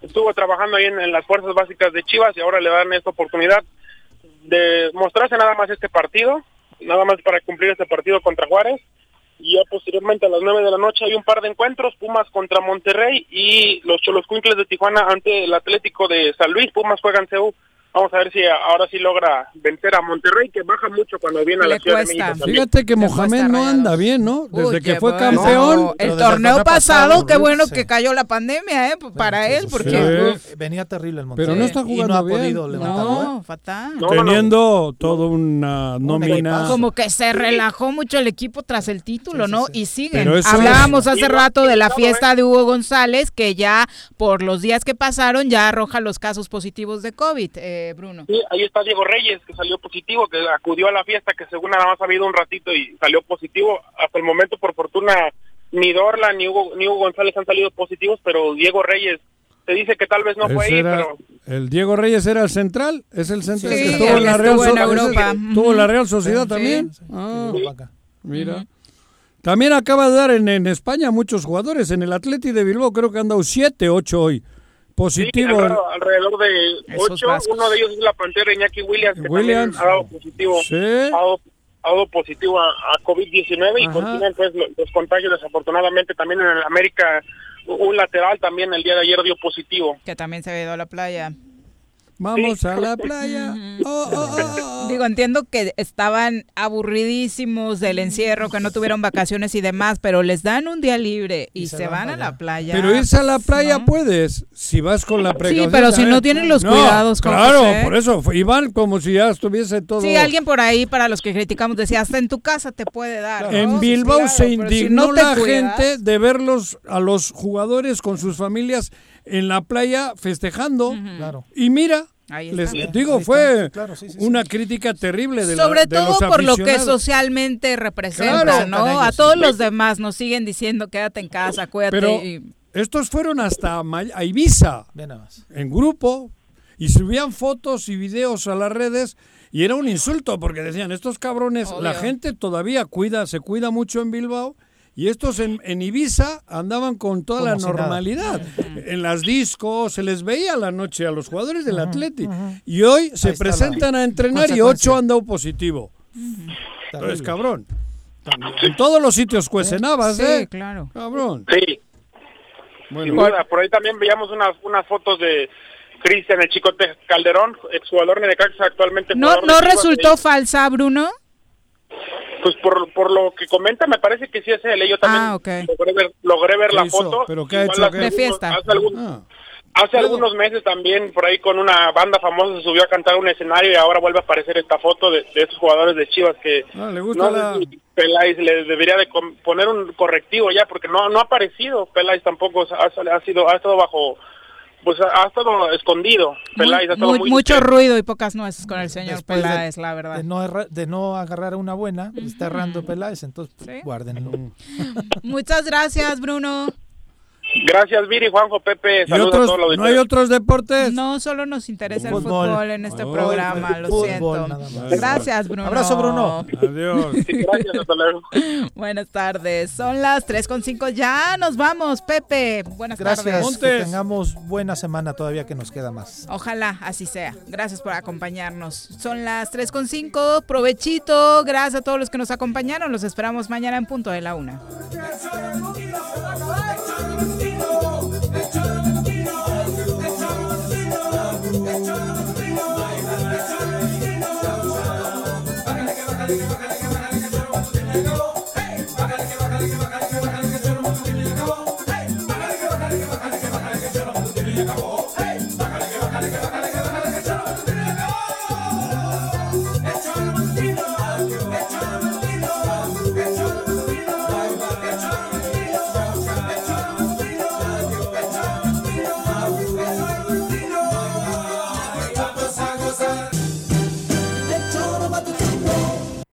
Estuvo trabajando ahí en, las fuerzas básicas de Chivas y ahora le dan esta oportunidad de mostrarse nada más este partido, nada más para cumplir este partido contra Juárez. Y ya posteriormente a las 9 de la noche hay un par de encuentros, Pumas contra Monterrey y los Cholos Cuincles de Tijuana ante el Atlético de San Luis. Pumas juegan CEU. Vamos a ver si ahora sí logra vencer a Monterrey, que baja mucho cuando viene a la Le Ciudad cuesta. de México. también. Fíjate que Mohamed no anda bien, ¿no? Desde Uy, que fue bueno. campeón. El torneo pasado, pasado, qué bueno sí. que cayó la pandemia, ¿eh? Para él, porque... Sí. Venía terrible el Monterrey. Pero no está Y jugando no ha bien. podido levantarlo. no, ¿eh? fatal. No, no, no. Teniendo toda una nómina. Como que se relajó mucho el equipo tras el título, ¿no? Y siguen. Hablábamos es- hace rato de la fiesta de Hugo González, que ya por los días que pasaron ya arroja los casos positivos de COVID, eh, Bruno. Sí, ahí está Diego Reyes, que salió positivo, que acudió a la fiesta, que según nada más ha habido un ratito y salió positivo. Hasta el momento, por fortuna, ni Dorla ni Hugo, ni Hugo González han salido positivos, pero Diego Reyes se dice que tal vez no fue ahí, era- pero el Diego Reyes era el central, es el central Sí, que estuvo en la Real estuvo en So- Europa. ese- Estuvo en la Real Sociedad sí, también. sí. Ah, mira. También acaba de dar en, en España muchos jugadores. En el Atleti de Bilbao creo que han dado 7, 8 hoy. Sí, Positivo. alrededor, alrededor de ocho. vascos. Uno de ellos es la Pantera Iñaki Williams, que Williams. también ha dado positivo. Sí. Ha dado ha dado positivo a, a COVID-19 y continúan pues lo- los contagios desafortunadamente también en el América un lateral también el día de ayer dio positivo. Que también se había ido a la playa. Vamos a la playa. Oh, oh, oh. Digo, entiendo que estaban aburridísimos del encierro, que no tuvieron vacaciones y demás, pero les dan un día libre y, se, van a la playa. Pero irse a la playa puedes, si vas con la precaución. pero si no tienen los cuidados, Claro, José. por eso, iban como si ya estuviese todo. Sí, alguien por ahí, para los que criticamos, decía, hasta en tu casa te puede dar. ¿no? En Bilbao Claro, se si indignó no la cuidas- gente de verlos a los jugadores con sus familias en la playa festejando. Claro. Y mira, les digo, fue está. Claro, sí, sí, sí. una crítica terrible de, la- Sobre de todo los por lo que socialmente representa, Claro. ¿no? Ellos, a sí. todos los demás nos siguen diciendo quédate en casa, cuídate. Pero y- estos fueron hasta May- a Ibiza, Ve nada más. en grupo, y subían fotos y videos a las redes. Y era un insulto porque decían, estos cabrones, la gente todavía cuida, se cuida mucho en Bilbao. Y estos en, en Ibiza andaban con toda Como la si nada. normalidad. En las discos se les veía la noche a los jugadores del Atleti. Y hoy se Ahí presentan la a entrenar y ocho han dado positivo. Entonces, Terrible. cabrón. En todos los sitios cuecen habas, Sí, ¿eh? claro. Cabrón. Sí, Bueno, duda. Por ahí también veíamos unas unas fotos de Cristian el Chicote Calderón, exjugador de Necaxa actualmente. ¿No, jugador ¿No resultó eh, falsa, Bruno? Pues por, por lo que comenta, me parece que sí es él. Yo también Ah, logré ver, logré ver ¿Qué la hizo? foto. ¿Pero qué ha Igual hecho? hace ¿Qué? De algunos- fiesta. Hace, algún- Ah. hace algunos meses también, por ahí con una banda famosa, se subió a cantar un escenario y ahora vuelve a aparecer esta foto de, de esos jugadores de Chivas que Ah, le gusta no la... sé si Peláez le debería de poner un correctivo ya, porque no no ha aparecido. Peláez tampoco ha, ha sido ha estado bajo pues ha, estado escondido. Peláez ha estado Muy- muy mucho ruido y pocas nueces con el señor Después de- Peláez, la verdad. De no, erra- de no agarrar una buena, está errando Peláez, entonces pues, guárdenlo. Muchas gracias, Bruno. Gracias, Viri, Juanjo, Pepe. ¿Y Saludos a todos los ¿No hay otros deportes? No, solo nos interesa el Fútbol. fútbol en este Oh, programa, lo fútbol siento. Gracias, Bruno. Abrazo, Bruno. Adiós. Gracias, hasta luego. Buenas tardes. Son las 3.5 ya. Nos vamos, Pepe. Buenas Gracias, tardes. que Montes. tengamos buena semana todavía que nos queda más. Ojalá así sea. Gracias por acompañarnos. Son las 3.5. Provechito. Gracias a todos los que nos acompañaron. Los esperamos mañana en punto de la una. Bájale que bájale que bájale que bájale que bájale que bájale que bájale que bájale que bájale que bájale que bájale